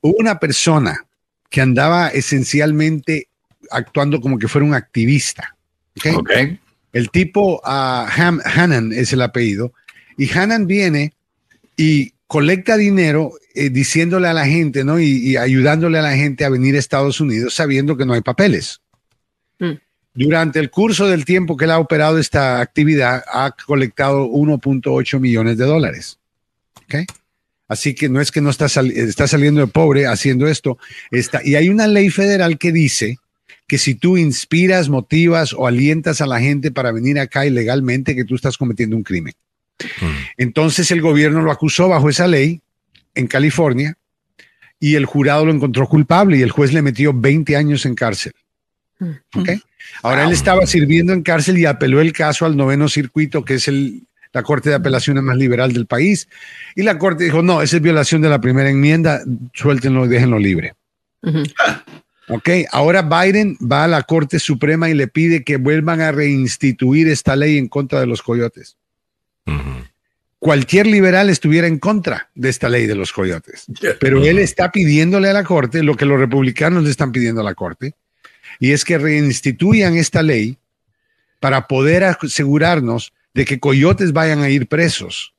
Hubo una persona que andaba esencialmente actuando como que fuera un activista. ¿Ok? El tipo, uh, Hannan es el apellido, y Hannan viene y colecta dinero eh, diciéndole a la gente, ¿no? Y, ayudándole a la gente a venir a Estados Unidos sabiendo que no hay papeles. Mm. Durante el curso del tiempo que él ha operado esta actividad, ha colectado 1.8 millones de dólares. ¿Ok? Así que no es que no está, está saliendo de pobre haciendo esto. Está, y hay una ley federal que dice que si tú inspiras, motivas o alientas a la gente para venir acá ilegalmente, que tú estás cometiendo un crimen. Mm. Entonces el gobierno lo acusó bajo esa ley en California y el jurado lo encontró culpable y el juez le metió 20 años en cárcel. Mm. ¿Okay? Ahora él estaba sirviendo en cárcel y apeló el caso al noveno circuito, que es el, la Corte de Apelaciones más liberal del país. Y la Corte dijo, no, esa es violación de la primera enmienda, suéltenlo y déjenlo libre. Ok, ahora Biden va a la Corte Suprema y le pide que vuelvan a reinstituir esta ley en contra de los coyotes. Cualquier liberal estuviera en contra de esta ley de los coyotes, pero él está pidiéndole a la Corte lo que los republicanos le están pidiendo a la Corte, y es que reinstituyan esta ley para poder asegurarnos de que coyotes vayan a ir presos.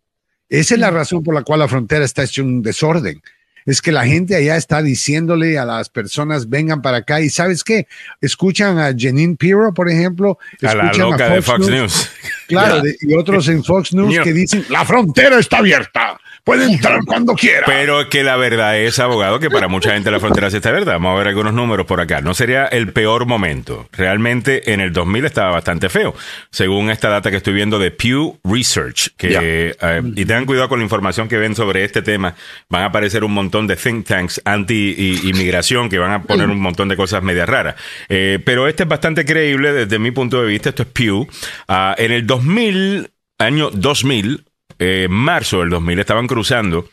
Esa es la razón por la cual la frontera está hecha un desorden es que la gente allá está diciéndole a las personas vengan para acá y sabes qué, escuchan a Janine Pirro, por ejemplo, a la loca de Fox News, claro, y otros en Fox News que dicen la frontera está abierta. Puede entrar cuando quiera. Pero que la verdad es, abogado, que para mucha gente la frontera sí está verdad. Vamos a ver algunos números por acá. No sería el peor momento. Realmente en el 2000 estaba bastante feo, según esta data que estoy viendo de Pew Research. Que, eh, y tengan cuidado con la información que ven sobre este tema. Van a aparecer un montón de think tanks anti-inmigración que van a poner un montón de cosas medias raras. Eh, pero este es bastante creíble desde mi punto de vista. Esto es Pew. Ah, en el 2000, año 2000, eh, marzo del 2000 estaban cruzando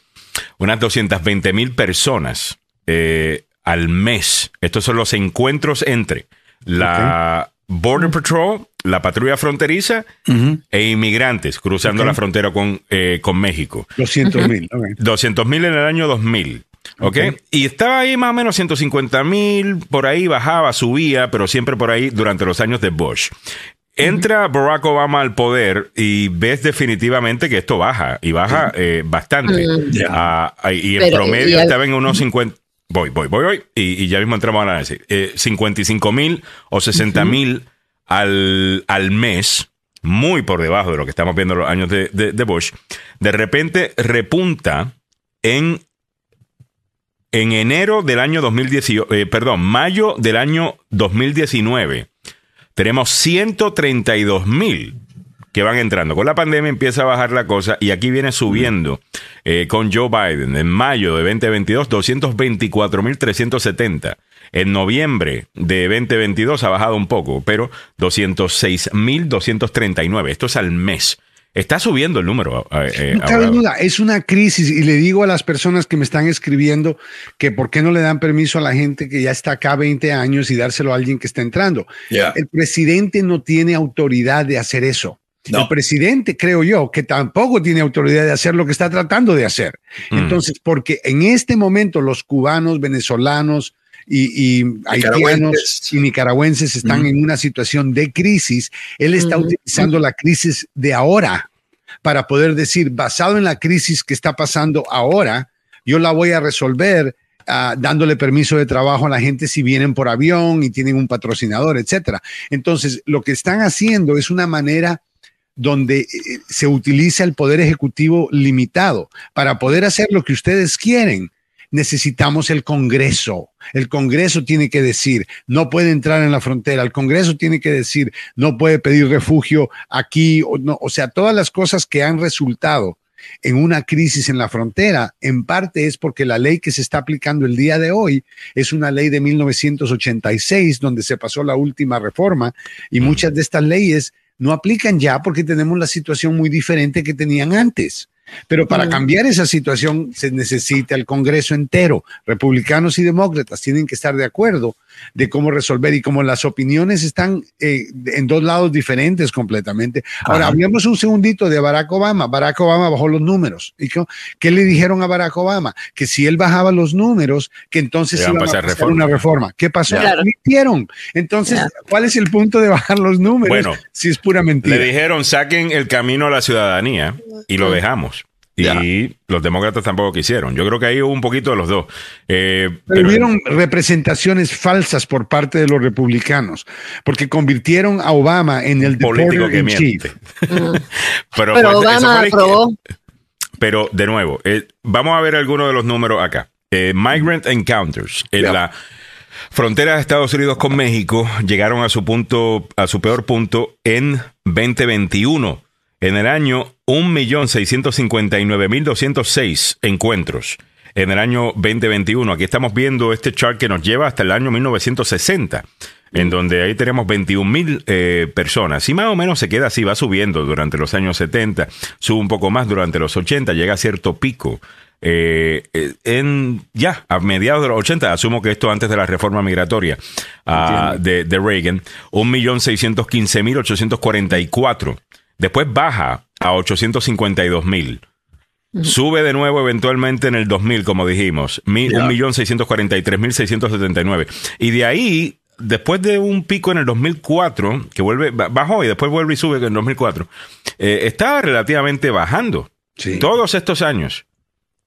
unas 220 mil personas eh, al mes. Estos son los encuentros entre la Border Patrol, la patrulla fronteriza e inmigrantes cruzando la frontera con, eh, con México. 200 mil. 200 mil en el año 2000. ¿Ok? Y estaba ahí más o menos 150 mil, por ahí bajaba, subía, pero siempre por ahí durante los años de Bush. Entra Barack Obama al poder y ves definitivamente que esto baja y baja eh, bastante. Ah, y en promedio estaba en unos 50. Voy, voy, voy, voy. Y, ya mismo entramos a decir Eh, 55 mil o 60 mil al, al mes muy por debajo de lo que estamos viendo los años de, de, Bush, de repente repunta en, en enero del año 2018, eh, perdón, mayo del año 2019 tenemos 132 mil que van entrando. Con la pandemia empieza a bajar la cosa y aquí viene subiendo eh, con Joe Biden en mayo de 2022 224 mil 370. En noviembre de 2022 ha bajado un poco, pero 206 mil 239. Esto es al mes. Está subiendo el número. Eh, eh, no cabe duda, es una crisis y le digo a las personas que me están escribiendo que por qué no le dan permiso a la gente que ya está acá 20 años y dárselo a alguien que está entrando. El presidente no tiene autoridad de hacer eso. El presidente, creo yo, que tampoco tiene autoridad de hacer lo que está tratando de hacer. Mm. Entonces, porque en este momento los cubanos, venezolanos, y, haitianos y nicaragüenses están en una situación de crisis, él está utilizando la crisis de ahora para poder decir, basado en la crisis que está pasando ahora, yo la voy a resolver ah, dándole permiso de trabajo a la gente si vienen por avión y tienen un patrocinador, etcétera. Entonces, lo que están haciendo es una manera donde eh, se utiliza el poder ejecutivo limitado para poder hacer lo que ustedes quieren necesitamos el Congreso. El Congreso tiene que decir, no puede entrar en la frontera. El Congreso tiene que decir, no puede pedir refugio aquí. O, no, o sea, todas las cosas que han resultado en una crisis en la frontera, en parte es porque la ley que se está aplicando el día de hoy es una ley de 1986, donde se pasó la última reforma, y muchas de estas leyes no aplican ya porque tenemos la situación muy diferente que tenían antes. Pero para cambiar esa situación se necesita el Congreso entero. Republicanos y demócratas tienen que estar de acuerdo de cómo resolver y como las opiniones están eh, en dos lados diferentes completamente. Ahora, hablemos un segundito de Barack Obama. Barack Obama bajó los números. ¿Y qué, le dijeron a Barack Obama? Que si él bajaba los números, que entonces iba a pasar una reforma. ¿Qué pasó? Claro. Entonces, ¿cuál es el punto de bajar los números? Bueno, si es pura mentira. Le dijeron, saquen el camino a la ciudadanía y lo dejamos. Y los demócratas tampoco quisieron. Yo creo que ahí hubo un poquito de los dos. Eh, pero, hubieron representaciones falsas por parte de los republicanos, porque convirtieron a Obama en el político que miente. pero, Obama aprobó. Pero de nuevo, eh, vamos a ver algunos de los números acá. Eh, migrant Encounters en la frontera de Estados Unidos con México llegaron a su punto, a su peor punto en 2021 en el año, 1.659.206 encuentros. En el año 2021, aquí estamos viendo este chart que nos lleva hasta el año 1960, en donde ahí tenemos 21.000 eh, personas. Y más o menos se queda así, va subiendo durante los años 70, sube un poco más durante los 80, llega a cierto pico. Eh, eh, en ya a mediados de los 80, asumo que esto antes de la reforma migratoria uh, de, de Reagan, 1.615.844 Después baja a 852 mil. Sube de nuevo eventualmente en el 2000, como dijimos, 1.643.679. Y de ahí, después de un pico en el 2004, que vuelve, bajó y después vuelve y sube en el 2004, eh, está relativamente bajando. Todos estos años,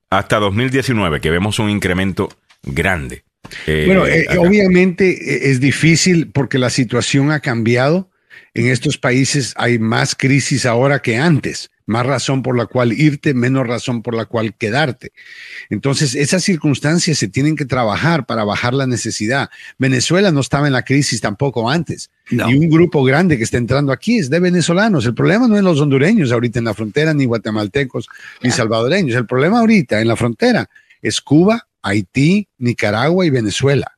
hasta 2019, que vemos un incremento grande. Eh, bueno, eh, obviamente es difícil porque la situación ha cambiado en estos países hay más crisis ahora que antes, más razón por la cual irte, menos razón por la cual quedarte. Entonces, esas circunstancias se tienen que trabajar para bajar la necesidad. Venezuela no estaba en la crisis tampoco antes. Y un grupo grande que está entrando aquí es de venezolanos. El problema no es los hondureños ahorita en la frontera, ni guatemaltecos, ni salvadoreños. El problema ahorita en la frontera es Cuba, Haití, Nicaragua y Venezuela.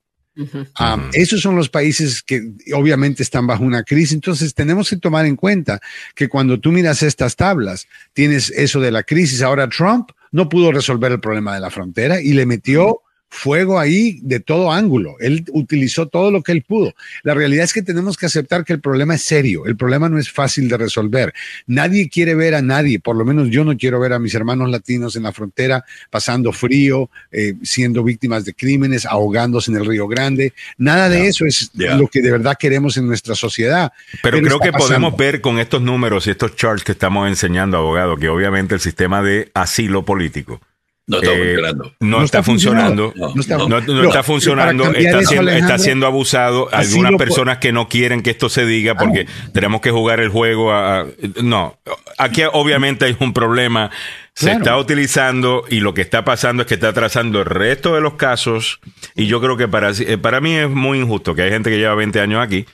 Esos son los países que obviamente están bajo una crisis. Entonces tenemos que tomar en cuenta que cuando tú miras estas tablas, tienes eso de la crisis. Ahora Trump no pudo resolver el problema de la frontera y le metió fuego ahí de todo ángulo. Él utilizó todo lo que él pudo. La realidad es que tenemos que aceptar que el problema es serio. El problema no es fácil de resolver. Nadie quiere ver a nadie, por lo menos yo no quiero ver a mis hermanos latinos en la frontera pasando frío, eh, siendo víctimas de crímenes, ahogándose en el Río Grande. Nada de eso es lo que de verdad queremos en nuestra sociedad. Pero, creo que podemos ver con estos números y estos charts que estamos enseñando, abogado, que obviamente el sistema de asilo político no está funcionando. No, está, funcionando. No, está, funcionando. Está siendo, abusado. Algunas personas que no quieren que esto se diga porque tenemos que jugar el juego. A, no, aquí obviamente hay un problema se está utilizando y lo que está pasando es que está atrasando el resto de los casos. Y yo creo que para, eh, para mí es muy injusto que hay gente que lleva 20 años aquí.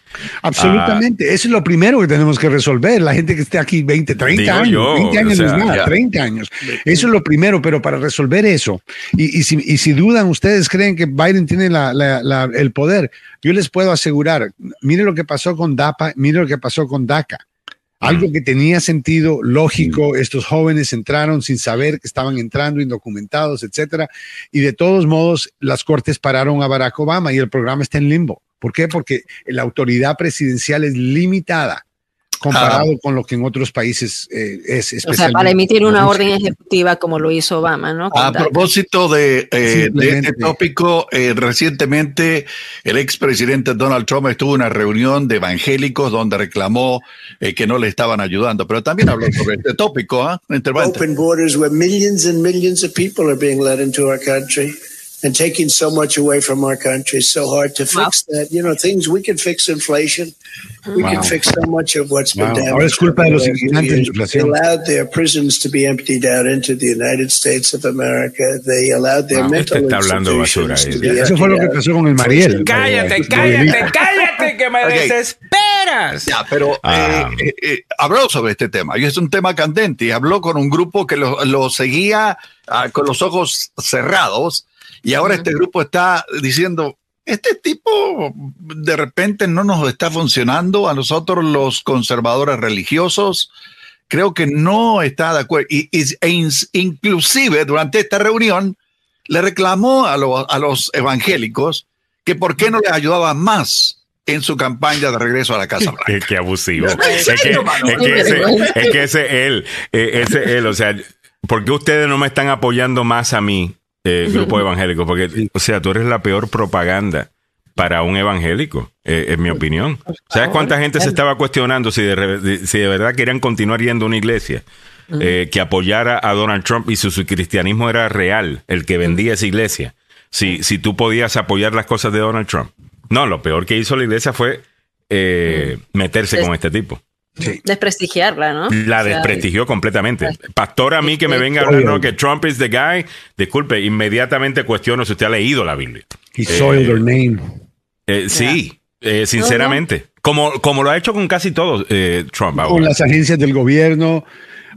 Absolutamente, eso es lo primero que tenemos que resolver, la gente que esté aquí 20, 30 años, 20 años no es nada, 30 años. Eso es lo primero, pero para resolver eso, y, y, si, y si, dudan, ustedes creen que Biden tiene la, la, el poder, yo les puedo asegurar, mire lo que pasó con DAPA, mire lo que pasó con DACA algo que tenía sentido lógico, estos jóvenes entraron sin saber que estaban entrando indocumentados, etcétera, y de todos modos las cortes pararon a Barack Obama y el programa está en limbo. ¿Por qué? Porque la autoridad presidencial es limitada comparado con lo que en otros países eh, es O sea, para emitir una orden ejecutiva como lo hizo Obama, ¿no? a propósito de, eh, este tópico, eh, recientemente el expresidente Donald Trump estuvo en una reunión de evangélicos donde reclamó que no le estaban ayudando, pero también habló sobre este tópico, ¿ah? Open borders where millions and millions of people are being led into our country. And taking so much away from our country. So hard to fix wow. that. You know, things we can fix inflation. We wow. can fix so much of what's wow. been damaged. They allowed their prisons to be emptied out into the United States of America. They allowed their mental institutions to be Eso fue lo que pasó con el Mariel. Cállate, cállate, cállate, que me okay. desesperas. Ya, pero ah. eh, eh, eh, habló sobre este tema y es un tema candente y habló con un grupo que lo, lo seguía uh, con los ojos cerrados y ahora este grupo está diciendo, este tipo de repente no nos está funcionando a nosotros los conservadores religiosos. Creo que no está de acuerdo. Y, e inclusive durante esta reunión le reclamó a, a los evangélicos que por qué no les ayudaban más en su campaña de regreso a la Casa Blanca. Qué, abusivo. es, que, es, que ese, es que ese él, ese él, o sea, ¿por qué ustedes no me están apoyando más a mí eh, grupo evangélico, porque, o sea, tú eres la peor propaganda para un evangélico, eh, en mi opinión. ¿Sabes cuánta gente se estaba cuestionando si de, si de verdad querían continuar yendo a una iglesia? eh, que apoyara a Donald Trump y si su cristianismo era real, el que vendía esa iglesia, si, si tú podías apoyar las cosas de Donald Trump. No, lo peor que hizo la iglesia fue meterse con este tipo. Desprestigiarla, ¿no? La desprestigió completamente. Pastor, a mí que me venga a hablar que Trump is the guy, disculpe, inmediatamente cuestiono si usted ha leído la Biblia. He soiled their name. Eh, sí, eh, sinceramente. Como, como lo ha hecho con casi todos eh, Trump. Con las agencias del gobierno.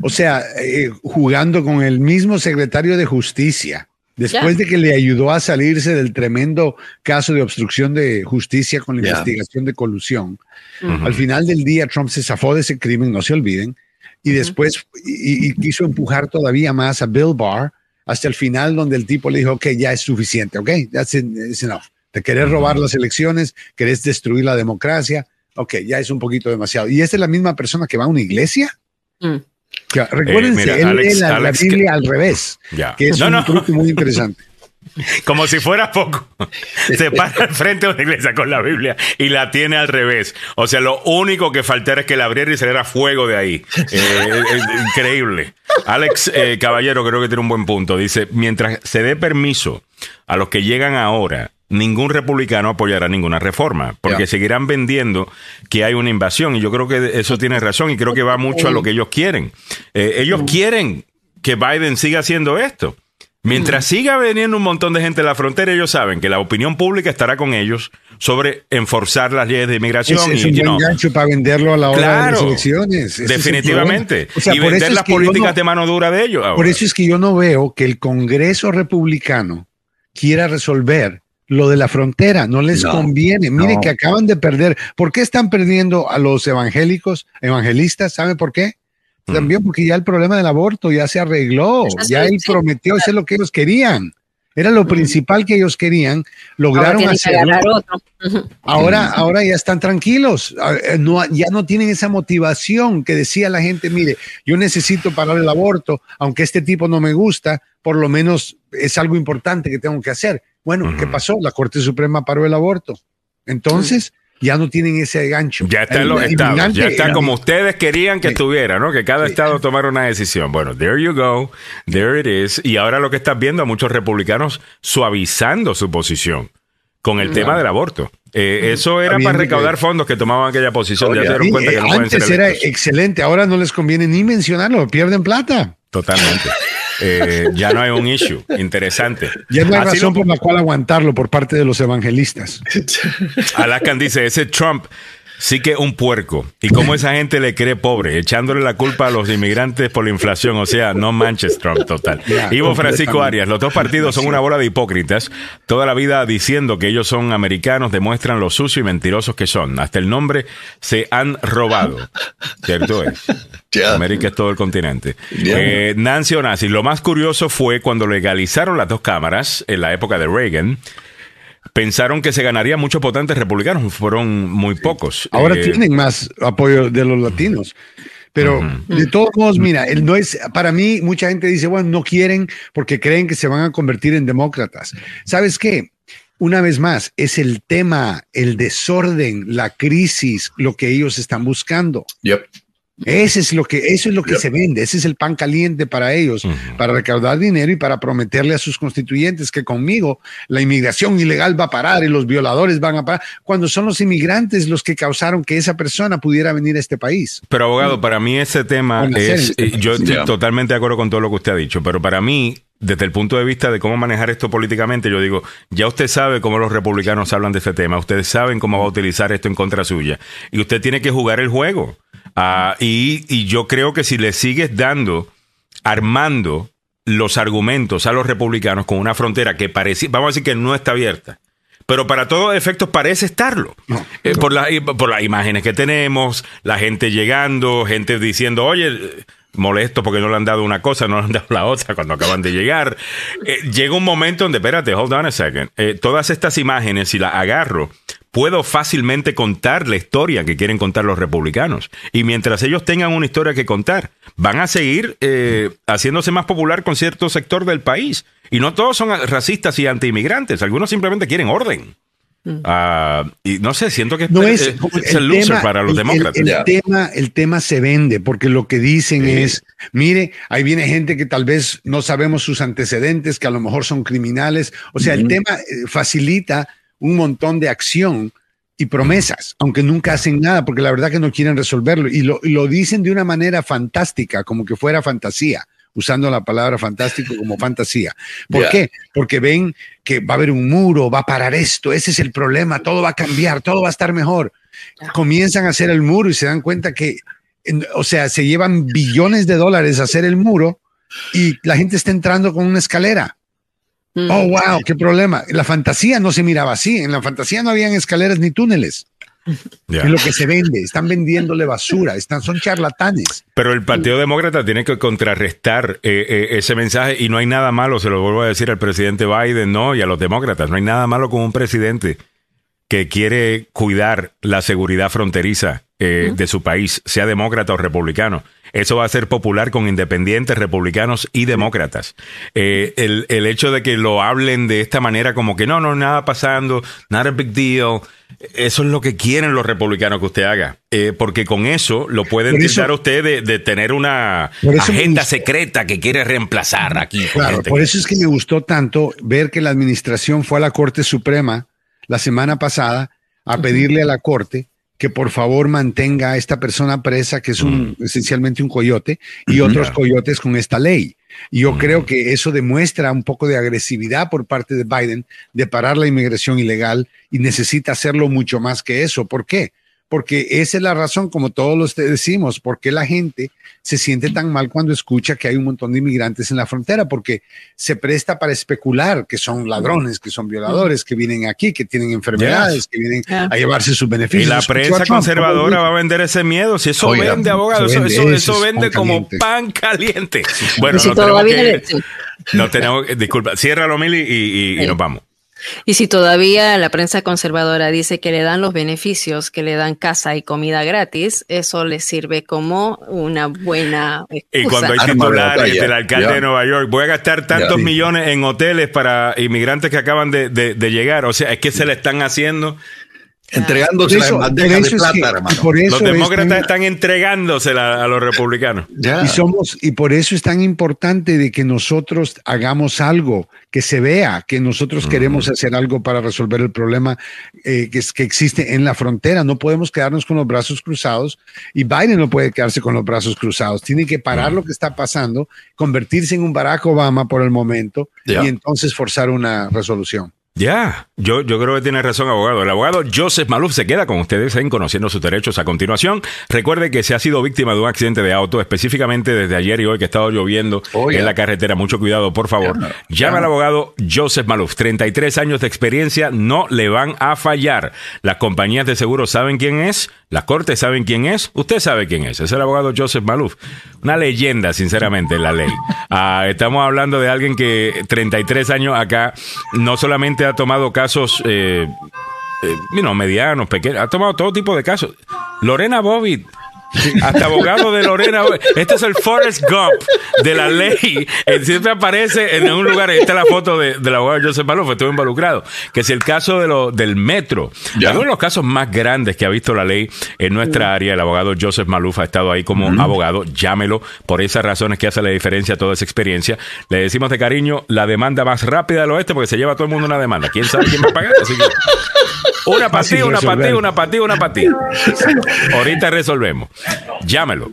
O sea, jugando con el mismo secretario de justicia. Después de que le ayudó a salirse del tremendo caso de obstrucción de justicia con la investigación de colusión, al final del día Trump se zafó de ese crimen, no se olviden, y después y, quiso empujar todavía más a Bill Barr hasta el final donde el tipo le dijo, ok, ya es suficiente, ok, that's, enough. Te querés robar las elecciones, querés destruir la democracia, ok, ya es un poquito demasiado. ¿Y esta es la misma persona que va a una iglesia? Mm. Recuérdense, eh, él lee la, Biblia al revés, que es un truco muy interesante. Como si fuera poco. Se para al frente de una iglesia con la Biblia y la tiene al revés. O sea, lo único que faltara es que la abriera y saliera fuego de ahí. Eh, increíble. Alex eh, Caballero creo que tiene un buen punto. Dice, mientras se dé permiso a los que llegan ahora ningún republicano apoyará ninguna reforma, porque seguirán vendiendo que hay una invasión. Y yo creo que eso tiene razón y creo que va mucho a lo que ellos quieren. Eh, ellos quieren que Biden siga haciendo esto. Mientras siga veniendo un montón de gente a la frontera, ellos saben que la opinión pública estará con ellos sobre enforzar las leyes de inmigración. Es, un buen gancho para venderlo a la hora de las elecciones. definitivamente. y vender las políticas de mano dura de ellos. Por eso es que yo no veo que el Congreso republicano quiera resolver lo de la frontera, no les conviene. Mire que acaban de perder. ¿Por qué están perdiendo a los evangélicos, evangelistas? ¿Sabe por qué? Mm. También porque ya el problema del aborto ya se arregló, ya él prometió, es lo que ellos querían. Era lo principal que ellos querían, lograron hacerlo. Ahora, ahora ya están tranquilos, eh, no, ya no tienen esa motivación que decía la gente, mire, yo necesito parar el aborto, aunque este tipo no me gusta, por lo menos es algo importante que tengo que hacer. Bueno, ¿qué pasó? La Corte Suprema paró el aborto. Entonces, ya no tienen ese gancho. Ya está en los estados, ya está como ustedes querían que estuviera, ¿no? Que cada estado tomara una decisión. Bueno, there you go, there it is. Y ahora lo que estás viendo a muchos republicanos suavizando su posición con el tema del aborto. Eh, eso era para recaudar fondos que tomaban aquella posición. ya se dieron cuenta que no Antes pueden ser era excelente, ahora no les conviene ni mencionarlo, pierden plata. Totalmente. Eh, ya no hay un issue. Interesante. Ya no hay razón por la cual aguantarlo por parte de los evangelistas. Alaskan dice, ese Trump sí que un puerco. Y cómo esa gente le cree pobre, echándole la culpa a los inmigrantes por la inflación. O sea, no manches Trump, total. Ivo Francisco Arias, los dos partidos son una bola de hipócritas. Toda la vida diciendo que ellos son americanos demuestran lo sucio y mentirosos que son. Hasta el nombre se han robado. ¿Cierto es? América es todo el continente. Eh, Nancy Onassis, lo más curioso fue cuando legalizaron las dos cámaras en la época de Reagan pensaron que se ganaría muchos potentes republicanos, fueron muy pocos. Ahora eh, tienen más apoyo de los latinos. Pero de todos modos, mira, él no es, para mí, mucha gente dice, bueno, no quieren porque creen que se van a convertir en demócratas. ¿Sabes qué? Una vez más, es el tema, el desorden, la crisis, lo que ellos están buscando. Yep. Ese es lo que, eso es lo que se vende, ese es el pan caliente para ellos, para recaudar dinero y para prometerle a sus constituyentes que conmigo la inmigración ilegal va a parar y los violadores van a parar, cuando son los inmigrantes los que causaron que esa persona pudiera venir a este país. Pero abogado, para mí ese tema es, este eh, yo estoy totalmente de acuerdo con todo lo que usted ha dicho, pero para mí desde el punto de vista de cómo manejar esto políticamente, yo digo, ya usted sabe cómo los republicanos hablan de este tema, ustedes saben cómo va a utilizar esto en contra suya, y usted tiene que jugar el juego. Ah, y, yo creo que si le sigues dando, armando los argumentos a los republicanos con una frontera que parece, vamos a decir que no está abierta, pero para todos efectos parece estarlo. Eh, por, por las imágenes que tenemos, la gente llegando, gente diciendo, oye, molesto porque no le han dado una cosa, no le han dado la otra cuando acaban de llegar. Eh, llega un momento donde, espérate, hold on a second. Eh, todas estas imágenes, si las agarro, puedo fácilmente contar la historia que quieren contar los republicanos. Y mientras ellos tengan una historia que contar, van a seguir eh, haciéndose más popular con cierto sector del país. Y no todos son racistas y antiinmigrantes, algunos simplemente quieren orden. Mm. Ah, y no sé, siento que es, el, loser para los demócratas. El, tema, el tema se vende porque lo que dicen es, mire, ahí viene gente que tal vez no sabemos sus antecedentes, que a lo mejor son criminales. O sea, el tema eh, facilita un montón de acción y promesas, aunque nunca hacen nada, porque la verdad que no quieren resolverlo. Y lo, lo dicen de una manera fantástica, como que fuera fantasía usando la palabra fantástico como fantasía. ¿Por qué? Porque ven que va a haber un muro, va a parar esto, ese es el problema, todo va a cambiar, todo va a estar mejor. Comienzan a hacer el muro y se dan cuenta que, o sea, se llevan billones de dólares a hacer el muro y la gente está entrando con una escalera. Mm. Oh, wow, qué problema. La fantasía no se miraba así. En la fantasía no habían escaleras ni túneles. Es lo que se vende. Están vendiéndole basura. Están, son charlatanes. Pero el Partido Demócrata tiene que contrarrestar eh, eh, ese mensaje y no hay nada malo, se lo vuelvo a decir al presidente Biden, no, y a los demócratas. No hay nada malo con un presidente que quiere cuidar la seguridad fronteriza eh, de su país, sea demócrata o republicano. Eso va a ser popular con independientes, republicanos y demócratas. el, el hecho de que lo hablen de esta manera como que no, no, nada pasando, not a big deal eso es lo que quieren los republicanos que usted haga, eh, porque con eso lo pueden tildar usted de, tener una agenda secreta que quiere reemplazar aquí. Claro, por eso es que me gustó tanto ver que la administración fue a la Corte Suprema la semana pasada a pedirle a la Corte que por favor mantenga a esta persona presa, que es un, mm. esencialmente un coyote, y otros coyotes con esta ley. Y yo creo que eso demuestra un poco de agresividad por parte de Biden de parar la inmigración ilegal y necesita hacerlo mucho más que eso. ¿Por qué? Porque esa es la razón, como todos los decimos, por qué la gente se siente tan mal cuando escucha que hay un montón de inmigrantes en la frontera, porque se presta para especular que son ladrones, que son violadores, que vienen aquí, que tienen enfermedades, que vienen a llevarse sus beneficios. Y la prensa conservadora va a vender ese miedo. Si eso vende, abogado, eso, eso, vende como pan caliente. Bueno, no tenemos, que, no tenemos, disculpa, cierra lo mil y, y nos vamos. Y si todavía la prensa conservadora dice que le dan los beneficios, que le dan casa y comida gratis, eso le sirve como una buena. Y cuando hay titulares del alcalde de Nueva York, voy a gastar tantos millones en hoteles para inmigrantes que acaban de, de llegar. O sea, es que se le están haciendo entregándose la bandeja de plata, hermano. los demócratas están entregándosela a los republicanos. Y somos, y por eso es tan importante de que nosotros hagamos algo, que se vea que nosotros queremos hacer algo para resolver el problema eh, que, que existe en la frontera. No podemos quedarnos con los brazos cruzados y Biden no puede quedarse con los brazos cruzados. Tiene que parar lo que está pasando, convertirse en un Barack Obama por el momento y entonces forzar una resolución. Ya, yo, yo creo que tiene razón, abogado. El abogado Joseph Maluf se queda con ustedes en Conociendo sus Derechos a continuación. Recuerde que se ha sido víctima de un accidente de auto, específicamente desde ayer y hoy que ha estado lloviendo oh, en la carretera. Mucho cuidado, por favor. Llame al abogado Joseph Maluf. 33 años de experiencia, no le van a fallar. Las compañías de seguro saben quién es, las cortes saben quién es, usted sabe quién es. Es el abogado Joseph Maluf. Una leyenda, sinceramente, en la ley. Ah, estamos hablando de alguien que 33 años acá no solamente ha tomado casos, eh, eh medianos, pequeños, ha tomado todo tipo de casos. Lorena Bobbitt hasta abogado de Lorena. Este es el Forrest Gump de la ley. siempre aparece en un lugar. Esta es la foto de, del abogado Joseph Maluf, estuvo involucrado. Que es el caso de lo, del metro. Uno de los casos más grandes que ha visto la ley en nuestra área. El abogado Joseph Maluf ha estado ahí como abogado. Llámelo por esas razones que hace la diferencia toda esa experiencia. Le decimos de cariño la demanda más rápida del oeste porque se lleva todo el mundo una demanda. ¿Quién sabe quién va a pagar? Una patilla, una patilla, una patilla, una patilla. Ahorita resolvemos. Llámelo.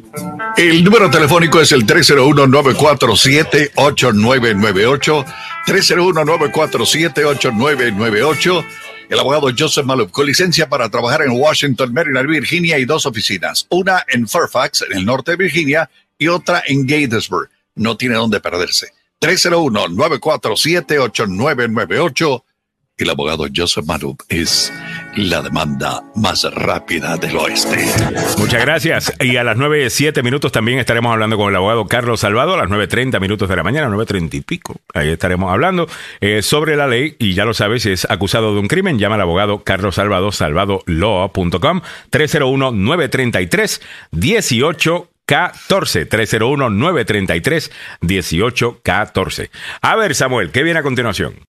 El número telefónico es el 301-947-8998. 301-947-8998. El abogado Joseph Maluf, con licencia para trabajar en Washington, Maryland, Virginia y dos oficinas. Una en Fairfax, en el norte de Virginia, y otra en Gatesburg. No tiene dónde perderse. 301-947-8998 el abogado Joseph Maluf es la demanda más rápida del oeste. Muchas gracias. Y a las 9.07 minutos también estaremos hablando con el abogado Carlos Salvador, a las 9.30 minutos de la mañana, 9.30 y pico. Ahí estaremos hablando eh, sobre la ley. Y ya lo sabes, si es acusado de un crimen, llama al abogado Carlos Salvador, salvadolaw.com, 301-933-18. 14 301 933 1814. A ver, Samuel, ¿qué viene a continuación?